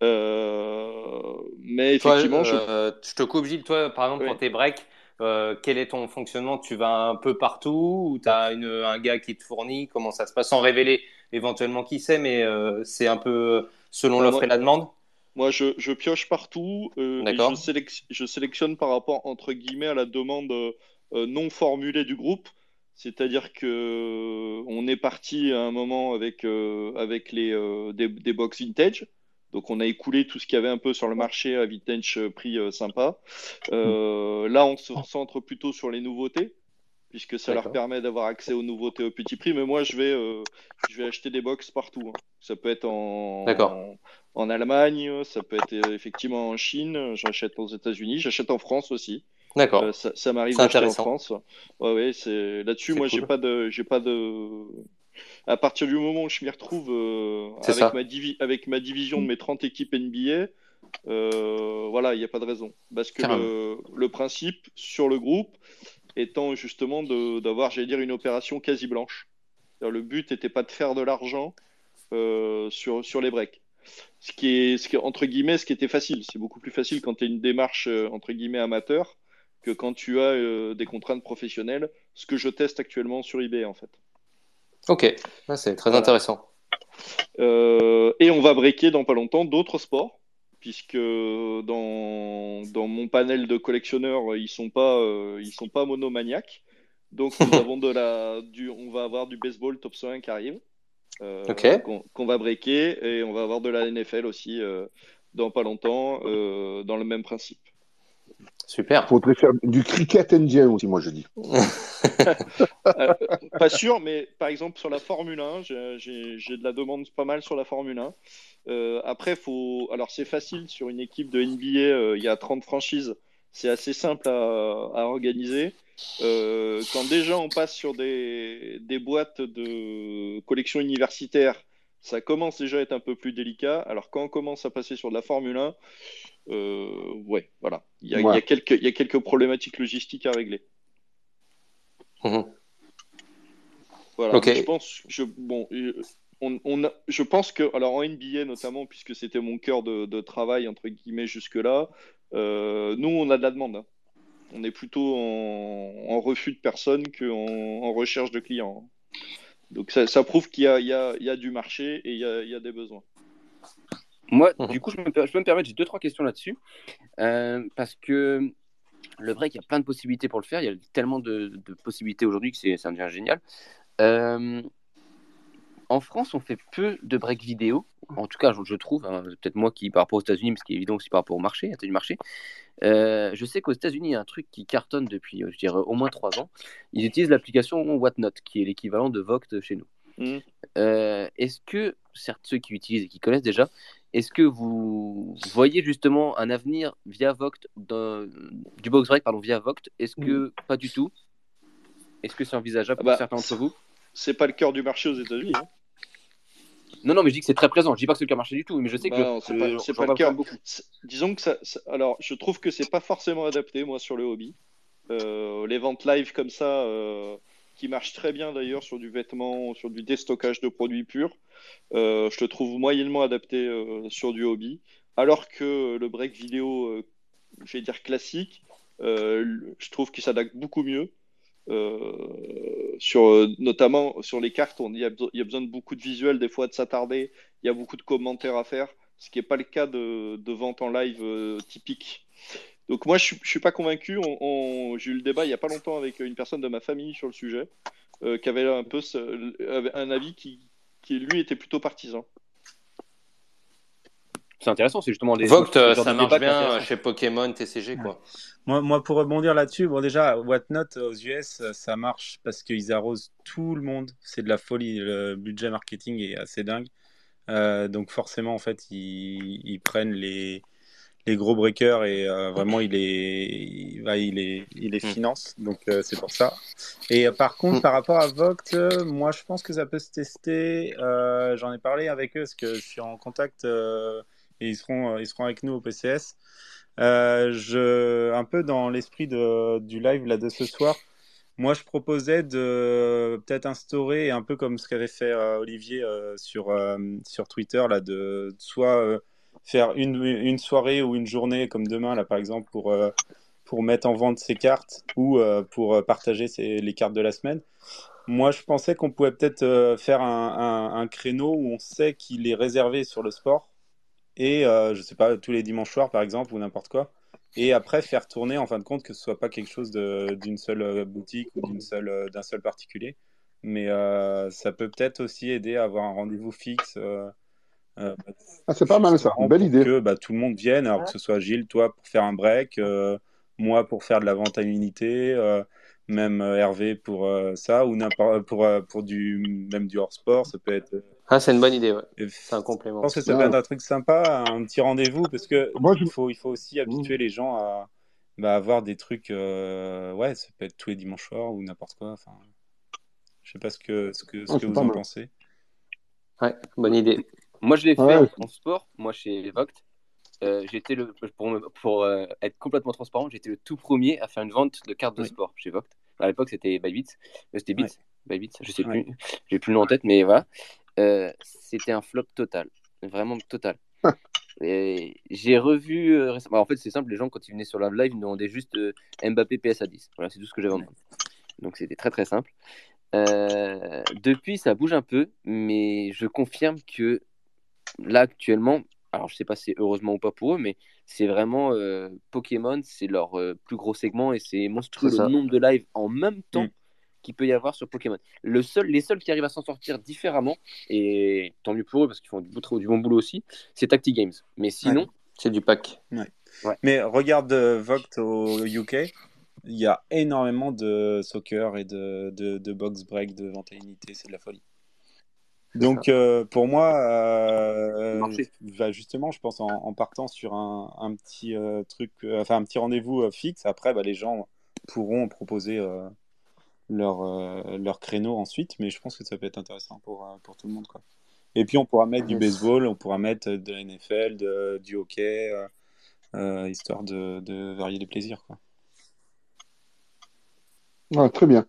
S9: Euh, mais
S3: Toi,
S9: effectivement, je...
S3: je te coupe, Gilles. Toi, par exemple,
S9: Oui.
S3: pour tes breaks, quel est ton fonctionnement? Tu vas un peu partout ou tu as un gars qui te fournit? Comment ça se passe? Sans révéler éventuellement qui c'est, mais c'est un peu selon
S9: Bah,
S3: l'offre et la demande?
S9: Moi, je, je pioche partout euh, et je, sélec- je sélectionne par rapport, entre guillemets, à la demande euh, non formulée du groupe. C'est-à-dire que euh, on est parti à un moment avec, euh, avec les, euh, des, des box vintage. Donc, on a écoulé tout ce qu'il y avait un peu sur le marché à vintage euh, prix euh, sympa. Euh, là, on se concentre plutôt sur les nouveautés, puisque ça leur permet d'avoir accès aux nouveautés au petit prix. Mais moi, je vais, euh, je vais acheter des box partout. hein. Ça peut être en, Allemagne, ça peut être euh, effectivement en Chine, j'achète aux États-Unis, j'achète en France aussi.
S3: D'accord.
S9: Euh, ça ça m'arrive d'acheter en. France. Ouais, ouais, c'est là-dessus, moi, j'ai
S3: cool.
S9: pas de, j'ai pas de. À partir du moment où je m'y retrouve euh, avec
S3: ça.
S9: ma divi- avec ma division de mes 30 équipes NBA, euh, voilà, il n'y a pas de raison. Parce que le, le principe sur le groupe étant justement d'avoir, j'allais dire, une opération quasi blanche. Le but n'était pas de faire de l'argent sur, sur les breaks. Ce qui est, ce qui entre guillemets, ce qui était facile. C'est beaucoup plus facile quand tu es une démarche, euh, entre guillemets, amateur que quand tu as euh, des contraintes professionnelles, ce que je teste actuellement sur eBay, en fait.
S3: Ok, Ouais, c'est très intéressant.
S9: Euh, et on va breaker dans pas longtemps d'autres sports, puisque dans, dans mon panel de collectionneurs, ils sont pas, euh, ils sont pas monomaniaques. Donc nous (laughs) avons de la, du, on va avoir du baseball top 100 qui arrive, euh,
S3: Ok.
S9: qu'on va breaker, et on va avoir de la NFL aussi euh, dans pas longtemps, euh, dans le même principe.
S3: Super.
S2: Il faudrait faire du cricket indien aussi, moi je dis. (laughs)
S9: Euh, pas sûr, mais par exemple sur la Formule 1, j'ai- de la demande pas mal sur la Formule 1. Euh, après, faut... alors c'est facile sur une équipe de NBA, euh, il y a 30 franchises, c'est assez simple à, à organiser. Euh, quand déjà on passe sur des, des boîtes de collection universitaire, ça commence déjà à être un peu plus délicat. Alors quand on commence à passer sur de la Formule 1, euh, ouais, voilà, il y a, y quelques, il y a quelques problématiques logistiques à régler. Voilà, mais je pense, je, bon, euh, on, on a- je pense que, alors en NBA notamment, puisque c'était mon cœur de, de travail, entre guillemets, jusque-là, euh, nous, on a de la demande. hein. On est plutôt en, en refus de personnes qu'en en recherche de clients. Donc ça, ça prouve qu'il y a, y, y du marché et il y a, il y a des besoins.
S1: Moi,
S3: Mhm.
S1: du coup, je, me, per- je peux me permettre, j'ai deux, trois questions là-dessus. Euh, parce que le break, il y a plein de possibilités pour le faire. Il y a tellement de, de possibilités aujourd'hui que c'est, ça devient génial. Euh, en France, on fait peu de break vidéo. En tout cas, je, je trouve, hein, peut-être moi qui par rapport aux États-Unis, mais ce qui est évident aussi par rapport au marché, à du marché. Euh, je sais qu'aux États-Unis, il y a un truc qui cartonne depuis, euh, je dirais, au moins trois ans. Ils utilisent l'application Whatnot, qui est l'équivalent de Voct chez nous.
S9: Mhm.
S1: Euh, est-ce que, certes, ceux qui utilisent et qui connaissent déjà, est-ce que vous voyez justement un avenir via Voct, du box break, pardon, via Voct Est-ce que pas du tout? Est-ce que c'est envisageable
S9: Ah
S1: pour
S9: bah,
S1: certains d'entre vous?
S9: C'est pas le cœur du marché aux États-Unis. hein.
S1: Non, non, mais je dis que c'est très présent. Je dis pas que c'est le cas marché du tout, mais je sais que
S9: Bah c'est
S1: je-
S9: pas- pas le cas.
S1: beaucoup.
S9: Disons que ça, ça- alors je trouve que c'est pas forcément adapté moi sur le hobby. Euh, les ventes live comme ça, euh, qui marchent très bien d'ailleurs sur du vêtement, sur du déstockage de produits purs, euh, je le trouve moyennement adapté sur du hobby. Alors que le break vidéo, je vais dire classique, je trouve qu'il s'adapte beaucoup mieux. Euh, sur, notamment sur les cartes, il y, a, besoin de beaucoup de visuels, des fois de s'attarder, il y a beaucoup de commentaires à faire, ce qui n'est pas le cas de, vente en live typique. Donc moi, je ne suis pas convaincu. On, J'ai eu le débat il n'y a pas longtemps avec une personne de ma famille sur le sujet, qui avait un peu un avis qui, lui, était plutôt partisan
S1: c'est intéressant, c'est justement des.
S3: Vogt, ça marche bien chez Pokémon, TCG, quoi.
S4: Moi, moi, pour rebondir là-dessus, bon, déjà, Whatnot aux US, ça marche parce qu'ils arrosent tout le monde. C'est de la folie. Le budget marketing est assez dingue. Euh, donc, forcément, en fait, ils, ils prennent les, les gros breakers et euh, vraiment, il est, il, va, il est, il les mm. finance. Donc, euh, c'est pour ça. Et par contre, mm. par rapport à Vogt, moi, je pense que ça peut se tester. J'en ai parlé avec eux parce que je suis en contact et ils seront, euh, ils seront avec nous au PCS. Euh, je, un peu dans l'esprit du live là, de ce soir, moi je proposais de peut-être instaurer, un peu comme ce qu'avait fait euh, Olivier sur, sur Twitter, là, de soit faire une, une, soirée ou une journée comme demain, là par exemple, pour, pour mettre en vente ses cartes ou pour partager les cartes de la semaine. Moi, je pensais qu'on pouvait peut-être faire un, un, créneau où on sait qu'il est réservé sur le sport et euh, je sais pas, tous les dimanches soirs par exemple, ou n'importe quoi. Et après, faire tourner en fin de compte que ce soit pas quelque chose d'une seule euh, boutique ou d'une seule, euh, d'un seul particulier. Mais ça peut peut-être aussi aider à avoir un rendez-vous fixe.
S2: ah, c'est pas mal ça, une belle idée.
S4: Que bah, tout le monde vienne, alors que ce soit Gilles, toi pour faire un break, moi pour faire de la vente à unité, même Hervé pour ça, ou n'importe pour, pour du, même du hors-sport, ça peut être
S3: ah, c'est une bonne idée, ouais. C'est un complément.
S4: Je pense que ça peut être un truc sympa, un petit rendez-vous, parce que Moi, il, faut, il faut aussi habituer les gens à bah, avoir des trucs. Euh, ouais, ça peut être tous les dimanches soirs ou n'importe quoi. Enfin, je sais pas ce que, ce que, ce que vous en pensez.
S3: Ouais, bonne idée.
S1: Moi, je l'ai fait en sport, moi chez Vogt. Euh, j'étais le pour, pour euh, être complètement transparent, j'étais le tout premier à faire une vente de cartes de sport chez Vogt. À l'époque, c'était Bybit, c'était Bits, Bybit, je sais plus, j'ai plus le nom en tête, mais voilà. Euh, c'était un flop total, vraiment total. j'ai revu euh, récemment. En fait, c'est simple, les gens, quand ils venaient sur la live, ils me demandaient juste euh, Mbappé PSA 10. Voilà, c'est tout ce que j'avais en Donc, c'était très très simple. depuis, ça bouge un peu, mais je confirme que là, actuellement, alors je sais pas si c'est heureusement ou pas pour eux, mais c'est vraiment Pokémon, c'est leur plus gros segment et c'est monstrueux le nombre de lives en même temps. Mm qu'il peut y avoir sur Pokémon. Le seul, les seuls qui arrivent à s'en sortir différemment, et tant mieux pour eux parce qu'ils font du, du bon boulot aussi, c'est Tacti Games. Mais sinon, c'est du pack.
S4: Mais regarde euh, Vogt au UK, il y a énormément de soccer et de, de, box break, de vente à unité, c'est de la folie. Donc euh, pour moi, euh, bah, justement, je pense en, partant sur un, un petit truc, enfin un petit rendez-vous fixe. Après, bah, les gens pourront proposer leur, euh, leur créneau ensuite, mais je pense que ça peut être intéressant pour, euh, pour tout le monde. Quoi. Et puis on pourra mettre du baseball, on pourra mettre de la NFL, de, du hockey, euh, histoire de, de, varier les plaisirs. Quoi.
S2: très bien.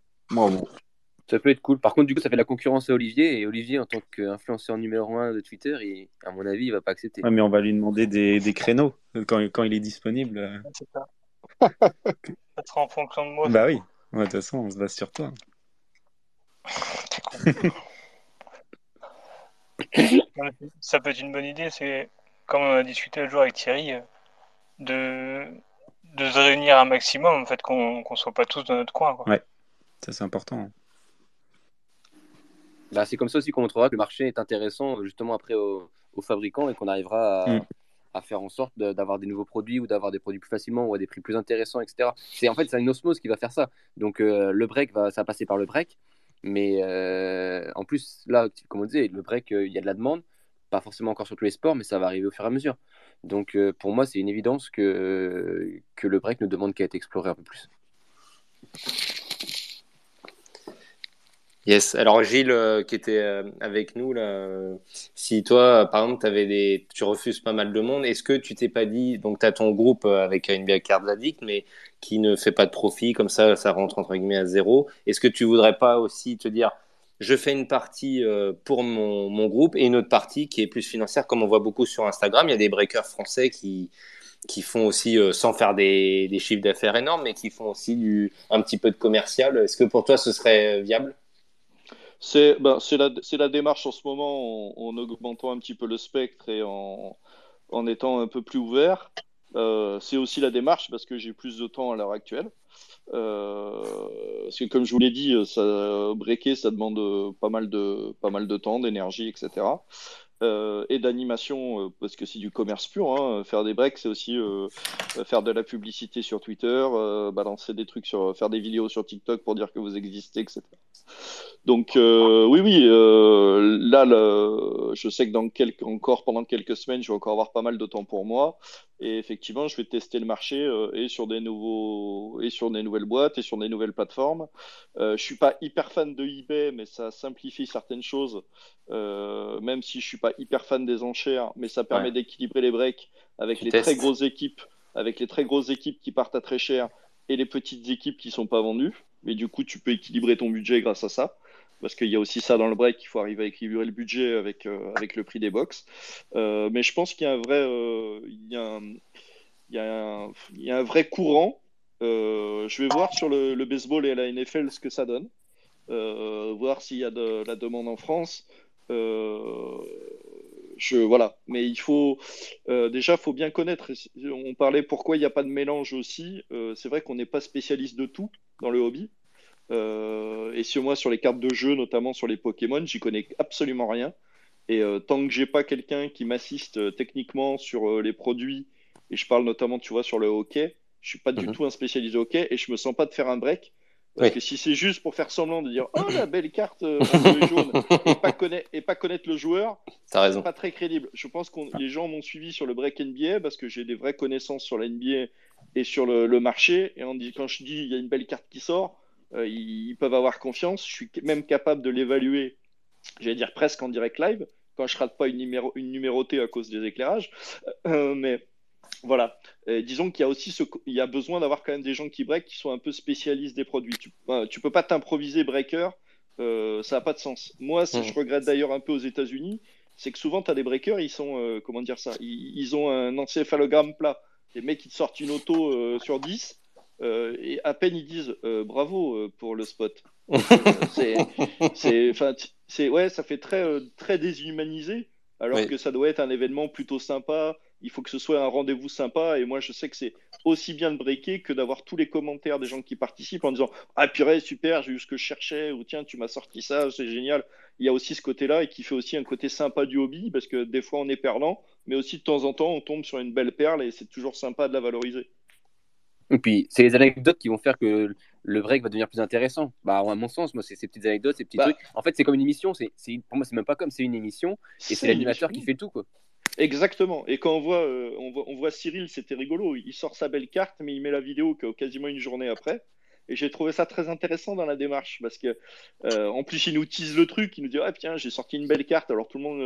S1: Ça peut être cool. Par contre, du coup, ça fait la concurrence à Olivier. Et Olivier, en tant qu'influenceur numéro 1 de Twitter, il, à mon avis, il va pas accepter.
S4: mais on va lui demander des, des créneaux quand, quand, il est disponible.
S5: C'est ça. (laughs) ça sera en fonction de moi.
S4: Bah oui. De toute façon, on se base sur toi. (laughs)
S5: ça peut être une bonne idée. C'est comme on a discuté le jour avec Thierry, euh, de, de se réunir un maximum, en fait, qu'on ne soit pas tous dans notre coin. Quoi.
S4: Ouais, ça c'est important.
S1: Bah, c'est comme ça aussi qu'on montrera que le marché est intéressant justement après aux, fabricants et qu'on arrivera à, mm à faire en sorte d'avoir des nouveaux produits ou d'avoir des produits plus facilement ou à des prix plus intéressants, etc. C'est en fait c'est une osmose qui va faire ça. Donc euh, le break va ça va passer par le break, mais euh, en plus là comme on disait le break euh, il y a de la demande, pas forcément encore sur tous les sports, mais ça va arriver au fur et à mesure. Donc pour moi c'est une évidence que que le break ne demande qu'à être exploré un peu plus.
S3: Yes. Alors Gilles, euh, qui était euh, avec nous là, euh, si toi, par exemple, tu refuses pas mal de monde, est-ce que tu t'es pas dit, donc tu as ton groupe avec une bien carte addict, mais qui ne fait pas de profit, comme ça, ça rentre entre guillemets à zéro. Est-ce que tu voudrais pas aussi te dire, je fais une partie pour mon, mon, groupe et une autre partie qui est plus financière, comme on voit beaucoup sur Instagram. Il y a des breakers français qui qui font aussi, sans faire des, des chiffres d'affaires énormes, mais qui font aussi du, un petit peu de commercial. Est-ce que pour toi, ce serait viable?
S9: C'est ben, c'est la, démarche en ce moment en, en augmentant un petit peu le spectre et en, étant un peu plus ouvert. Euh, c'est aussi la démarche parce que j'ai plus de temps à l'heure actuelle. Euh, parce que comme je vous l'ai dit, ça, breaker, ça demande euh, pas mal de, temps, d'énergie, etc. Et d'animation, parce que c'est du commerce pur. Hein. Faire des breaks, c'est aussi faire de la publicité sur Twitter, balancer des trucs sur, faire des vidéos sur TikTok pour dire que vous existez, etc. Donc euh, oui, oui, euh, là, le- je sais que dans quelques, encore pendant quelques semaines, je vais encore avoir pas mal de temps pour moi. Et effectivement, je vais tester le marché euh, et sur des nouveaux et sur des nouvelles boîtes et sur des nouvelles plateformes. Je suis pas hyper fan de eBay, mais ça simplifie certaines choses. Même si je suis pas hyper fan des enchères, mais ça permet
S3: Ouais.
S9: d'équilibrer les breaks avec
S3: Tu
S9: les
S3: testes.
S9: très grosses équipes, avec les très grosses équipes qui partent à très cher et les petites équipes qui sont pas vendues. Mais du coup, tu peux équilibrer ton budget grâce à ça. Parce qu'il y a aussi ça dans le break, il faut arriver à équilibrer le budget avec, euh, avec le prix des box. Euh, mais je pense qu'il y a un vrai, euh, il y a un, il y a un, vrai courant. Je vais voir sur le, baseball et la NFL ce que ça donne. Voir s'il y a de la demande en France. Je, voilà. Mais il faut, euh, déjà, faut bien connaître. On parlait pourquoi il n'y a pas de mélange aussi. Euh, c'est vrai qu'on n'est pas spécialiste de tout dans le hobby. Euh, et sur moi, sur les cartes de jeu, notamment sur les Pokémon, j'y connais absolument rien. Et tant que j'ai pas quelqu'un qui m'assiste techniquement sur les produits, et je parle notamment, tu vois, sur le hockey, je suis pas du
S3: Mhm.
S9: tout un spécialiste de hockey et je me sens pas de faire un break. Parce
S3: Oui.
S9: que si c'est juste pour faire semblant de dire oh la belle carte euh, (laughs) et jaune et pas connaître et pas connaître le joueur, c'est pas très crédible. Je pense que les gens m'ont suivi sur le break NBA parce que j'ai des vraies connaissances sur la NBA et sur le, le marché. Et on dit, quand je dis il y a une belle carte qui sort, euh, ils, ils peuvent avoir confiance. Je suis même capable de l'évaluer, j'allais dire presque en direct live, quand je rate pas une, numéro, une numérotée à cause des éclairages. Euh, mais voilà. Disons qu'il y a aussi ce, il y a besoin d'avoir quand même des gens qui break qui sont un peu spécialistes des produits. Tu, tu peux pas t'improviser breaker, euh, ça n'a pas de sens. Moi, ce que
S3: Mhm.
S9: je regrette d'ailleurs un peu aux États-Unis, c'est que souvent tu as des breakers, ils sont, euh, comment dire ça, ils, ils ont un encéphalogramme plat. Les mecs, ils te sortent une auto euh, sur 10 euh, et à peine ils disent bravo pour le spot. (laughs) C'est, ouais, ça fait très, très déshumanisé, alors
S3: Oui.
S9: que ça doit être un événement plutôt sympa. Il faut que ce soit un rendez-vous sympa. Et moi, je sais que c'est aussi bien de breaker que d'avoir tous les commentaires des gens qui participent en disant Ah, purée, super, j'ai eu ce que je cherchais, ou tiens, tu m'as sorti ça, c'est génial. Il y a aussi ce côté-là et qui fait aussi un côté sympa du hobby, parce que des fois, on est perdant, mais aussi de temps en temps, on tombe sur une belle perle et c'est toujours sympa de la valoriser.
S1: Et puis, c'est les anecdotes qui vont faire que le break va devenir plus intéressant. Bah, à mon sens, moi, c'est ces petites anecdotes, ces petits
S9: Bah.
S1: trucs. En fait, c'est comme une émission. C'est, pour moi, c'est même pas comme c'est une émission. Et c'est l'animateur qui fait tout, quoi.
S9: Exactement. Et quand on voit, euh, on voit, on voit Cyril, c'était rigolo. Il sort sa belle carte, mais il met la vidéo quasiment une journée après. Et j'ai trouvé ça très intéressant dans la démarche parce que, euh, en plus, il nous tease le truc. Il nous dit Ah, tiens, j'ai sorti une belle carte. Alors tout le monde.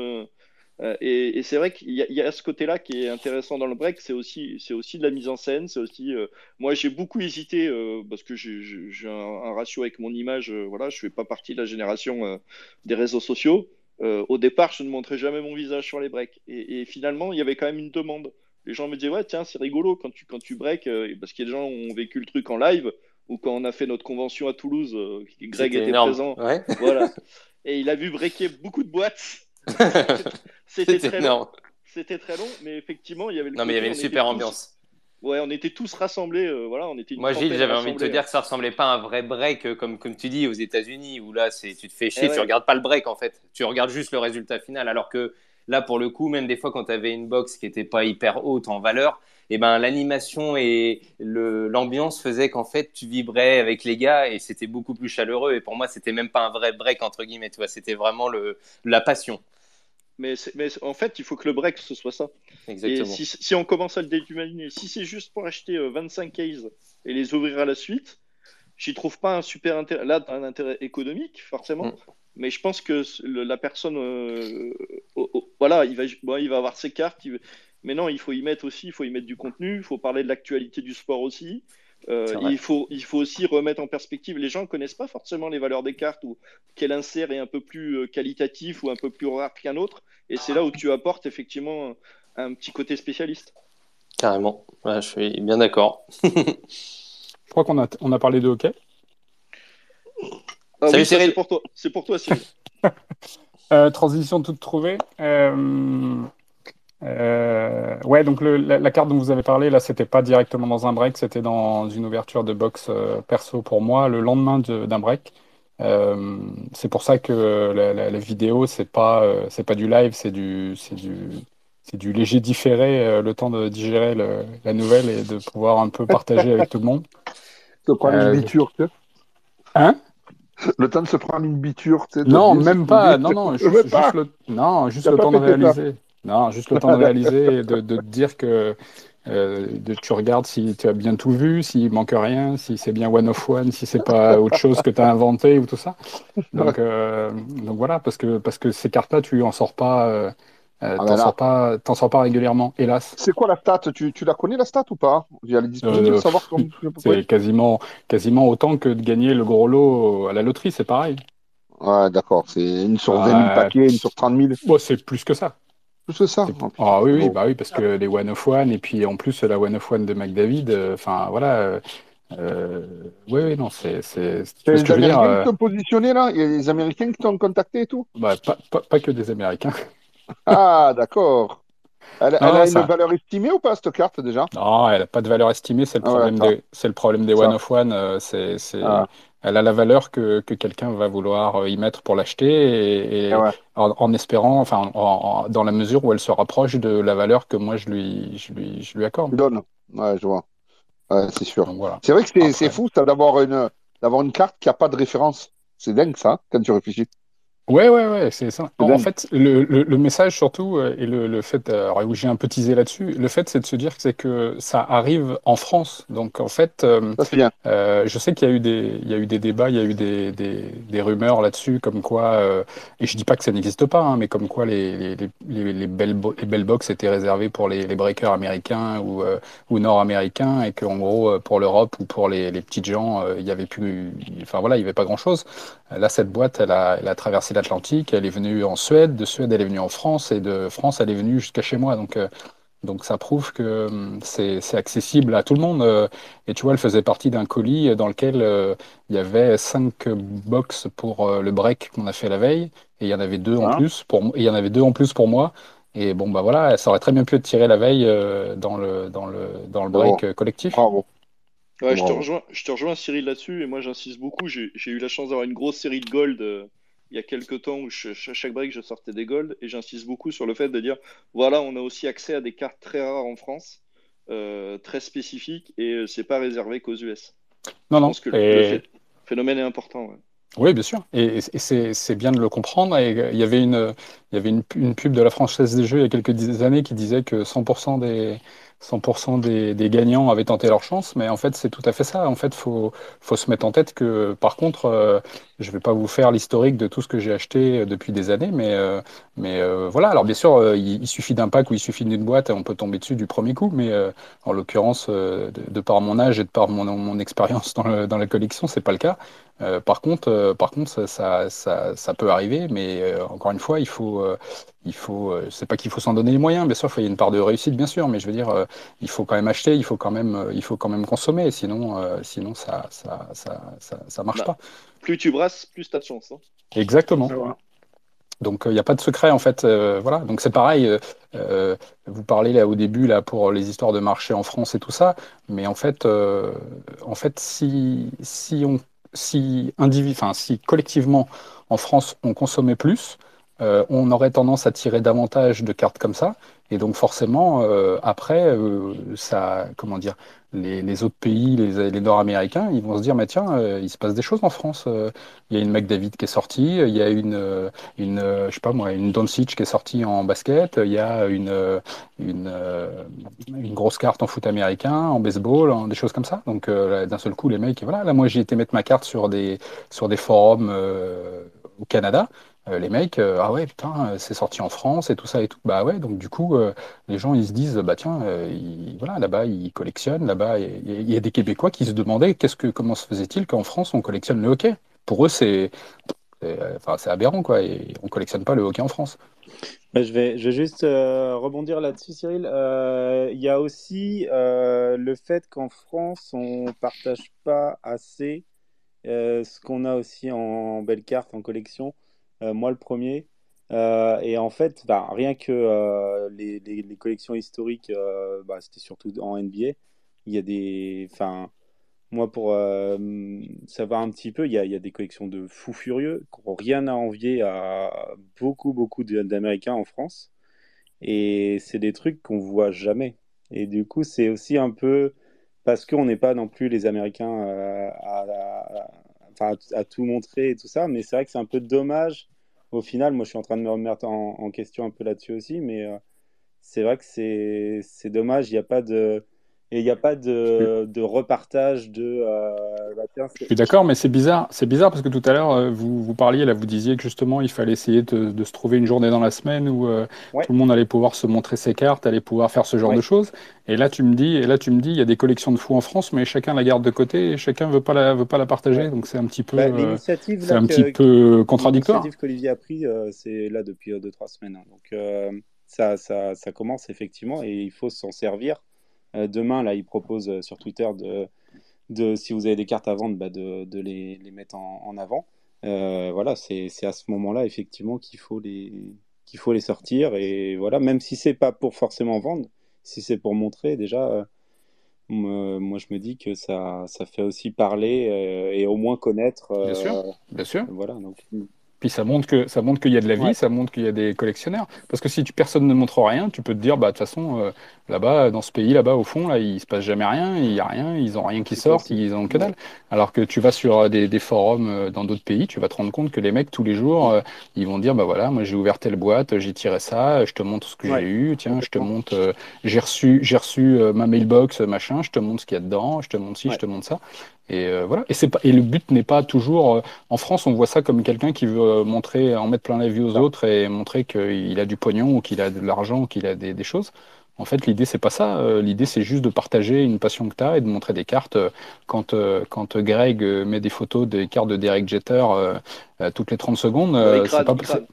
S9: euh, et c'est vrai qu'il y, a- ce côté-là qui est intéressant dans le break. C'est aussi, c'est aussi de la mise en scène. C'est aussi. moi, j'ai beaucoup hésité parce que j'ai un, un ratio avec mon image. voilà, je fais pas partie de la génération des réseaux sociaux. Euh, au départ, je ne montrais jamais mon visage sur les breaks. Et, et finalement, il y avait quand même une demande. Les gens me disaient, ouais, tiens, c'est rigolo quand tu, quand tu breaks, euh, parce qu'il y a des gens qui ont vécu le truc en live, ou quand on a fait notre convention à Toulouse, euh, Greg était présent.
S3: Ouais.
S9: Voilà. Et il a vu breaker beaucoup de boîtes. (laughs) C'était très long.
S3: énorme.
S9: C'était très long, mais effectivement, il y avait le
S3: Non, mais il y avait une super
S9: tous-
S3: ambiance.
S9: Ouais, on était tous rassemblés. euh, voilà, on était une
S3: Moi, Gilles, j'avais envie de te dire que ça ressemblait pas à un vrai break, euh, comme, comme tu dis, aux États-Unis, où là, c'est, tu te fais chier,
S9: Eh ouais.
S3: tu regardes pas le break, en fait. Tu regardes juste le résultat final. Alors que là, pour le coup, même des fois, quand tu avais une box qui était pas hyper haute en valeur, eh ben, l'animation et le, l'ambiance faisaient qu'en fait, tu vibrais avec les gars et c'était beaucoup plus chaleureux. Et pour moi, c'était même pas un vrai break, entre guillemets, tu vois. C'était vraiment le, la passion.
S9: Mais, en fait, il faut que le break, ce soit ça.
S3: Exactement.
S9: Et si, si on commence à le déhumaniser, si c'est juste pour acheter euh, 25 cases et les ouvrir à la suite, j'y trouve pas un super intérêt. Là, un intérêt économique, forcément.
S3: Mm.
S9: Mais je pense que le- la personne, euh, oh, oh, voilà, il va, bon, il va avoir ses cartes. il Mais non, il faut y mettre aussi, il faut y mettre du contenu, il faut parler de l'actualité du sport aussi. Euh, il, faut, il faut aussi remettre en perspective. Les gens ne connaissent pas forcément les valeurs des cartes ou quel insert est un peu plus euh, qualitatif ou un peu plus rare qu'un autre. Et c'est là où tu apportes effectivement un, un petit côté spécialiste.
S3: Carrément. Ouais, je suis bien d'accord.
S10: Je crois qu'on a, on a parlé de hockey.
S9: Ah
S3: Salut,
S9: oui,
S3: Cyril.
S9: c'est pour toi. C'est pour toi, Cyril. (laughs)
S10: Euh, transition toute trouvée. Euh, euh, ouais, donc le- la, la carte dont vous avez parlé, là, c'était pas directement dans un break, c'était dans une ouverture de box euh, perso pour moi le lendemain de- d'un break. Euh, c'est pour ça que la, la- la vidéo, c'est pas, euh, c'est pas du live, c'est du, c'est du, c'est du léger différé, euh, le temps de digérer le- la nouvelle et de pouvoir un peu partager avec tout le monde. (laughs)
S2: Se prendre
S10: Euh,
S2: une biture, tu sais.
S10: Hein?
S2: Le temps de se prendre une biture, tu sais.
S10: Non,
S2: de-
S10: même
S2: de-
S10: pas.
S2: de-
S10: Non, non,
S2: Même
S10: juste, le, non, juste
S2: T'as
S10: le
S2: pas
S10: temps de réaliser. Non, juste le temps de réaliser et de, de te dire que euh, de, tu regardes si tu as bien tout vu, s'il manque rien, si c'est bien one of one, si c'est pas autre chose que tu as inventé ou tout ça. Donc, euh, donc voilà, parce que, parce que ces cartes-là, tu en sors pas, euh,
S2: Ah,
S10: t'en sors pas, t'en sors pas régulièrement, hélas.
S2: C'est quoi la stat? Tu, tu la connais la stat ou pas? Il y a les dispositifs de savoir comment à peu
S10: C'est quasiment, quasiment autant que de gagner le gros lot à la loterie, c'est pareil.
S2: Ouais, d'accord. C'est une sur 20 000
S10: Ouais.
S2: paquets, une sur 30 000.
S10: Bon, c'est plus que ça.
S2: Plus que ça. Oh.
S10: Ah oui, oui,
S2: Bon.
S10: bah oui, parce que les One of One, et puis en plus la One of One de McDavid, euh, enfin voilà. euh, euh, oui, oui, non, c'est. c'est-
S2: les
S10: que dire?
S2: Américains qui t'ont positionné là? Il y a des Américains qui t'ont contacté et tout?
S10: Bah, pas, pas, pas que des Américains.
S2: Ah, d'accord. Elle,
S10: Non,
S2: elle a
S10: ça-
S2: une valeur estimée ou pas cette carte déjà?
S10: Non, elle n'a pas de valeur estimée, c'est le
S2: Ah ouais,
S10: problème des, c'est le problème des
S2: Ça.
S10: One of One. euh, c'est, c'est,
S2: Ah.
S10: Elle a la valeur que, que quelqu'un va vouloir euh, y mettre pour l'acheter et, et
S2: ouais.
S10: en, en espérant, enfin, en- en- dans la mesure où elle se rapproche de la valeur que moi je lui, je lui, je lui accorde.
S2: Donne. Ouais, je vois. Ouais, c'est sûr.
S10: Donc voilà.
S2: C'est vrai que c'est
S10: Après.
S2: c'est fou ça d'avoir une d'avoir une carte qui a pas de référence. C'est dingue ça, quand tu réfléchis.
S10: Ouais, ouais, ouais, c'est ça. En, fait, le, le, le message surtout, euh, et le, le fait, euh, alors, où j'ai un peu teasé là-dessus, le fait, c'est de se dire que c'est que ça arrive en France. Donc, en fait, euh,
S2: Ça c'est bien.
S10: euh, je sais qu'il y a eu des, il y a eu des débats, il y a eu des, des, des rumeurs là-dessus, comme quoi, euh, et je dis pas que ça n'existe pas, hein, mais comme quoi les, les, les, les, les belles, les belles box étaient réservées pour les, les breakers américains ou, euh, ou nord-américains, et qu'en gros, pour l'Europe ou pour les, les petites gens, il y avait plus, enfin voilà, il y avait pas grand-chose. Là, cette boîte, elle a, elle a traversé l'Atlantique, elle est venue en Suède, de Suède, elle est venue en France, et de France, elle est venue jusqu'à chez moi. Donc, euh, donc ça prouve que hum, c'est c'est accessible à tout le monde. euh, Et tu vois, elle faisait partie d'un colis dans lequel euh, il y avait cinq box pour euh, le break qu'on a fait la veille, et il y en avait deux en
S2: Hein
S10: plus pour, et il y en avait deux en plus pour moi. Et bon, bah voilà, ça aurait très bien pu être tiré la veille euh, dans le, dans le, dans le break
S2: Bravo.
S10: euh, collectif.
S2: Bravo.
S9: Ouais, je te rejoins, je te rejoins Cyril là-dessus et moi j'insiste beaucoup. J'ai eu la chance d'avoir une grosse série de gold euh, il y a quelques temps où je- ch- chaque break je sortais des gold et j'insiste beaucoup sur le fait de dire voilà, on a aussi accès à des cartes très rares en France, euh, très spécifiques et euh, c'est pas réservé qu'aux US.
S10: Non,
S9: Je
S10: non.
S9: pense que le,
S10: Et-
S9: le phé- phénomène est important. ouais.
S10: Oui, bien sûr. Et, et c'est bien de le comprendre. Et il y avait une, il y avait une, pub de la Française des Jeux il y a quelques d'années qui disait que 100% des, 100% des, des gagnants avaient tenté leur chance. Mais en fait, c'est tout à fait ça. En fait, faut, faut se mettre en tête que, par contre, euh, je vais pas vous faire l'historique de tout ce que j'ai acheté euh, depuis des années, mais, euh, voilà. Alors, bien sûr, il, il suffit d'un pack ou il suffit d'une boîte et on peut tomber dessus du premier coup. Mais en l'occurrence, de, par mon âge et de par mon, expérience dans, la collection, c'est pas le cas. Par contre, par contre, ça, peut arriver, mais encore une fois, il faut, euh, il faut, euh, c'est pas qu'il faut s'en donner les moyens, bien sûr, il y a une part de réussite, bien sûr, mais je veux dire, euh, il faut quand même acheter, il faut quand même, euh, il faut quand même consommer, sinon, euh, sinon ça, ça, ça, ça, ça marche
S9: Bah.
S10: pas.
S9: Plus tu brasses, plus tu as de chance. hein.
S10: Exactement.
S2: Ouais.
S10: Donc il n'y a pas de secret en fait, euh, voilà. Donc c'est pareil. euh, euh, vous parlez là au début là pour les histoires de marché en France et tout ça, mais en fait, euh, en fait, si si on si individu, enfin si collectivement en France on consommait plus, euh, on aurait tendance à tirer davantage de cartes comme ça, et donc forcément euh, après euh, ça, comment dire, les, les autres pays, les, les Nord-Américains, ils vont se dire mais tiens, euh, il se passe des choses en France. euh, il y a une McDavid qui est sortie, il y a une euh, une, euh, je sais pas moi, une Doncic qui est sortie en basket, il y a une, euh, une, euh, une grosse carte en foot américain, en baseball, en- des choses comme ça. Donc euh, d'un seul coup, les mecs, voilà, là moi j'ai été mettre ma carte sur des, sur des forums euh, au Canada. Euh, les mecs, euh, ah ouais, putain, euh, c'est sorti en France et tout ça et tout. Bah ouais, donc du coup, les gens ils se disent, bah tiens, voilà, là-bas ils collectionnent, là-bas il y, a- des Québécois qui se demandaient qu'est-ce que, comment se faisait-il qu'en France on collectionne le hockey? Pour eux, c'est enfin, c'est aberrant, quoi. Et on collectionne pas le hockey en France.
S4: Bah, je vais, je vais juste rebondir là-dessus, Cyril. Il y a aussi le fait qu'en France, on partage pas assez ce qu'on a aussi en belle carte, en collection. Euh, moi, le premier. Euh, et en fait, bah, rien que euh, les, collections historiques, bah, c'était surtout en NBA. Il y a des, enfin, moi pour savoir un petit peu, il y a, il y a des collections de fous furieux qui n'ont rien à envier à beaucoup, beaucoup d'Américains en France. Et c'est des trucs qu'on voit jamais. Et du coup, c'est aussi un peu parce qu'on n'est pas non plus les Américains à, à- à, tout montrer et tout ça. Mais c'est vrai que c'est un peu dommage. Au final, moi, je suis en train de me remettre en, question un peu là-dessus aussi. Mais euh, c'est vrai que c'est dommage. Il n'y a pas de et il n'y a pas de, de repartage de euh, bah, tiens,
S10: Je suis d'accord, mais c'est bizarre. C'est bizarre parce que tout à l'heure, euh, vous, vous parliez, là, vous disiez que justement, il fallait essayer de, de se trouver une journée dans la semaine où euh,
S4: Ouais.
S10: tout le monde allait pouvoir se montrer ses cartes, allait pouvoir faire ce genre
S4: Ouais.
S10: de choses. Et là, tu me dis, et là, tu me dis, il y a des collections de fous en France, mais chacun la garde de côté et chacun veut pas la, veut pas la partager.
S4: Ouais.
S10: Donc c'est un petit peu,
S4: Bah,
S10: euh,
S4: l'initiative
S10: c'est
S4: là
S10: un
S4: que-
S10: petit peu contradictoire.
S4: L'initiative qu'Olivier a pris, c'est là depuis euh, deux, trois semaines. hein. Donc ça, ça, ça commence effectivement et il faut s'en servir. Euh, demain, là, il propose euh, sur Twitter de, de, si vous avez des cartes à vendre, bah, de, de les, les mettre en, en avant. Euh, voilà, c'est à ce moment-là effectivement qu'il faut les qu'il faut les sortir et voilà, même si c'est pas pour forcément vendre, si c'est pour montrer déjà. euh, moi, je me dis que ça, ça fait aussi parler euh, et au moins connaître.
S10: Bien sûr, bien sûr.
S4: Voilà, donc.
S10: Puis ça montre que ça montre qu'il y a de la vie,
S4: Ouais.
S10: ça montre qu'il y a des collectionneurs. Parce que si tu, personne ne montre rien, tu peux te dire, bah de toute façon, euh, là-bas, dans ce pays, là-bas, au fond, là, il se passe jamais rien, il y a rien, ils ont rien qui sort, ils ont que dalle. Alors que tu vas sur euh, des, des forums euh, dans d'autres pays, tu vas te rendre compte que les mecs tous les jours, euh, ils vont dire, bah voilà, moi j'ai ouvert telle boîte, j'ai tiré ça, je te montre ce que
S4: Ouais,
S10: j'ai eu, tiens, je te montre, euh, j'ai reçu, j'ai reçu ma mailbox, machin, je te montre ce qu'il y a dedans, je te montre ci, je te montre ça. Et euh, voilà. Et c'est pas, et le but n'est pas toujours. euh, en France, on voit ça comme quelqu'un qui veut euh, montrer, en mettre plein la vue aux autres et montrer qu'il a du pognon ou qu'il a de l'argent ou qu'il a des, des choses. En fait, l'idée, c'est pas ça. Euh, L'idée, c'est juste de partager une passion que tu as et de montrer des cartes. Quand, euh, quand Greg met des photos des cartes de Derek Jeter toutes les 30 secondes, c'est pas,
S9: crade.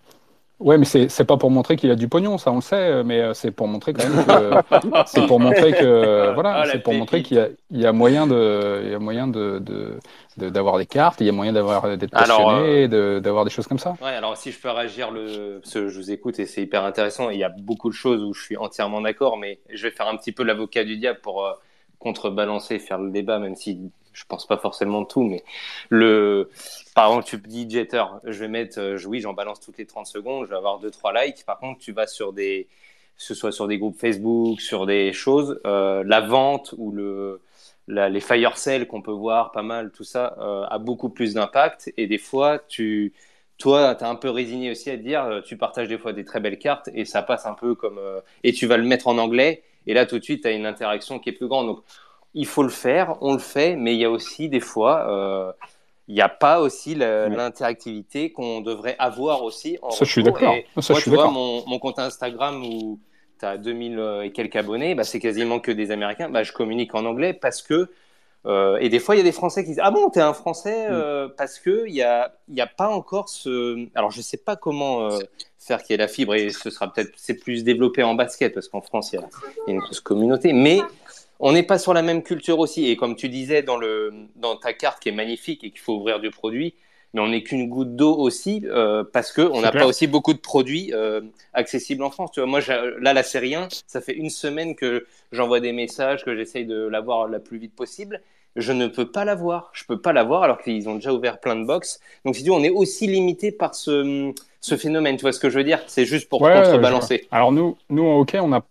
S10: Ouais, mais c'est c'est pas pour montrer qu'il a du pognon, ça on le sait, euh, mais euh, c'est pour montrer quand même que (laughs) c'est pour montrer que voilà,
S3: Ah, la
S10: c'est pour montrer qu'il y a il y a moyen de il y a moyen de de de- d'avoir des cartes, il y a moyen d'avoir d'être passionné, de d'avoir des choses comme ça.
S3: Ouais, alors si je peux réagir, le... parce que je vous écoute et c'est hyper intéressant, il y a beaucoup de choses où je suis entièrement d'accord, mais je vais faire un petit peu l'avocat du diable pour euh, contrebalancer, faire le débat, même si je pense pas forcément tout, mais le, par exemple, tu dis Jeter, je vais mettre, euh, oui, j'en balance toutes les 30 secondes, je vais avoir deux trois likes, par contre, tu vas sur des, ce soit sur des groupes Facebook, sur des choses, euh, la vente ou le, les fire sales qu'on peut voir, pas mal, tout ça, euh, a beaucoup plus d'impact, et des fois, tu, toi, tu es un peu résigné aussi à dire, tu partages des fois des très belles cartes et ça passe un peu comme. et tu vas le mettre en anglais et là tout de suite, tu as une interaction qui est plus grande. Donc, il faut le faire, on le fait, mais il y a aussi des fois, euh, il n'y a pas aussi l'interactivité qu'on devrait avoir aussi en
S10: Ça, je suis d'accord. Je
S3: moi,
S10: suis
S3: tu vois, mon, mon compte Instagram où tu as 2000 et quelques abonnés, bah, c'est quasiment que des Américains. Bah, je communique en anglais parce que euh, et des fois, il y a des Français qui disent Ah bon, t'es un Français euh, Parce qu'il n'y a, y a pas encore ce. Alors, je ne sais pas comment faire qu'il y ait la fibre, et ce sera peut-être. C'est plus développé en basket, parce qu'en France, il y, a, il y a une grosse communauté. Mais on n'est pas sur la même culture aussi. Et comme tu disais dans, le, dans ta carte qui est magnifique et qu'il faut ouvrir du produit, mais on n'est qu'une goutte d'eau aussi, euh, parce qu'on n'a pas aussi beaucoup de produits euh, accessibles en France. Tu vois, moi, j'ai- là, la série 1, ça fait une semaine que j'envoie des messages, que j'essaye de l'avoir la plus vite possible. Je ne peux pas l'avoir. Je peux pas l'avoir alors qu'ils ont déjà ouvert plein de box. Donc, si tu veux, on est aussi limité par ce, ce phénomène. Tu vois ce que je veux dire? C'est juste pour
S10: Ouais,
S3: contrebalancer.
S10: Alors nous, nous en hockey, on a,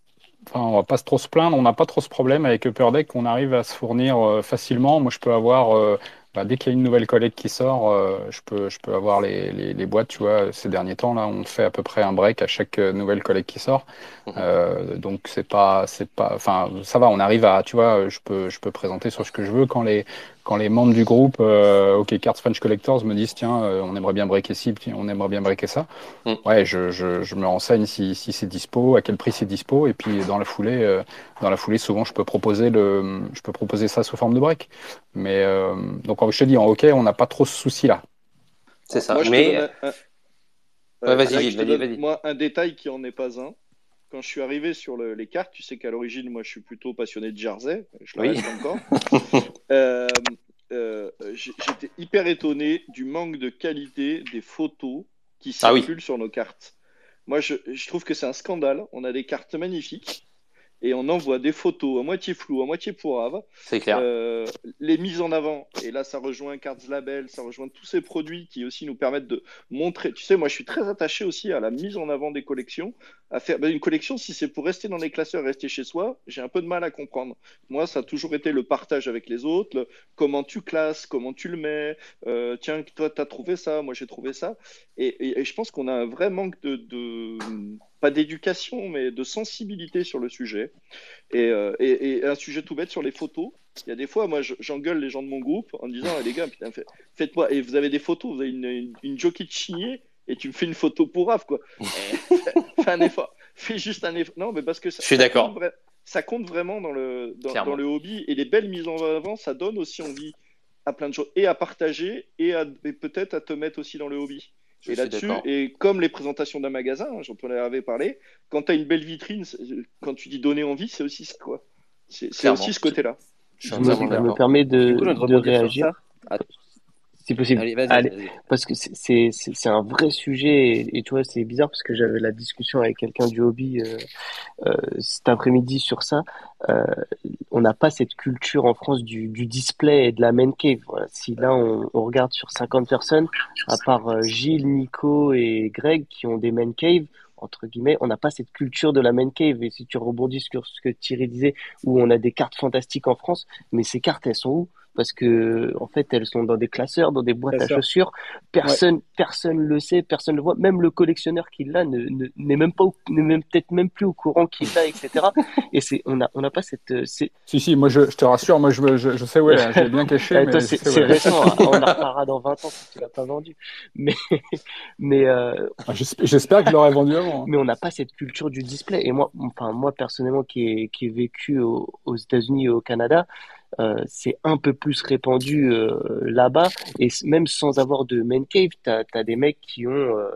S10: enfin, on va pas trop se plaindre, on n'a pas trop ce problème avec Upper Deck, on arrive à se fournir euh, facilement. Moi, je peux avoir, euh, bah, dès qu'il y a une nouvelle collègue qui sort, euh, je peux, je peux avoir les, les, les boîtes. Tu vois, ces derniers temps là, on fait à peu près un break à chaque nouvelle collègue qui sort. Euh, donc c'est pas, c'est pas, enfin, ça va, on arrive à, tu vois, je peux, je peux présenter sur ce que je veux quand les, quand les membres du groupe euh, OK Cards French Collectors me disent tiens, euh, on aimerait bien breaker ci, on aimerait bien breaker ça.
S3: Mm.
S10: Ouais, je, je, je me renseigne si, si c'est dispo, à quel prix c'est dispo, et puis dans la foulée, euh, dans la foulée, souvent je peux proposer le, je peux proposer ça sous forme de break. Mais euh, donc je te dis en hockey, on n'a pas trop ce souci là.
S3: C'est ça.
S9: Moi, je te
S3: Mais
S9: donne un- un-
S3: Ouais, vas-y,
S9: Alex, te
S3: vas-y,
S9: donne,
S3: vas-y.
S9: Moi, un détail qui en est pas un. Quand je suis arrivé sur le- les cartes, tu sais qu'à l'origine, moi, je suis plutôt passionné de jersey. Je le
S3: Oui.
S9: reste encore. (laughs) Euh, euh, J'étais hyper étonné du manque de qualité des photos qui
S3: Ah oui.
S9: circulent sur nos cartes. Moi, je, je trouve que c'est un scandale. On a des cartes magnifiques et on envoie des photos à moitié floues, à moitié pourraves.
S3: c'est clair.
S9: Euh, les mises en avant, et là ça rejoint Cards Label, ça rejoint tous ces produits qui aussi nous permettent de montrer. Tu sais, moi je suis très attaché aussi à la mise en avant des collections. À faire ben, une collection, si c'est pour rester dans les classeurs, rester chez soi, j'ai un peu de mal à comprendre. Moi, ça a toujours été le partage avec les autres, le- comment tu classes, comment tu le mets. Euh, tiens, toi t'as trouvé ça, moi j'ai trouvé ça. Et, et- et je pense qu'on a un vrai manque de, de pas d'éducation, mais de sensibilité sur le sujet. Et, euh, et- et un sujet tout bête sur les photos. Il y a des fois, moi, je- j'engueule les gens de mon groupe en disant, Eh, les gars, putain, fait- faites-moi. Et vous avez des photos, vous avez une, une, une jockey de chigné et tu me fais une photo pour Raph, quoi. (laughs) Fais, un effort. Fais juste un effort. Non, mais parce que ça,
S3: Je suis d'accord.
S9: Ça compte vraiment dans le, dans, le hobby. Et les belles mises en avant, ça donne aussi envie à plein de choses. Et à partager et, à- et peut-être à te mettre aussi dans le hobby.
S3: Je
S9: et là-dessus, et comme les présentations d'un magasin, hein, j'en avais parlé, quand tu as une belle vitrine, c'est- quand tu dis donner envie, c'est aussi ça, quoi. C'est aussi ce côté-là.
S3: Je
S7: Je me, permets de,
S1: coup, de
S7: réagir,
S1: ça.
S7: Si possible.
S1: Allez, vas-y,
S7: Allez.
S1: vas-y.
S7: Parce que c'est c'est c'est- c'est un vrai sujet et, et tu vois c'est bizarre parce que j'avais la discussion avec quelqu'un du hobby euh, euh, cet après-midi sur ça. Euh, on n'a pas cette culture en France du, du display et de la man cave. Voilà. Si là on, on regarde sur 50 personnes, à part Gilles, Nico et Greg qui ont des man caves entre guillemets, on n'a pas cette culture de la man cave. Et si tu rebondis sur ce que Thierry disait, où on a des cartes fantastiques en France, mais ces cartes elles sont où? Parce que en fait elles sont dans des classeurs, dans des boîtes à chaussures. Personne, personne le sait, personne le voit. Même le collectionneur qui l'a ne, ne- n'est même pas, n'est même peut-être même plus au courant qu'il l'a, etc. Et c'est, on a, on n'a pas cette, euh, c'est,
S10: Si, si, moi je, je te rassure, moi je, je, je sais où elle est, hein, je l'ai bien caché,
S7: Eh,
S10: mais
S7: toi,
S10: je
S7: c'est, récent. hein. On en reparlera dans 20 ans si tu l'as pas vendu. Mais, (laughs) mais, euh,
S10: Ah, j'esp- J'espère que je l'aurais vendu avant. hein.
S7: mais on n'a pas cette culture du display. Et moi, enfin, moi personnellement, qui ai, qui ai vécu au- aux États-Unis et au Canada, euh, c'est un peu plus répandu euh, là-bas. Et même sans avoir de main cave, t'as, t'as des mecs qui ont euh,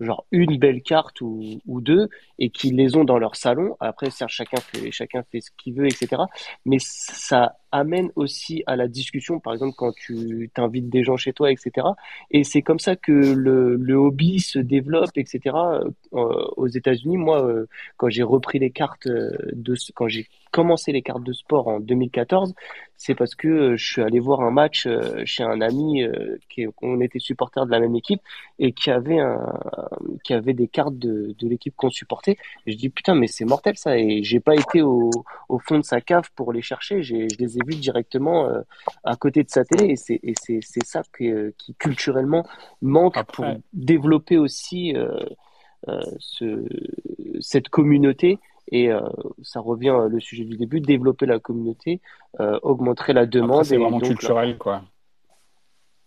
S7: genre une belle carte ou, ou deux et qui les ont dans leur salon. Après, certes, chacun fait, chacun fait ce qu'il veut, etc. Mais ça amène aussi à la discussion, par exemple, quand tu t'invites des gens chez toi, etc. Et c'est comme ça que le, le hobby se développe, etc. Euh, aux États-Unis, moi, euh, quand j'ai repris les cartes euh, de, quand j'ai commencé les cartes de sport en 2014, c'est parce que euh, je suis allé voir un match euh, chez un ami euh, qui, on était supporter de la même équipe et qui avait un, qui avait des cartes de, de l'équipe qu'on supportait. Et je dis putain, mais c'est mortel ça. Et j'ai pas été au, au fond de sa cave pour les chercher. J'ai, je les ai vus directement à côté de sa télé. Et c'est, c'est, c'est ça que, qui culturellement manque pour développer aussi euh, euh, ce, cette communauté. Et euh, ça revient euh, le sujet du début, développer la communauté, euh, augmenter la
S10: après
S7: demande
S10: c'est
S7: et
S10: vraiment
S7: donc la-
S10: culturel, quoi.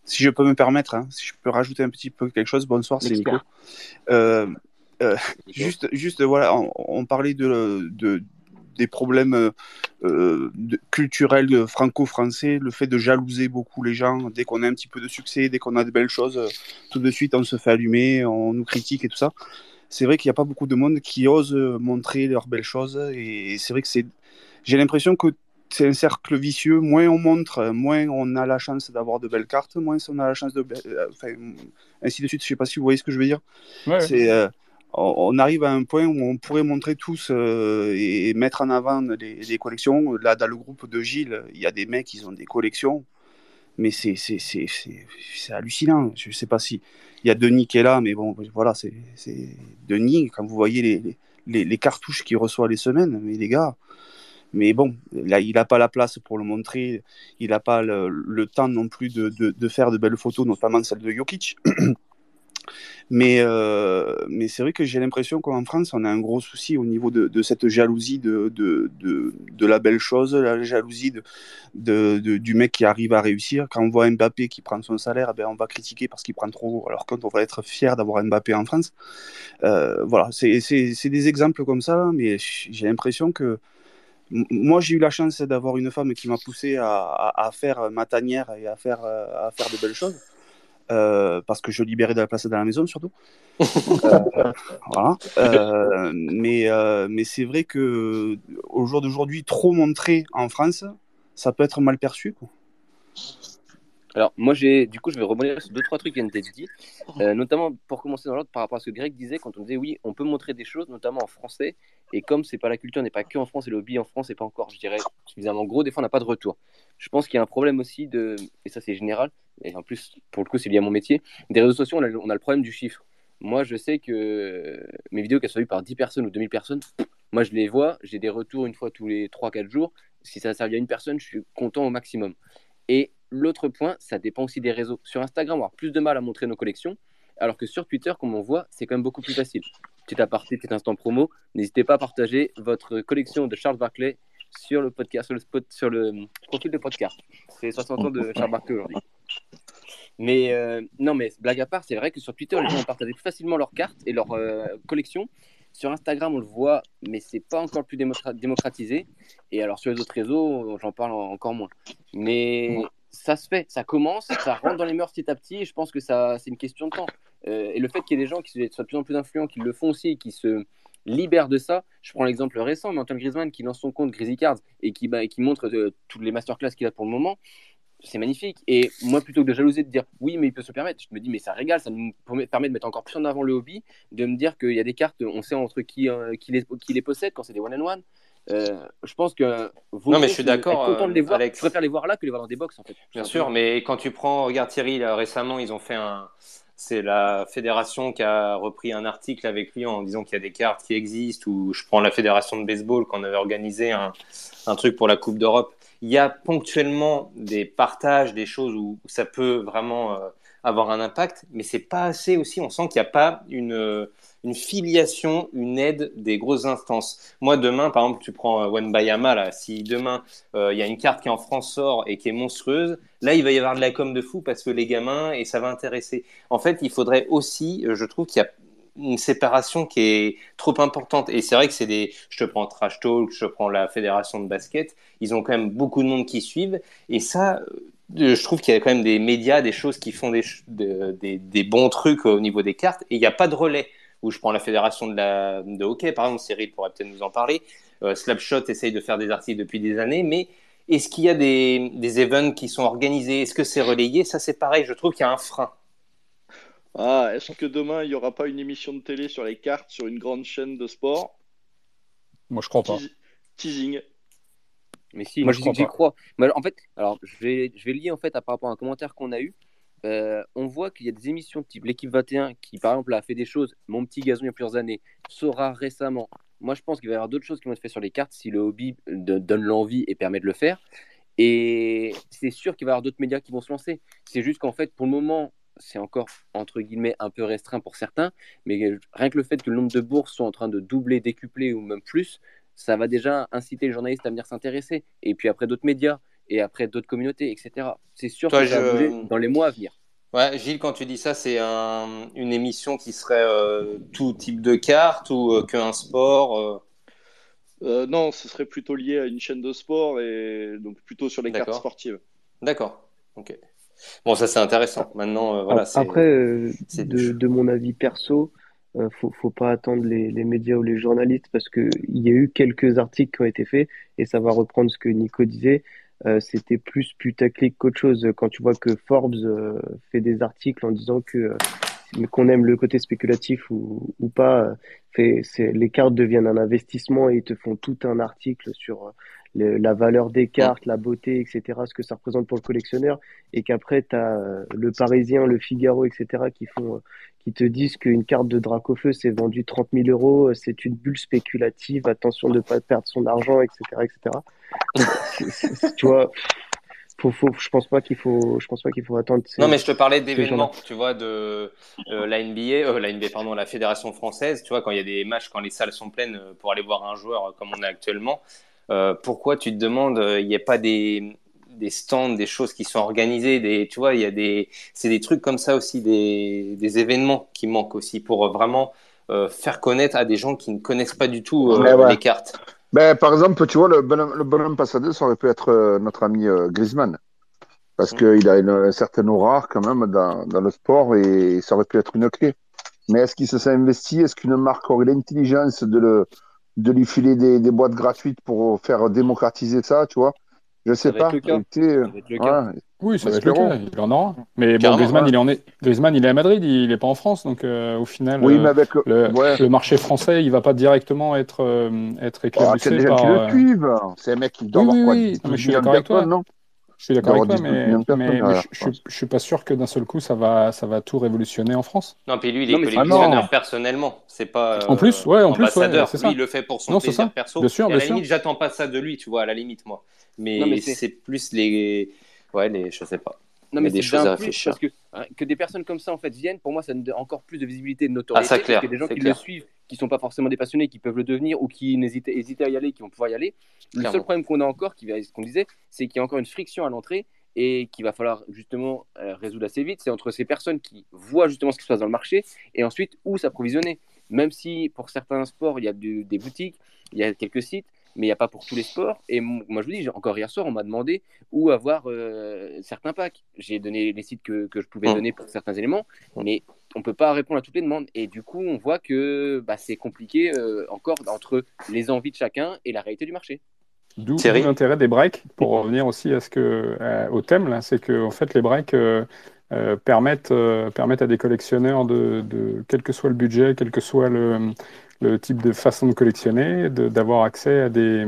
S11: Si je peux me permettre, hein, si je peux rajouter un petit peu quelque chose, bonsoir, c'est Nico. Euh, euh,
S1: Nico.
S11: juste, juste, voilà, on, on parlait de, de, des problèmes euh, de- culturels franco-français, le fait de jalouser beaucoup les gens. Dès qu'on a un petit peu de succès, dès qu'on a de belles choses, euh, tout de suite on se fait allumer, on nous critique et tout ça. C'est vrai qu'il n'y a pas beaucoup de monde qui ose montrer leurs belles choses. Et c'est vrai que c'est. J'ai l'impression que c'est un cercle vicieux. Moins on montre, moins on a la chance d'avoir de belles cartes, moins on a la chance de. euh, Enfin, ainsi de suite. Je sais pas si vous voyez ce que je veux dire.
S10: Ouais.
S11: C'est, euh, on arrive à un point où on pourrait montrer tous euh, et, et mettre en avant les, les collections. Là, dans le groupe de Gilles, il y a des mecs qui ont des collections, mais c'est hallucinant. Je sais pas si. Il y a Denis qui est là, mais bon, voilà, c'est Denis, quand vous voyez les, les, les- les cartouches qu'il reçoit les semaines, mais les gars. Mais bon, là, il n'a pas la place pour le montrer. Il n'a pas le, le temps non plus de, de, de faire de belles photos, notamment celle de Jokic. (clears throat) Mais, euh, mais c'est vrai que j'ai l'impression qu'en France, on a un gros souci au niveau de, cette jalousie de, de, de, la belle chose, la jalousie du mec qui arrive à réussir. Quand on voit Mbappé qui prend son salaire, ben, on va critiquer parce qu'il prend trop, alors qu'on devrait être fier d'avoir Mbappé en France. Euh, voilà, c'est des exemples comme ça, mais j'ai l'impression que moi, j'ai eu la chance d'avoir une femme qui m'a poussé à, à- à faire ma tanière et à faire, euh, à faire de belles choses. Euh, parce que je libérais de la place dans la maison surtout. (laughs) Euh, voilà. Euh, mais mais c'est vrai que au jour d'aujourd'hui, trop montrer en France, ça peut être mal perçu. Quoi.
S1: Alors, moi, j'ai, du coup, je vais rebondir sur deux, trois trucs qui viennent d'être dit, euh, notamment pour commencer dans l'ordre par rapport à ce que Greg disait quand on disait oui, on peut montrer des choses, notamment en français, et comme c'est pas la culture n'est pas que en France et le hobby en France n'est pas encore, je dirais, suffisamment gros, des fois on n'a pas de retour. Je pense qu'il y a un problème aussi de, et ça c'est général, et en plus, pour le coup, c'est lié à mon métier, des réseaux sociaux, on a, a le problème du chiffre. Moi, je sais que mes vidéos, qu'elles soient vues par 10 personnes ou 2000 personnes, moi je les vois, j'ai des retours une fois tous les 3-4 jours. Si ça sert à une personne, je suis content au maximum. Et l'autre point, ça dépend aussi des réseaux. Sur Instagram, on avoir plus de mal à montrer nos collections, alors que sur Twitter, comme on voit, c'est quand même beaucoup plus facile. Petit aparté, petit instant promo, n'hésitez pas à partager votre collection de Charles Barclay sur le podcast, sur le, spot, sur le profil de podcast. C'est 60 ans de Charles Barclay aujourd'hui. Mais euh, non, mais blague à part, c'est vrai que sur Twitter, les gens plus facilement leurs cartes et leurs euh, collections. Sur Instagram, on le voit, mais c'est pas encore plus démocratisé. Et alors sur les autres réseaux, j'en parle encore moins. Mais ça se fait, ça commence, ça rentre dans les mœurs petit à petit, et je pense que ça, c'est une question de temps. Euh, et le fait qu'il y ait des gens qui soient de plus en plus influents, qui le font aussi, et qui se libèrent de ça. Je prends l'exemple récent, mais Antoine Griezmann qui lance son compte Grizzly Cards et qui, bah, qui montre toutes les masterclass qu'il a pour le moment. C'est magnifique. Et moi, plutôt que de jalouser, de dire oui, mais il peut se permettre, je me dis, mais ça régale, ça nous permet de mettre encore plus en avant le hobby, de me dire qu'il y a des cartes, on sait entre qui, euh, qui, les, qui les possède quand c'est des one-on-one. Euh, je pense que
S3: vous non mais je suis d'accord
S1: content de les voir je préfère les voir là que les voir dans des box en fait
S3: bien sûr mais quand tu prends regarde Thierry là, récemment ils ont fait un c'est la fédération qui a repris un article avec lui en disant qu'il y a des cartes qui existent ou je prends la fédération de baseball qu'on avait organisé un, un truc pour la Coupe d'Europe il y a ponctuellement des partages des choses où, ça peut vraiment euh, avoir un impact mais c'est pas assez aussi on sent qu'il n'y a pas une une filiation, une aide des grosses instances. Moi, demain, par exemple, tu prends euh, Wenbayama, là, si demain, euh, il y a une carte qui en France sort et qui est monstrueuse, là, il va y avoir de la com de fou parce que les gamins, et ça va intéresser. En fait, il faudrait aussi, euh, je trouve qu'il y a une séparation qui est trop importante. Et c'est vrai que c'est des, je te prends Trash Talk, je te prends la fédération de basket, ils ont quand même beaucoup de monde qui suivent. Et ça, je trouve qu'il y a quand même des médias, des choses qui font des, des, des bons trucs au niveau des cartes et il n'y a pas de relais où je prends la fédération de, la, de hockey, par exemple, Cyril pourrait peut-être nous en parler. Euh, Slapshot essaye de faire des articles depuis des années, mais est-ce qu'il y a des, des events qui sont organisés? Est-ce que c'est relayé? Ça, c'est pareil, je trouve qu'il y a un frein.
S9: Ah, est-ce que demain, il n'y aura pas une émission de télé sur les cartes sur une grande chaîne de sport?
S10: Moi, je crois pas.
S9: teasing.
S1: Mais si, moi, j'y crois. Mais en fait, alors, je vais, je vais lier en fait à par rapport à un commentaire qu'on a eu. Euh, on voit qu'il y a des émissions type l'équipe 21 qui, par exemple, a fait des choses. Mon petit gazon il y a plusieurs années, Sora récemment. Moi, je pense qu'il va y avoir d'autres choses qui vont être faites sur les cartes si le hobby donne l'envie et permet de le faire. Et c'est sûr qu'il va y avoir d'autres médias qui vont se lancer. C'est juste qu'en fait, pour le moment, c'est encore entre guillemets un peu restreint pour certains, mais rien que le fait que le nombre de bourses soit en train de doubler, décupler ou même plus, ça va déjà inciter les journalistes à venir s'intéresser. Et puis après d'autres médias et après d'autres communautés, etc. C'est sûr que ça va bouger dans les mois à venir.
S3: Ouais, Gilles, quand tu dis ça, c'est une émission qui serait euh, tout type de carte ou euh, qu'un sport
S9: euh? Non, ce serait plutôt lié à une chaîne de sport et donc plutôt sur les cartes sportives.
S3: D'accord. Ok. Bon, ça c'est intéressant. Maintenant, voilà.
S7: Après, de, de, mon avis perso, faut, faut pas attendre les, les, médias ou les journalistes parce que il y a eu quelques articles qui ont été faits et ça va reprendre ce que Nico disait. Euh, c'était plus putaclic qu'autre chose. Quand tu vois que Forbes euh, fait des articles en disant que euh, qu'on aime le côté spéculatif ou, ou pas, fait, les cartes deviennent un investissement et ils te font tout un article sur la valeur des cartes, la beauté, etc., ce que ça représente pour le collectionneur, et qu'après, tu as le Parisien, le Figaro, etc., qui font qui te disent qu'une carte de Dracofeu, c'est vendu 30 000 euros, c'est une bulle spéculative, attention de ne pas perdre son argent, etc., etc. tu vois, faut, faut, je pense pas qu'il faut, je pense pas qu'il faut attendre.
S3: non, mais je te parlais d'événements, tu vois, de euh, la NBA, euh, la NBA, pardon, la fédération française, tu vois, quand il y a des matchs, quand les salles sont pleines euh, pour aller voir un joueur comme on a actuellement, pourquoi tu te demandes, il n'y a pas des, des stands, des choses qui sont organisées, des, tu vois, il y a des, c'est des trucs comme ça aussi, des, des événements qui manquent aussi pour vraiment euh, faire connaître à des gens qui ne connaissent pas du tout euh, les cartes.
S2: Ben, par exemple, tu vois, le bonhomme, le bonhomme ça aurait pu être euh, notre ami Griezmann. Parce
S3: Mm.
S2: qu'il a une, un certain aura quand même dans, dans le sport et ça aurait pu être une clé. Mais est-ce qu'il se s'est investi? Est-ce qu'une marque aurait l'intelligence de, le, de lui filer des, des boîtes gratuites pour faire démocratiser ça, tu vois Je sais pas. ouais.
S10: Oui, ça va être le cas, il en aura. Mais bon, Griezmann,
S2: ouais.
S10: il est en... Griezmann, il est à Madrid, il n'est pas en France, donc euh, au final,
S2: Oui,
S10: euh,
S2: mais avec.
S10: le,
S2: Ouais.
S10: le marché français, il va pas directement être, euh, être
S2: Oh, t'as
S10: éclaboussé
S2: des gens
S10: par.
S2: qui le
S10: euh,
S2: suivent. C'est un mec qui doit
S10: Oui,
S2: avoir
S10: oui,
S2: quoi
S10: oui.
S2: 10
S10: Non, mais je suis d'accord avec toi.
S2: non?
S10: Je suis d'accord avec toi,
S2: avoir 10
S10: mais, mais, mais
S2: derrière,
S10: je,
S2: je
S10: je, suis pas sûr que d'un seul coup, ça va, ça va tout révolutionner en France.
S3: Non, puis lui, il
S1: Non,
S3: est
S1: mais
S2: Ah
S3: collectionneur
S2: non.
S3: personnellement. C'est pas
S10: En plus, ouais, en plus, ouais,
S3: ambassadeur.
S10: c'est ça.
S3: Lui, il le fait pour son
S10: Non, c'est
S3: plaisir
S10: ça.
S3: perso.
S10: Bien sûr,
S3: Et à
S10: bien
S3: la
S10: sûr.
S3: limite, j'attends pas ça de lui, tu vois, à la limite, moi. Mais,
S1: Non, mais c'est-
S3: plus les. Ouais, les. Je sais pas.
S1: Non, mais
S3: a des
S1: c'est
S3: choses à réfléchir.
S1: parce que, hein, que des personnes comme ça en fait viennent, pour moi, ça donne encore plus de visibilité et de notoriété.
S3: Ah, ça,
S1: parce
S3: clair,
S1: que des gens qui
S3: clair.
S1: le suivent, qui sont pas forcément des passionnés, qui peuvent le devenir ou qui n'hésitent hésitaient à y aller, qui vont pouvoir y aller. Le seul problème qu'on a encore, qui ce qu'on disait, c'est qu'il y a encore une friction à l'entrée et qu'il va falloir justement euh, résoudre assez vite. C'est entre ces personnes qui voient justement ce qui se passe dans le marché et ensuite où s'approvisionner. Même si pour certains sports, il y a des boutiques, il y a quelques sites, mais il n'y a pas pour tous les sports. Et moi, je vous dis, encore hier soir, on m'a demandé où avoir euh, certains packs. J'ai donné les sites que, que je pouvais
S3: Mm.
S1: donner pour certains éléments,
S3: Mm.
S1: mais on ne peut pas répondre à toutes les demandes. Et du coup, on voit que bah, c'est compliqué euh, encore entre les envies de chacun et la réalité du marché.
S10: D'où l'intérêt des breaks, pour revenir aussi à ce que, à- au thème, là, c'est que en fait, les breaks euh, euh, permettent, euh, permettent à des collectionneurs, de, de, quel que soit le budget, quel que soit le, le type de façon de collectionner, d'avoir accès à des,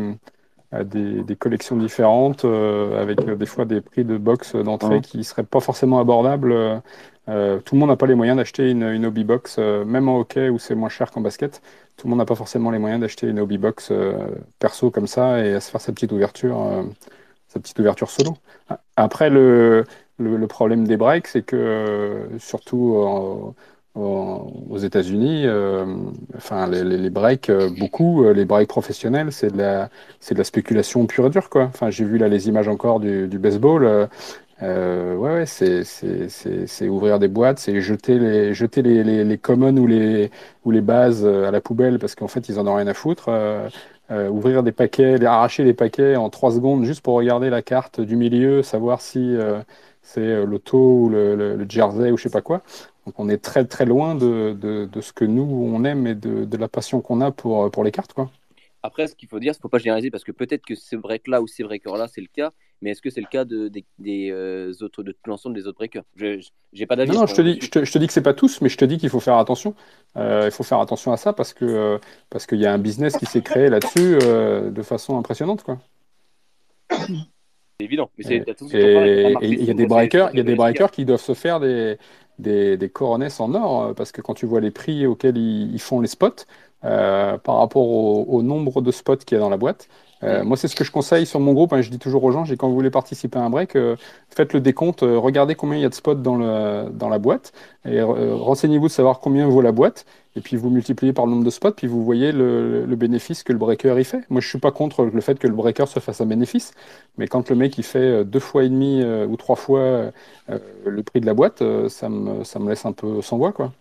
S10: des, des collections différentes, euh, avec euh, des fois des prix de box d'entrée
S2: Ouais.
S10: qui ne seraient pas forcément abordables. Euh, tout le monde n'a pas les moyens d'acheter une, une hobby box, même en hockey où c'est moins cher qu'en basket. Tout le monde n'a pas forcément les moyens d'acheter une hobby box perso comme ça et à se faire sa petite ouverture, sa petite ouverture solo. Après, le, le, le problème des breaks, c'est que surtout aux États-Unis, euh, enfin les, les, breaks, euh, beaucoup, euh, les breaks professionnels, c'est de la, c'est de la spéculation pure et dure, quoi. Enfin, j'ai vu là les images encore du, du baseball. euh, euh, ouais, ouais, c'est, c'est, c'est, ouvrir des boîtes, c'est jeter les, jeter les, les, les commons ou les, ou les bases à la poubelle parce qu'en fait, ils en ont rien à foutre. euh, ouvrir des paquets, arracher les paquets en trois secondes juste pour regarder la carte du milieu, savoir si c'est l'auto ou le, le- le jersey ou je sais pas quoi. Donc on est très très loin de, de, de ce que nous on aime et de, de la passion qu'on a pour, pour les cartes, quoi.
S1: Après, ce qu'il faut dire, c'est qu'il ne faut pas généraliser parce que peut-être que ces breaks-là ou ces breakers-là, c'est le cas, mais est-ce que c'est le cas de, des, des, euh, autres, de tout l'ensemble des autres breakers Je n'ai pas d'avis.
S10: Non, non, je te dis, je te, je te dis que c'est pas tous, mais je te dis qu'il faut faire attention. Euh, il faut faire attention à ça parce que euh, parce qu'il y a un business qui s'est créé là-dessus de façon impressionnante, quoi.
S1: C'est évident. Mais
S10: Et
S1: ce
S10: il y a des breakers, il y a des breakers qui doivent se faire des, des, des coronets en or euh, parce que quand tu vois les prix auxquels ils, ils font les spots euh, par rapport au, au nombre de spots qu'il y a dans la boîte. euh, moi, c'est ce que je conseille sur mon groupe. hein, je dis toujours aux gens, quand vous voulez participer à un break, euh, faites le décompte, regardez combien il y a de spots dans, le, dans la boîte et renseignez-vous de savoir combien vaut la boîte. Et puis vous multipliez par le nombre de spots, puis vous voyez le, bénéfice que le breaker y fait. Moi, je suis pas contre le fait que le breaker se fasse un bénéfice, mais quand le mec il fait euh, deux fois et demi euh, ou trois fois euh, le prix de la boîte, ça me, ça me laisse un peu sans voix, quoi.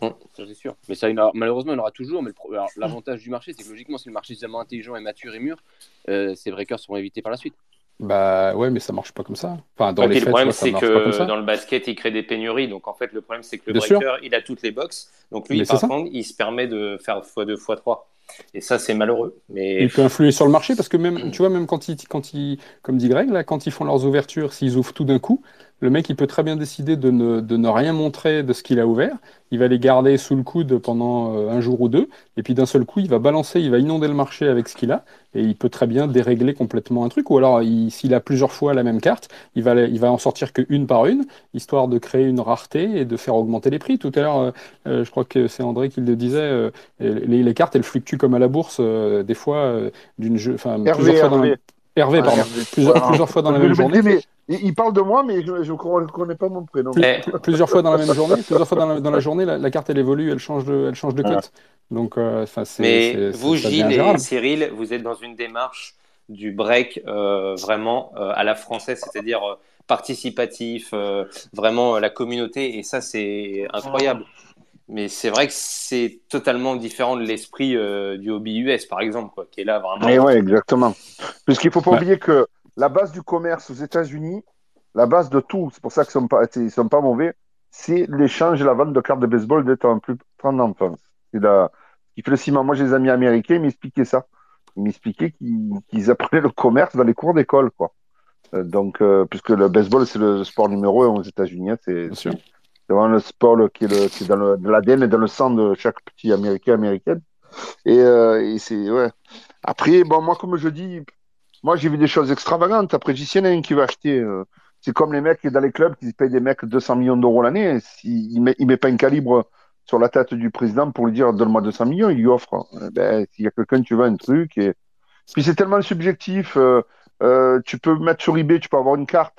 S1: Ça, c'est sûr. Mais ça, malheureusement, il y en aura toujours. Mais l'avantage du marché, c'est que logiquement, si le marché est suffisamment intelligent et mature et mûr, ces breakers seront évités par la suite.
S10: Bah ouais, mais ça marche pas comme ça. Enfin, dans
S3: Ouais,
S10: les faits,
S3: le problème, c'est que dans le basket, il crée des pénuries. Donc, en fait, le problème, c'est que le
S10: Bien sûr.
S3: breaker, il a toutes les box. Donc, lui,
S10: Mais
S3: par contre, il se permet de faire x2, x3. Et ça, c'est malheureux. Mais
S10: Il peut influer sur le marché parce que même, (clears throat) tu vois, même quand ils, quand ils, comme dit Greg, là, quand ils font leurs ouvertures, s'ils ouvrent tout d'un coup, le mec, il peut très bien décider de ne, de ne rien montrer de ce qu'il a ouvert. Il va les garder sous le coude pendant euh, un jour ou deux, et puis d'un seul coup, il va balancer, il va inonder le marché avec ce qu'il a, et il peut très bien dérégler complètement un truc. Ou alors, il- s'il a plusieurs fois la même carte, il va, il va en sortir que une par une, histoire de créer une rareté et de faire augmenter les prix. Tout à l'heure, euh, euh, je crois que c'est André qui le disait, euh, les, les cartes, elles fluctuent comme à la bourse, euh, des fois, d'une jeu, enfin, plusieurs fois dans la,
S2: Hervé.
S10: Hervé,
S2: Ah,
S10: pardon,
S2: Hervé.
S10: plusieurs, plusieurs fois dans la même journée.
S2: mais il il parle de moi, mais je ne connais pas mon prénom.
S3: Eh. (laughs)
S10: plusieurs fois dans la même journée, plusieurs fois dans la, dans la journée, la, la carte elle évolue, elle change de, elle change de
S2: Voilà.
S10: cote. Donc, euh,
S3: Mais vous, Gilles et. Cyril, vous êtes dans une démarche du break euh, vraiment euh, à la française, c'est-à-dire euh, participatif, euh, vraiment euh, la communauté, et ça, c'est incroyable. Mais c'est vrai que c'est totalement différent de l'esprit euh, du hobby US, par exemple, quoi, qui est là vraiment.
S2: Mais ouais, exactement. Puisqu'il ne faut pas
S10: Ouais.
S2: oublier que la base du commerce aux États-Unis, la base de tout, c'est pour ça qu'ils sont pas, ils sont pas mauvais, c'est l'échange et la vente de cartes de baseball d'être un plus grande enfance. C'est la, qui fait le ciment. Moi, j'ai des amis américains, ils m'expliquaient ça. Ils m'expliquaient qu'ils apprenaient le commerce dans les cours d'école, quoi. Euh, donc, euh, puisque le baseball, c'est le sport numéro un aux États-Unis, hein, c'est vraiment le sport le- qui est, le, qui est dans l'ADN et dans le sang de chaque petit Américain, Américaine. Et, euh, et c'est, ouais. Après, bon, moi, comme je dis, moi, j'ai vu des choses extravagantes. Après, j'y sais rien qui va acheter. euh, c'est comme les mecs dans les clubs qui payent des mecs 200 millions d'euros l'année. Il met, il met pas un calibre sur la tête du président pour lui dire donne-moi 200 millions, il lui offre. Eh Ben, s'il y a quelqu'un, tu veux un truc. Et... Puis c'est tellement subjectif. euh, euh, tu peux mettre sur eBay, tu peux avoir une carte.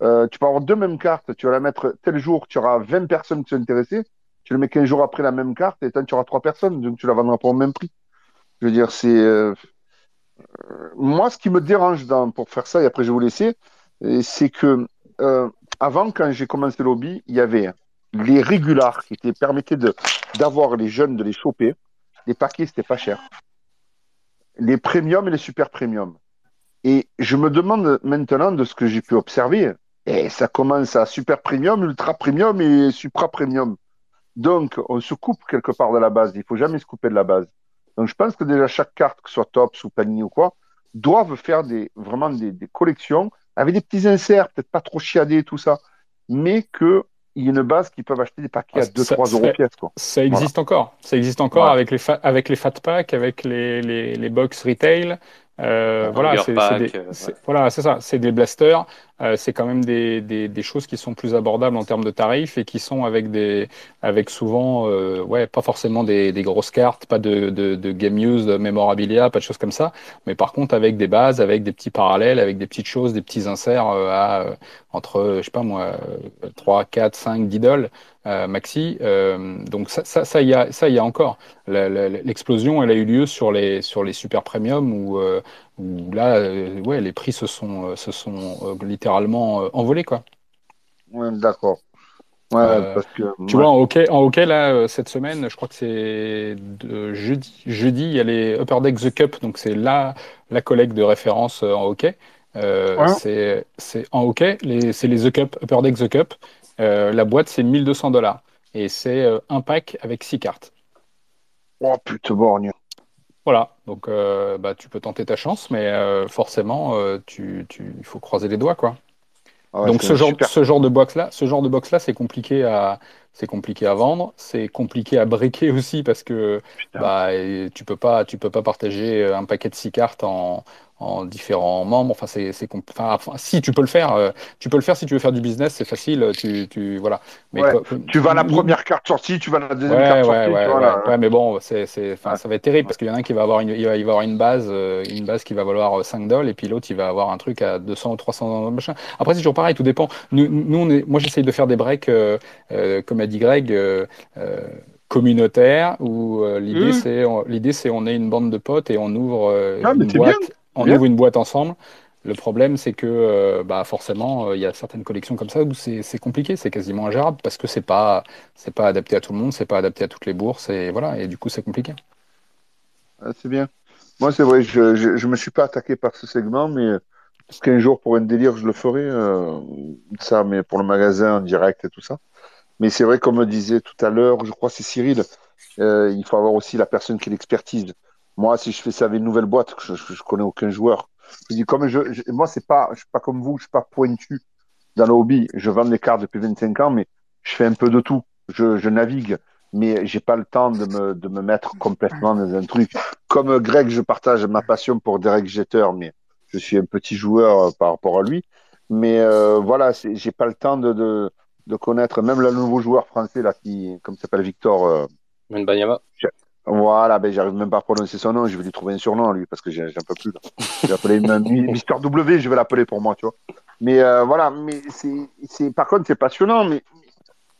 S2: Tu peux avoir deux mêmes cartes. Tu vas la mettre tel jour, tu auras 20 personnes qui sont intéressées. Tu le mets 15 jours après la même carte et tu auras trois personnes, donc tu la vendras pas au même prix. Je veux dire, c'est. Moi, ce qui me dérange pour faire ça, et après je vais vous laisser, euh, c'est que euh, avant, quand j'ai commencé le hobby, il y avait les régulars qui étaient, permettaient d'avoir les jeunes, de les choper. Les paquets, c'était pas cher. Les premiums et les super premiums. Et je me demande maintenant de ce que j'ai pu observer, et ça commence à super premium, ultra premium et supra premium. Donc, on se coupe quelque part de la base. Il faut jamais se couper de la base. Donc, je pense que déjà chaque carte, que ce soit Tops ou Panini ou quoi, doivent faire des, vraiment des, des collections avec des petits inserts, peut-être pas trop chiadés, tout ça, mais qu'il y ait une base qui peuvent acheter des paquets
S10: Ah,
S2: à 2-3
S10: ça-
S2: euros
S10: ça-
S2: pièce. Quoi.
S10: Ça existe encore. Ça existe encore
S2: Voilà.
S10: avec les fa- avec les fat packs, avec les, les, les box retail. Euh, c'est des,
S3: ouais.
S10: voilà, c'est ça. C'est des blasters. Euh, c'est quand même des, des, des choses qui sont plus abordables en termes de tarifs et qui sont avec des avec souvent euh, ouais pas forcément des, des grosses cartes, pas de, de, de game use, de memorabilia, pas de choses comme ça. Mais par contre avec des bases, avec des petits parallèles, avec des petites choses, des petits inserts euh, à euh, entre je sais pas moi euh, 3, 4, 5, 10 dollars euh, maxi. Euh, donc ça, ça, ça, y a, ça, y a encore. L'explosion, elle a eu lieu sur les, sur les super premium où, euh, où là, euh, ouais, les prix se sont, euh, se sont euh, littéralement euh, envolés, quoi.
S2: Ouais, D'accord. Ouais,
S10: Euh,
S2: parce que.
S10: Tu
S2: ouais.
S10: vois, en hockey, en hockey, là, euh, cette semaine, je crois que c'est de jeudi. Jeudi, il y a les Upper Deck The Cup, donc c'est la, la collecte de référence euh, en hockey. Euh,
S2: Ouais.
S10: c'est, c'est en hockey, c'est les The Cup, Upper Deck The Cup. Euh, la boîte, c'est 1200 dollars. Et c'est euh, un pack avec six cartes.
S2: Oh putain, borgne.
S10: Voilà, donc euh, bah, tu peux tenter ta chance, mais euh, forcément, euh, tu, tu, il faut croiser les doigts, quoi.
S2: Ah ouais,
S10: Donc ce genre,
S2: super.
S10: ce genre de box là, ce genre de box là, c'est compliqué à, c'est compliqué à vendre, c'est compliqué à briquer aussi parce que bah tu peux pas, tu peux pas partager un paquet de six cartes en, en différents membres. Enfin c'est, enfin, si tu peux le faire, euh, tu peux le faire si tu veux faire du business, c'est facile. Tu, tu voilà. Mais
S2: Ouais.
S10: quoi- comme-
S2: Tu vas à la première carte sortie, tu vas à la deuxième
S10: Ouais,
S2: carte
S10: ouais,
S2: sortie,
S10: ouais,
S2: tu vois
S10: ouais, mais bon, c'est, c'est, enfin, ça va être terrible parce qu'il y en a un qui va avoir une, il va, il va avoir une base, euh, une base qui va valoir 5 dollars et puis l'autre il va avoir un truc à 200 ou 300 machin. Après c'est toujours pareil, tout dépend. Nous, nous on est, moi j'essaye de faire des breaks, euh, euh, comme a dit Greg, euh, euh, communautaires où euh, l'idée
S2: Mhm.
S10: c'est, on- l'idée c'est on est une bande de potes et on ouvre
S2: Ah,
S10: une boîte, on
S2: bien.
S10: ouvre une boîte ensemble. Le problème, c'est que bah, forcément, il y a certaines collections comme ça où c'est c'est compliqué, c'est quasiment ingérable parce que c'est pas c'est pas adapté à tout le monde, c'est pas adapté à toutes les bourses et voilà et du coup c'est compliqué.
S2: Ah, c'est bien. Moi, c'est vrai, je, je, je me suis pas attaqué par ce segment, mais parce qu'un jour, pour un délire, je le ferai, euh, ça, mais pour le magasin en direct et tout ça. Mais c'est vrai, comme me disait tout à l'heure, je crois c'est Cyril, euh, il faut avoir aussi la personne qui l'expertise. Moi, si je fais ça avec une nouvelle boîte, je, je connais aucun joueur. Je dis, comme je, moi, c'est pas, je suis pas comme vous, je suis pas pointu dans le hobby. Je vends des cartes depuis 25 ans, mais je fais un peu de tout. Je, je navigue, mais j'ai pas le temps de me, de me mettre complètement dans un truc. Comme Greg, je partage ma passion pour Derek Jeter, mais je suis un petit joueur euh, par rapport à lui. Mais euh, voilà, j'ai pas le temps de, de, de connaître même le nouveau joueur français là qui, comme s'appelle Victor. euh, voilà, ben j'arrive même pas à prononcer son nom. Je vais lui trouver un surnom lui parce que j'en peux plus. Là. Je vais appeler (laughs) Mister W. Je vais l'appeler pour moi, tu vois. Mais euh, voilà, mais c'est, par contre, c'est passionnant, mais,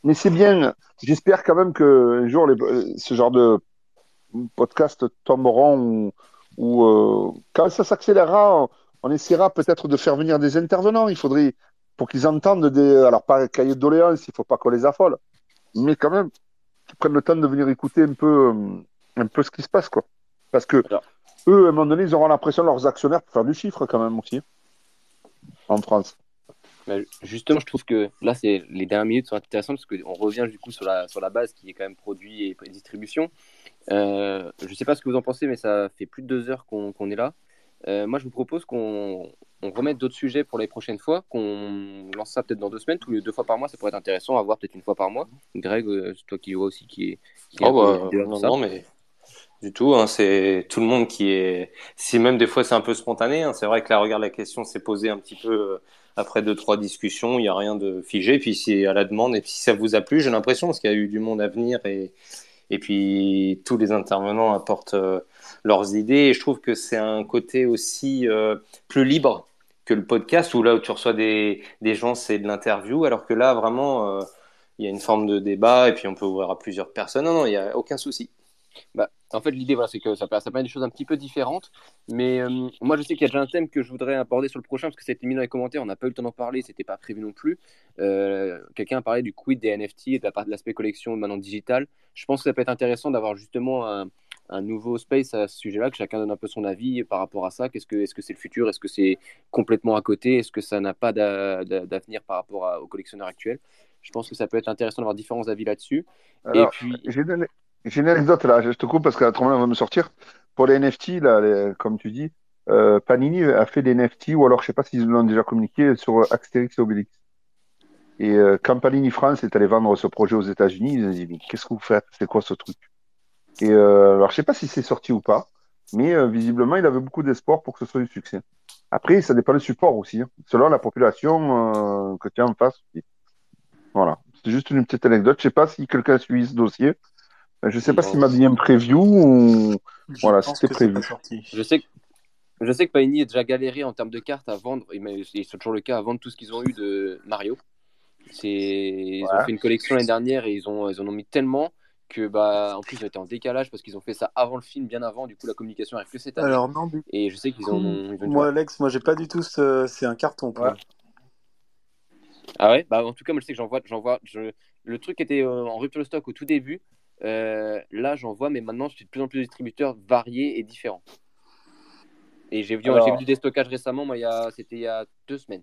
S2: mais c'est bien. J'espère quand même que un jour, les, euh, ce genre de podcast tomberont ou, ou euh, quand ça s'accélérera, on, on essaiera peut-être de faire venir des intervenants. Il faudrait pour qu'ils entendent des, alors pas cahier de doléances, il faut pas qu'on les affole, mais quand même qu'ils prennent le temps de venir écouter un peu, euh, un peu ce qui se passe, quoi. Parce que
S3: Alors.
S2: eux, à un moment donné, ils auront l'impression leurs actionnaires pour faire du chiffre quand même aussi. en France.
S1: Justement, je trouve que là, c'est les dernières minutes sont intéressantes parce qu'on revient du coup sur la, sur la base qui est quand même produit et distribution. Euh, je ne sais pas ce que vous en pensez, mais ça fait plus de deux heures qu'on est là. Euh, moi, je vous propose qu'on on remette d'autres sujets pour les prochaines fois, qu'on lance ça peut-être dans deux semaines, tous les deux fois par mois, ça pourrait être intéressant à voir peut-être une fois par mois. Greg, euh, c'est toi qui vois aussi qui est. Qui
S3: Oh, bah, non,
S1: ça.
S3: non, mais du tout. hein, c'est tout le monde qui est. Si même des fois c'est un peu spontané. hein, c'est vrai que là, regarde, la question s'est posée un petit peu euh, après deux trois discussions. Il n'y a rien de figé. Puis c'est à la demande. Et puis si ça vous a plu, j'ai l'impression parce qu'il y a eu du monde à venir et et puis tous les intervenants apportent euh, leurs idées. Et je trouve que c'est un côté aussi euh, plus libre que le podcast où là où tu reçois des des gens, c'est de l'interview, alors que là vraiment. euh, il y a une forme de débat et puis on peut ouvrir à plusieurs personnes. Non, non, il n'y a aucun souci.
S1: Bah, en fait, l'idée, voilà, c'est que ça, ça permet des choses un petit peu différentes. Mais euh, moi, je sais qu'il y a déjà un thème que je voudrais aborder sur le prochain parce que ça a été mis dans les commentaires. On n'a pas eu le temps d'en parler, c'était pas prévu non plus. Quelqu'un a parlé du quid des NFT et de l'aspect collection maintenant digital. Je pense que ça peut être intéressant d'avoir justement un, un nouveau space à ce sujet-là, que chacun donne un peu son avis par rapport à ça. Qu'est-ce que, est-ce que c'est le futur? Est-ce que c'est complètement à côté? Est-ce que ça n'a pas d'a- d'a- d'avenir par rapport à- aux collectionneurs actuels Je pense que ça peut être intéressant d'avoir différents avis là-dessus. Et puis,
S2: j'ai une, anecdote là, je te coupe parce que la va me sortir. Pour les NFT, là, les- comme tu dis, euh, Panini a fait des NFT, ou alors je sais pas s'ils l'ont déjà communiqué, sur Astérix et Obélix. Et euh, quand Panini France est allé vendre ce projet aux États-Unis, ils ont dit, mais qu'est-ce que vous faites? C'est quoi ce truc? Et euh, alors, je sais pas si c'est sorti ou pas, mais euh, visiblement, il avait beaucoup d'espoir pour que ce soit du succès. Après, ça dépend du support aussi, hein, selon la population euh, que tu as en face. aussi. Voilà, c'est juste une petite anecdote. Je sais pas si quelqu'un suit ce dossier. Euh, Je sais pas s'il m'a dit un preview ou
S4: Je
S2: voilà, c'était prévu.
S1: Je sais que je sais que Panini a déjà galéré en termes de cartes à vendre, et mais c'est toujours le cas, à vendre tout ce qu'ils ont eu de Mario. C'est ils ont fait une collection l'année dernière et ils ont ils en ont mis tellement que bah en plus ils ont été en décalage parce qu'ils ont fait ça avant le film, bien avant. Du coup la communication arrive que cette année.
S4: Alors, non, du
S1: Et je sais qu'ils ont, ils ont dû
S4: moi, Alex, moi, j'ai pas du tout ce. C'est un carton pour
S2: Ouais.
S4: moi.
S1: Ah ouais? Bah en tout cas, moi je sais que j'en vois, j'en vois je... le truc était euh, en rupture de stock au tout début. Euh, là j'en vois, mais maintenant je suis de plus en plus de distributeurs variés et différents. Et j'ai vu, j'ai
S2: Alors-
S1: vu du déstockage récemment, moi il y a... c'était il y a deux semaines.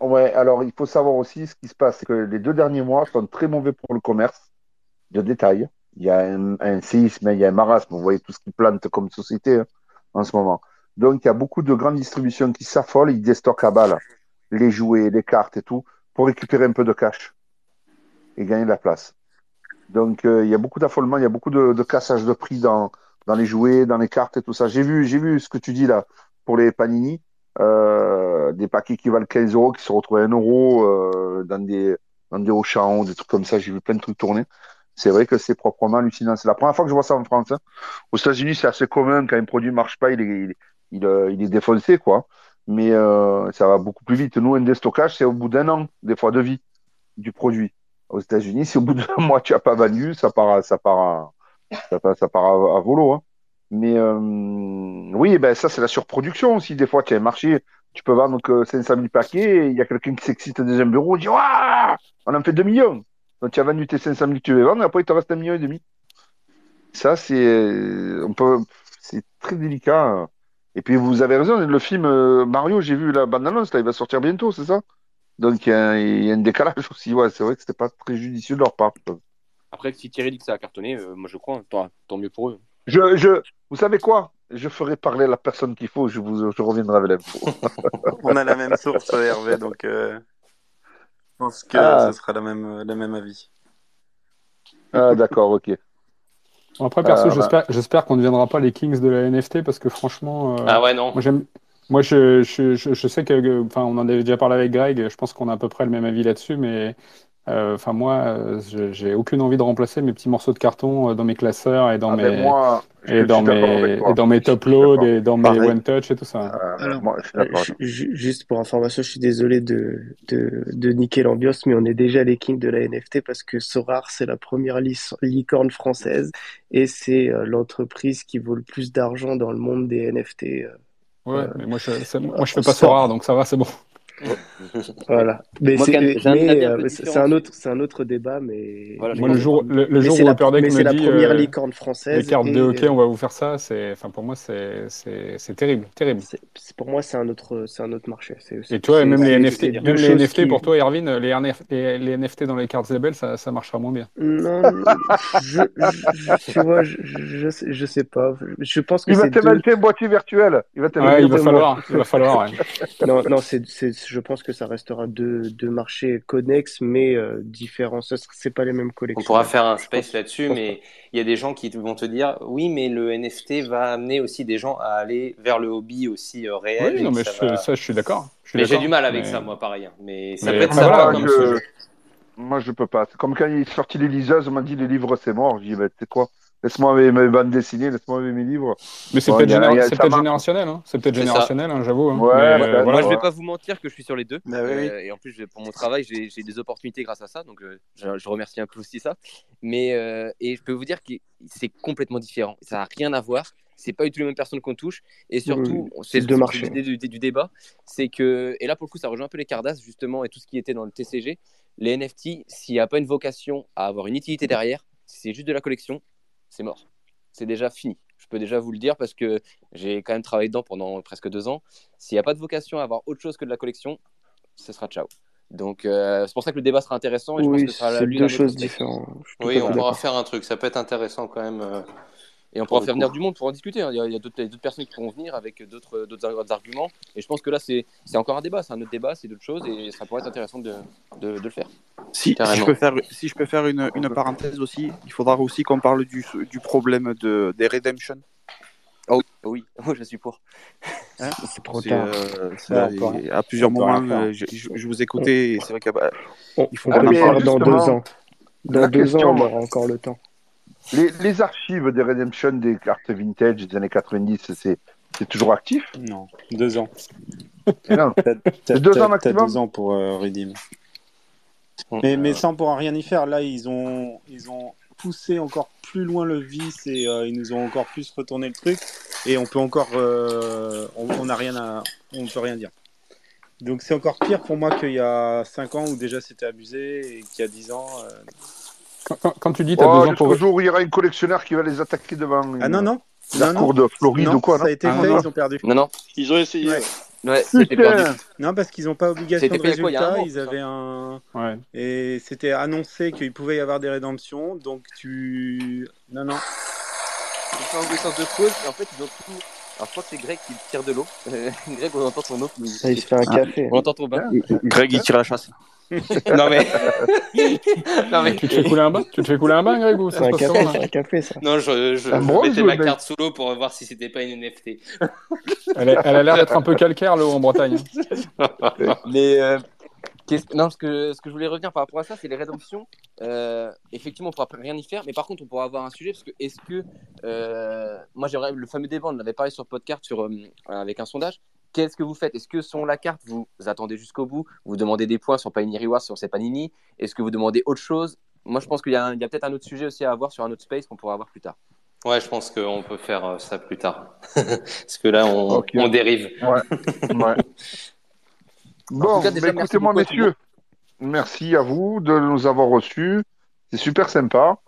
S2: Ouais, alors il faut savoir aussi ce qui se passe, c'est que les deux derniers mois sont très mauvais pour le commerce de détail. Il y a un, séisme, il y a un marasme, vous voyez tout ce qui plante comme société hein, en ce moment. Donc il y a beaucoup de grandes distributions qui s'affolent, ils déstockent à balle les jouets, les cartes et tout, pour récupérer un peu de cash et gagner de la place. Donc euh, il y a beaucoup d'affolement, il y a beaucoup de, cassage de prix dans, dans les jouets, dans les cartes et tout ça. J'ai vu, j'ai vu ce que tu dis là pour les panini, euh, des paquets qui valent 15 euros qui se retrouvent à 1 euro euh, dans des dans des Auchan des trucs comme ça. J'ai vu plein de trucs tourner. C'est vrai que c'est proprement hallucinant. C'est la première fois que je vois ça en France. hein. Aux États-Unis, c'est assez commun quand un produit marche pas, il est il, il, euh, est défoncé quoi. Mais euh, ça va beaucoup plus vite. Nous, un déstockage, c'est au bout d'un an, des fois de vie du produit. Aux États-Unis, si au bout d'un (laughs) mois tu as pas vendu, ça part, à- ça part, ça part, ça part à, volo. Hein. Mais euh, oui, ben ça c'est la surproduction aussi. Des fois, tu as un marché, tu peux vendre que 500 000 paquets, et il y a quelqu'un qui s'excite dans un bureau, il dit Waouh, on en fait 2 millions. Donc tu as vendu tes 500 000 que tu veux vendre, et après il te reste un million et demi. Ça c'est, on peut, c'est très délicat. Et puis vous avez raison, le film euh, Mario, j'ai vu la bande-annonce, là, il va sortir bientôt, c'est ça? Donc il y, a un- il y a un décalage (laughs) aussi. Ouais, c'est vrai que c'était pas très judicieux de leur part.
S1: Après, si Thierry dit que ça a cartonné, euh, moi je crois, tant, tant mieux pour eux.
S2: Je, je, vous savez quoi? Je ferai parler la personne qu'il faut, je vous, je reviendrai avec l'info. (laughs)
S4: On a la même source, Hervé, donc euh, je pense que
S2: Ah.
S4: ce sera la même, la même avis.
S2: Ah, d'accord, ok.
S10: Après, perso,
S2: Euh, bah.
S10: j'espère, j'espère qu'on ne deviendra pas les kings de la NFT parce que franchement, euh,
S3: Ah ouais, non.
S10: moi j'aime, moi je, je, je, je sais que, euh, enfin, on en avait déjà parlé avec Greg. Je pense qu'on a à peu près le même avis là-dessus, mais euh, enfin moi, euh, j'ai aucune envie de remplacer mes petits morceaux de carton euh, dans mes classeurs et dans
S2: Ah,
S10: mes
S2: ben, moi,
S10: et dans mes et dans mes top
S2: suis
S10: load
S2: d'accord.
S10: et dans mes one touch et tout ça.
S2: Euh,
S7: Alors,
S2: moi, je suis
S7: euh, juste pour information, je suis désolé de, de, de niquer l'ambiance, mais on est déjà les kings de la NFT parce que Sorar, c'est la première lic- licorne française et c'est euh, l'entreprise qui vaut le plus d'argent dans le monde des NFT. euh.
S10: Ouais,
S7: Euh,
S10: mais moi je, moi je fais pas rare, donc ça va, c'est bon.
S7: Voilà. Mais c'est euh, un autre c'est un autre débat, mais
S12: Voilà,
S10: Moi, le jour, le, le jour où
S7: la
S10: Upper Deck
S7: mais c'est
S10: me
S7: la
S10: dit
S7: première
S10: euh,
S7: licorne
S10: les
S7: française
S10: cartes de
S7: et
S10: hockey,
S7: euh,
S10: on va vous faire ça, c'est, enfin, pour moi, c'est, c'est, c'est terrible, terrible.
S7: c'est c'est- pour moi c'est un autre c'est un autre marché. C'est
S10: Et
S7: c'est
S10: toi, même les NFT, même
S7: deux
S10: les NFT
S7: qui
S10: pour toi, Erwin, les, NF les, les NFT dans les cartes Zebel, ça, ça marchera moins bien.
S7: non, je, je, tu vois, je, je, sais- je sais pas. Je pense que
S2: Il va t'inventer un boîtier virtuel. Il va
S10: Ouais,
S2: t'inventer
S10: il va falloir, il va falloir.
S7: Non, non, c'est, je pense que ça restera deux, deux marchés connexes, mais euh, différents. Ce C'est pas les mêmes
S3: On
S7: collections.
S3: pourra faire un space là-dessus, mais il y a des gens qui vont te dire oui, mais le NFT va amener aussi des gens à aller vers le hobby aussi euh, réel
S10: Oui, non, mais
S3: ça
S10: je,
S3: va.
S10: ça, je suis d'accord.
S3: Mais j'ai du mal avec
S10: Mais,
S3: ça, moi, pareil. hein. Mais ça
S10: mais
S3: peut être
S10: après,
S3: sympa
S10: voilà.
S2: Moi,
S3: comme
S2: je, moi, je peux pas. Comme quand il est sorti les liseuses, on m'a dit les livres, c'est mort. Je dis, bah, tu sais quoi? Laisse-moi avec mes bandes dessinées, laisse-moi avec mes livres.
S10: Mais c'est
S2: Bon,
S10: peut-être généra- générationnel, hein. C'est peut-être générationnel, hein, j'avoue. hein.
S2: Ouais, peut-être,
S10: euh,
S1: Moi, je vais
S2: ouais.
S1: pas vous mentir que je suis sur les deux.
S11: Bah oui.
S1: Euh, et en plus, pour mon travail, j'ai des opportunités grâce à ça. Donc, euh, je, je remercie un peu aussi ça. Mais, euh, et je peux vous dire que c'est complètement différent. Ça n'a rien à voir. C'est pas du tout les mêmes personnes qu'on touche. Et surtout,
S7: c'est marchés.
S1: l'idée du, du débat. C'est que, et là, pour le coup, ça rejoint un peu les Cardass, justement, et tout ce qui était dans le TCG. Les NFT, s'il n'y a pas une vocation à avoir une utilité derrière, c'est juste de la collection, c'est mort. C'est déjà fini. Je peux déjà vous le dire parce que j'ai quand même travaillé dedans pendant presque deux ans. S'il n'y a pas de vocation à avoir autre chose que de la collection, ce sera ciao. Donc, euh, c'est pour ça que le débat sera intéressant et je pense
S7: Oui,
S1: que ce sera
S7: deux choses différentes.
S3: Oui, on pourra faire un truc. Ça peut être intéressant quand même euh,
S1: Et on
S3: pour
S1: pourra faire venir du monde pour en discuter. hein. Il y a, d'autres personnes qui pourront venir avec d'autres d'autres ar- arguments. Et je pense que là, c'est encore un débat. C'est un autre débat, c'est d'autres choses. Et ça pourrait être intéressant de, de, de le faire.
S11: Si, si je peux faire, si je peux faire une, une parenthèse aussi, il faudra aussi qu'on parle du, du problème de, des redemption.
S1: Oh oui, (laughs) oh oui, je suis pour.
S11: Hein
S7: C'est trop tard.
S11: euh, ça, et à plusieurs moments, euh, je, je- je vous écoutais c'est vrai qu'il
S7: On,
S11: faut
S2: Ah,
S11: en
S7: dans deux ans. Dans deux ans, on aura encore le temps.
S2: Les, les archives des Redemption des cartes vintage des années 90, c'est, c'est toujours actif?
S4: Non, deux ans.
S2: Non, (laughs)
S4: T'as t'as-
S2: c'est deux ans
S4: t'as- deux ans pour euh, redeem. Mais, mais ça, on pourra rien y faire. Là, ils ont, ils ont poussé encore plus loin le vice et euh, ils nous ont encore plus retourné le truc. Et on peut encore, euh, on on n'a rien à, on peut rien dire. Donc c'est encore pire pour moi qu'il y a 5 ans où déjà c'était abusé et qu'il y a 10 ans.
S10: Quand, quand- quand tu dis t'as
S2: Oh,
S10: ans pour.
S2: jour où il y aura un collectionneur qui va les attaquer devant
S4: Ah non, non,
S2: la
S4: non,
S2: cour
S4: non,
S2: de Floride
S4: non,
S2: ou quoi,
S4: ça
S2: non?
S4: a été
S2: Ah,
S4: fait,
S2: non.
S4: ils ont perdu.
S1: Non, non,
S9: Ils ont essayé.
S4: Ouais.
S9: ouais.
S1: c'était!
S4: Non, parce qu'ils n'ont pas obligation de
S1: quoi, il
S4: résultat,
S1: an,
S4: ils
S1: ça
S4: avaient un...
S10: Ouais.
S4: Et c'était annoncé qu'il pouvait y avoir des rédemptions, donc tu... Non, non.
S1: Ils ont fait en connaissance de cause. Et en fait, ils ont tout. Alors, je crois que c'est Greg qui tire de l'eau. (laughs) Greg, on entend ton eau.
S7: Ah, il se fait un
S11: Ah,
S7: café.
S1: On entend ton bain.
S11: Greg, il tire la chasse. (laughs)
S3: Non mais, (laughs) non mais,
S10: Tu te fais couler un bain Tu te fais couler un bain, Greg, ou
S7: C'est un café,
S10: comment
S7: c'est
S10: là
S7: un café, ça.
S3: non, je, je
S2: Un bronze
S3: mettais ma carte sous l'eau pour voir si c'était pas une NFT. (laughs)
S10: Elle, est- elle a l'air d'être un peu calcaire, l'eau en Bretagne. hein.
S1: Mais euh, non, ce que, ce que je voulais revenir par rapport à ça, c'est les rédemptions. Euh, effectivement, on pourra rien y faire, mais par contre, on pourra avoir un sujet parce que est-ce que euh, moi j'aimerais le fameux débat, on avait parlé sur podcast sur euh, avec un sondage. Qu'est-ce que vous faites? Est-ce que sur la carte, vous attendez jusqu'au bout? Vous demandez des points sur Panini Rewards, sur ces Panini? Est-ce que vous demandez autre chose? Moi, je pense qu'il y a, peut-être un autre sujet aussi à avoir sur un autre space qu'on pourra avoir plus tard.
S3: Ouais, je pense qu'on peut faire euh, ça plus tard. (laughs) Parce que là, on, dérive.
S2: Ouais. ouais. (laughs)
S1: En
S2: Bon, bah, écoutez-moi, messieurs. Merci à vous de nous avoir reçus. C'est super sympa.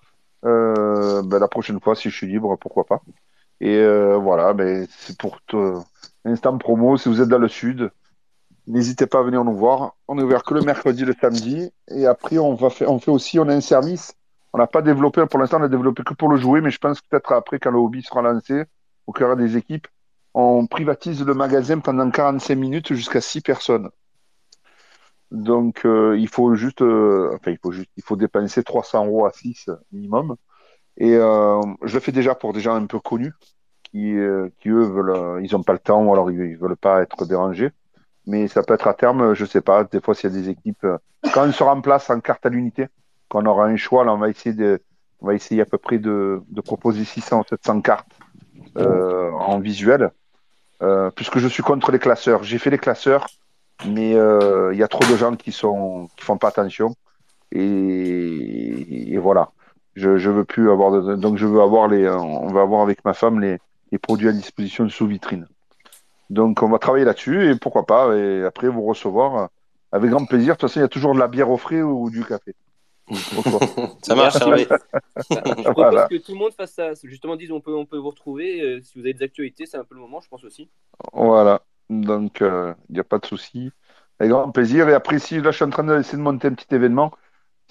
S2: Euh, ben, la prochaine fois, si je suis libre, pourquoi pas. Et euh, voilà, ben, c'est pour l'instant promo. Si vous êtes dans le sud, n'hésitez pas à venir nous voir. On est ouvert que le mercredi, le samedi. Et après, on va faire, on fait aussi, on a un service. On n'a pas développé, pour l'instant, on a développé que pour le jouer, mais je pense que peut-être après, quand le hobby sera lancé, au cœur des équipes, on privatise le magasin pendant 45 minutes jusqu'à 6 personnes. Donc, euh, il faut juste, euh, enfin, il faut juste, il faut dépenser 300 euros à 6 minimum. Et euh, je le fais déjà pour des gens un peu connus qui, euh, qui eux veulent, euh, ils ont pas le temps ou alors ils, veulent pas être dérangés. Mais ça peut être à terme, je sais pas. Des fois, s'il y a des équipes, quand on sera en place en carte à l'unité, quand on aura un choix, là, on va essayer de, on va essayer à peu près de, de proposer 600 ou 700 cartes euh, en visuel, euh, puisque je suis contre les classeurs. J'ai fait les classeurs, mais euh, il y a trop de gens qui sont qui font pas attention et, et voilà. Je, je veux plus avoir de, donc je veux avoir les, on va avoir avec ma femme les, les produits à disposition sous vitrine. Donc, on va travailler là-dessus et pourquoi pas, et après vous recevoir euh, avec grand plaisir. De toute façon, il y a toujours de la bière au frais ou du café. (laughs)
S3: Ça marche. Hervé. (laughs)
S13: Je propose
S2: Voilà.
S13: que tout le monde fasse ça. Justement, disent on peut, on peut vous retrouver. euh, si vous avez des actualités, c'est un peu le moment, je pense aussi.
S2: Voilà. Donc, euh, il n'y a pas de souci. Avec grand plaisir. Et après, si là, je suis en train d'essayer de monter un petit événement,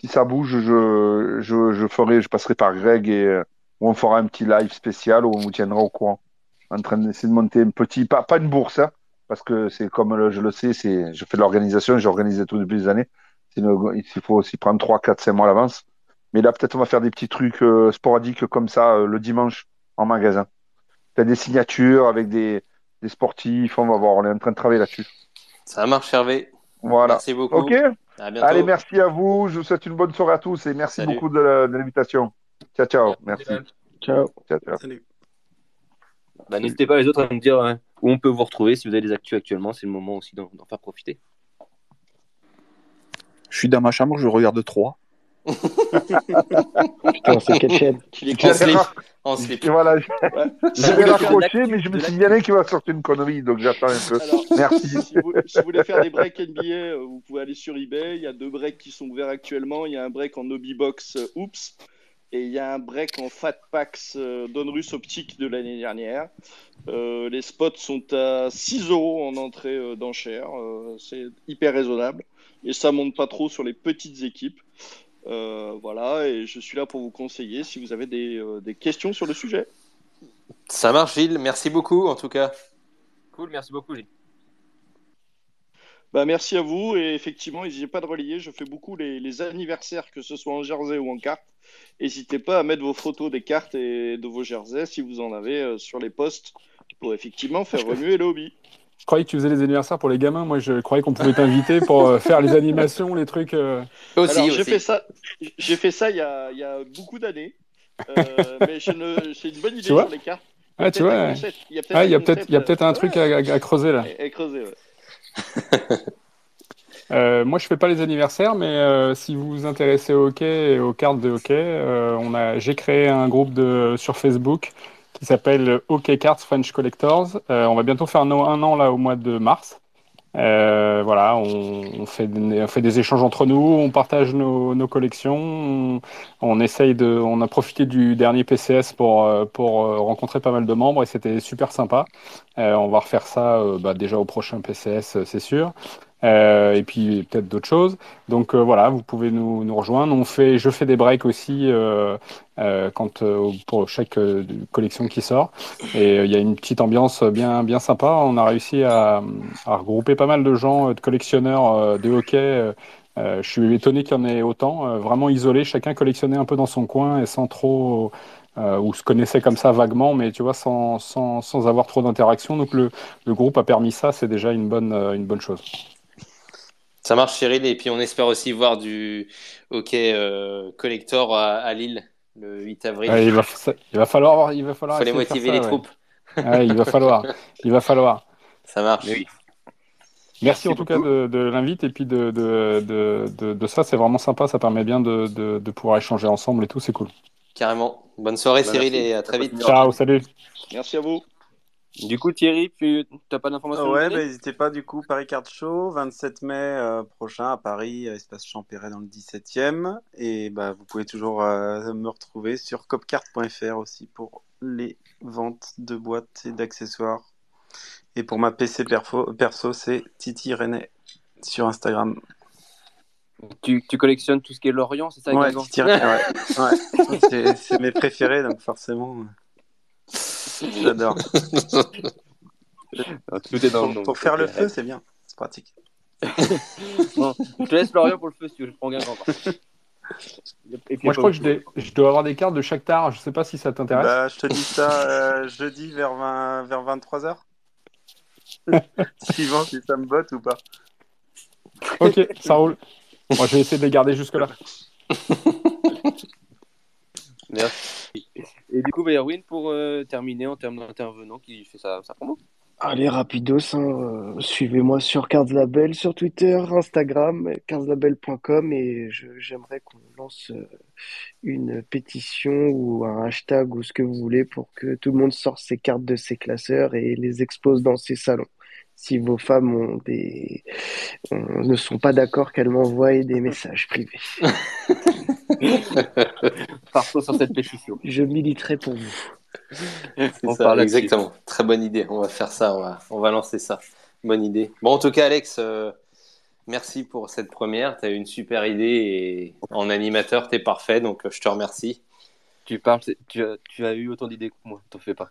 S2: si ça bouge, je, je, je ferai, je passerai par Greg et euh, on fera un petit live spécial où on vous tiendra au courant. En train d'essayer de monter un petit, pas, pas une bourse, hein, parce que c'est comme le- je le sais, c'est, je fais de l'organisation, j'ai organisé tout depuis des années. Une- il faut aussi prendre 3, 4, 5 mois à l'avance. Mais là, peut-être on va faire des petits trucs euh, sporadiques comme ça euh, le dimanche en magasin. Peut-être des signatures avec des, des sportifs, on va voir, on est en train de travailler là-dessus.
S3: Ça marche, Hervé.
S2: Voilà.
S3: Merci beaucoup.
S2: Ok
S3: À.
S2: Allez, merci à vous. Je vous souhaite une bonne soirée à tous et merci
S3: Salut.
S2: beaucoup de, l'invitation. Ciao, ciao. Merci.
S7: Ciao.
S2: Ciao, ciao.
S13: Bah, N'hésitez pas les autres à nous dire hein, où on peut vous retrouver. Si vous avez des actus actuellement, c'est le moment aussi d'en d'en faire profiter.
S11: Je suis dans ma chambre, je regarde 3.
S7: Putain, c'est quelle chaîne
S9: Qu'il est
S3: En slip. En slip.
S2: Et voilà, je
S9: Ouais.
S2: je
S9: Si vous
S2: vais
S9: voulez faire-
S2: raccrocher, mais je me suis dit, il y en a un qui va sortir une connerie, donc j'attends un peu.
S9: Alors,
S2: Merci.
S9: si vous, si vous voulez faire des breaks NBA, euh, vous pouvez aller sur eBay. Il y a deux breaks qui sont ouverts actuellement. Il y a un break en Obi Box euh, Oops et il y a un break en Fat Packs euh, Donruss Optique de l'année dernière. Euh, les spots sont à 6 euros en entrée euh, d'enchère. Euh, c'est hyper raisonnable et ça monte pas trop sur les petites équipes. Euh, voilà, et je suis là pour vous conseiller si vous avez des, euh, des questions sur le sujet.
S3: Ça marche, Gilles. Merci beaucoup, en tout cas.
S13: Cool, merci beaucoup, Gilles.
S9: Bah, merci à vous et effectivement, n'hésitez pas de relayer. Je fais beaucoup les, les anniversaires, que ce soit en jersey ou en carte. N'hésitez pas à mettre vos photos des cartes et de vos jerseys si vous en avez euh, sur les posts pour effectivement faire remuer le hobby.
S10: Je croyais que tu faisais les anniversaires pour les gamins. Moi, je croyais qu'on pouvait t'inviter pour euh, faire les animations, les trucs. euh.
S3: Aussi,
S9: j'ai fait ça, j'ai fait ça il y a, il y a beaucoup d'années, Euh, (laughs) mais c'est une bonne idée sur les cartes.
S10: Ah, tu vois.
S9: Il y a peut-être
S10: Ah,
S9: un
S10: il y a peut-être, il y a
S9: concept,
S10: peut-être un truc
S9: ouais,
S10: à, à- à creuser là.
S9: à- à creuser, ouais. (laughs)
S10: Euh, moi, je fais pas les anniversaires, mais euh, si vous vous intéressez au hockey et aux cartes de hockey, euh, on a, j'ai créé un groupe de, sur Facebook qui s'appelle Hockey Cards French Collectors. Euh, on va bientôt faire un, an là au mois de mars. Euh, voilà, on, fait, des- échanges entre nous, on partage nos, nos collections, on, on essaye de, on a profité du dernier PCS pour, euh, pour euh, rencontrer pas mal de membres et c'était super sympa. Euh, on va refaire ça euh, bah, déjà au prochain PCS, c'est sûr. Euh, et puis peut-être d'autres choses. Donc euh, voilà, vous pouvez nous, rejoindre. Je fais des breaks aussi euh, pour chaque collection qui sort. Et il y a une petite ambiance bien, sympa. On a réussi à, regrouper pas mal de gens, de collectionneurs de hockey. Je suis étonné qu'il y en ait autant, vraiment isolés, chacun collectionnait un peu dans son coin et sans trop, ou se connaissait comme ça vaguement, mais tu vois, sans, avoir trop d'interaction. Donc le, groupe a permis ça, c'est déjà une bonne chose.
S3: Ça marche, Cyril. Et puis, on espère aussi voir du hockey euh, collector à, à Lille le 8 avril.
S10: Ouais, il, va, il va falloir, il va falloir de faire
S3: motiver
S10: ça,
S3: les
S10: ouais.
S3: troupes.
S10: Ouais, il va falloir, il va falloir.
S3: Ça marche.
S13: Oui.
S10: Merci, en tout cas de, de l'invite et puis de, de, de, de, de ça, c'est vraiment sympa, ça permet bien de, de, de pouvoir échanger ensemble et tout, c'est cool.
S3: Carrément. Bonne soirée,
S13: Bah,
S3: Cyril,
S13: merci.
S3: et à très vite.
S10: Ciao, salut.
S9: Merci à vous.
S13: Du coup, Thierry, tu n'as pas d'informations
S4: Ouais, bah, n'hésitez pas du coup, Paris Card Show, 27 mai euh, prochain à Paris, euh, espace Champéret dans le 17e. Et bah, vous pouvez toujours euh, me retrouver sur copcart.fr aussi pour les ventes de boîtes et d'accessoires. Et pour ma PC perfo- perso, c'est Titi René sur Instagram.
S13: tu, tu collectionnes tout ce qui est Lorient, c'est ça
S4: Ouais, Titi René, ouais. ouais. C'est- mes préférés, donc forcément, j'adore. (laughs)
S13: Tout est dans le
S4: Pour,
S13: nom.
S4: pour faire le (laughs) feu, c'est bien, c'est pratique. (laughs)
S13: Bon, je te laisse Lorient pour le feu si tu veux, je prends Guingamp. Et puis,
S10: Moi, je crois que je, dé- je dois avoir des cartes de chaque tard, je sais pas si ça t'intéresse.
S4: Bah, je te dis ça euh, jeudi vers, 20, vers 23h. Suivant si ça me botte ou pas.
S10: Ok, ça roule. Moi, je vais essayer de les garder jusque-là.
S13: Merci. Et du coup, bah, Erwin, pour euh, terminer en termes d'intervenant qui fait sa, sa promo.
S7: Allez, rapidos, hein, euh, suivez-moi sur Cards Label, sur Twitter, Instagram, cardslabel.com et j'aimerais qu'on lance euh, une pétition ou un hashtag ou ce que vous voulez pour que tout le monde sorte ses cartes de ses classeurs et les expose dans ses salons. Si vos femmes ont des... ont- ne sont pas d'accord qu'elles m'envoient des messages privés. (laughs) (laughs)
S1: Partons sur cette pétition.
S7: Je militerai pour vous.
S1: On
S3: ça, exactement. Très bonne idée. On va faire ça. On va, on va lancer ça. Bonne idée. Bon, en tout cas, Alex, euh, merci pour cette première. Tu as eu une super idée et en animateur, tu es parfait. Donc, euh, je te remercie.
S1: Tu parles, tu as, tu as eu autant d'idées que moi, t'en fais pas.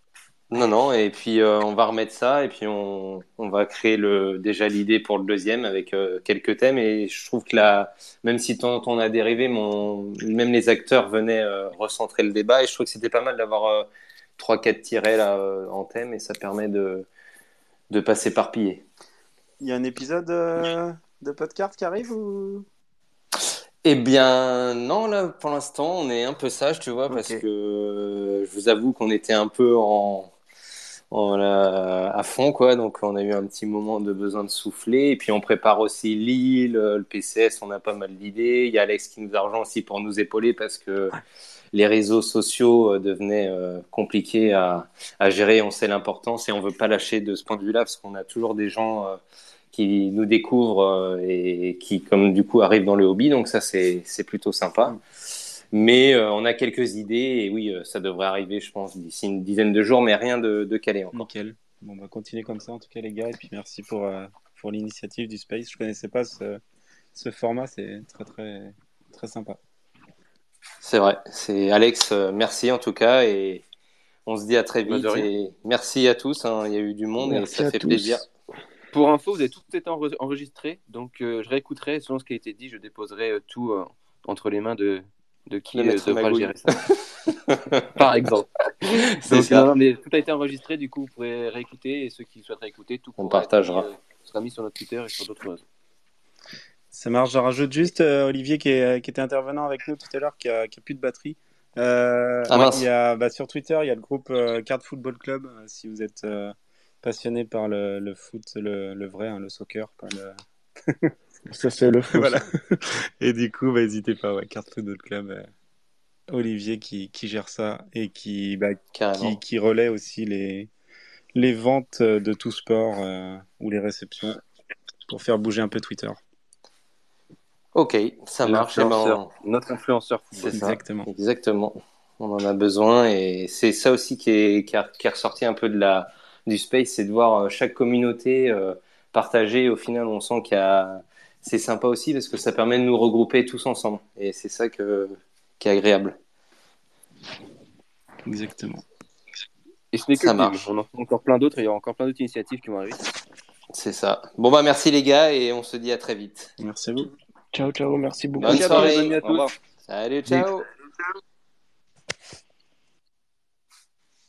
S3: Non, non. Et puis, euh, on va remettre ça et puis on, on va créer le, déjà l'idée pour le deuxième avec euh, quelques thèmes. Et je trouve que là, même si ton, ton a dérivé, mon, même les acteurs venaient euh, recentrer le débat. Et je trouve que c'était pas mal d'avoir trois, quatre tirets là, en thème et ça permet de de pas s'éparpiller.
S14: Il y a un épisode de podcast qui arrive ou?
S3: Eh bien, non, là, pour l'instant, on est un peu sage, tu vois, parce que euh, je vous avoue qu'on était un peu en, en, euh, à fond, quoi. Donc, on a eu un petit moment de besoin de souffler. Et puis, on prépare aussi Lille, euh, le PCS, on a pas mal d'idées. Il y a Alex qui nous a rejoint aussi pour nous épauler parce que les réseaux sociaux euh, devenaient euh, compliqués à, à gérer. On sait l'importance et on veut pas lâcher de ce point de vue-là parce qu'on a toujours des gens euh, qui nous découvrent euh, et qui, comme du coup, arrivent dans le hobby. Donc ça, c'est c'est plutôt sympa. Mais euh, on a quelques idées et oui, euh, ça devrait arriver, je pense, d'ici une dizaine de jours, mais rien de, de calé encore.
S4: Nickel. Bon, on va continuer comme ça, en tout cas, les gars. Et puis, merci pour, euh, pour l'initiative du Space. Je connaissais pas ce, ce format. C'est très, très, très sympa.
S3: C'est vrai. C'est Alex, euh, merci en tout cas et on se dit à très vite. Et merci à tous. hein. Il y a eu du monde
S7: Merci
S3: et ça fait
S7: tous.
S3: plaisir.
S1: Pour info, vous avez tout été enre- enregistré, donc euh, je réécouterai selon ce qui a été dit, je déposerai euh, tout euh, entre les mains de, de qui euh, devra
S3: Magouille.
S1: gérer ça. Par exemple. (laughs)
S3: C'est
S1: Donc,
S3: ça.
S1: non, mais tout a été enregistré, du coup vous pourrez réécouter et ceux qui souhaiteraient écouter, tout
S3: On
S1: être
S3: partagera.
S1: mis, euh, sera mis sur notre Twitter et sur d'autres réseaux.
S4: Ça marche. Je rajoute juste euh, Olivier qui, est, qui était intervenant avec nous tout à l'heure, qui a, qui a plus de batterie. Euh,
S3: Ah, mince.
S4: il y a, bah, sur Twitter, il y a le groupe euh, Card Football Club. euh, si vous êtes euh, passionné par le, le foot, le, le vrai, hein, le soccer, pas le. (laughs)
S7: Ça, c'est le faux.
S4: voilà. (laughs) Et du coup, bah, n'hésitez pas, ouais, Card Football Club. euh, Olivier qui, qui gère ça et qui, bah,
S3: Carrément.
S4: qui, qui relaie aussi les, les ventes de tout sport euh, ou les réceptions pour faire bouger un peu Twitter.
S3: Ok, ça marche. Eh ben,
S1: L'influenceur,
S3: on-
S1: Notre influenceur.
S3: C'est ça.
S4: Exactement.
S3: Exactement. On en a besoin et c'est ça aussi qui est, qui, a- qui est ressorti un peu de la, du space, c'est de voir euh, chaque communauté euh, partager. Au final, on sent qu'il y a, c'est sympa aussi parce que ça permet de nous regrouper tous ensemble et c'est ça que, qui est agréable.
S4: Exactement.
S1: Et ce n'est que
S3: Ça marche.
S1: On en fait encore plein d'autres et il y aura encore plein d'autres initiatives qui vont arriver.
S3: C'est ça. Bon bah merci les gars et on se dit à très vite.
S4: Merci à vous.
S7: Ciao, ciao. Merci beaucoup.
S3: Bonne
S1: Merci à tous,
S3: soirée.
S1: bonne à tous.
S3: Salut, ciao.
S7: Ciao.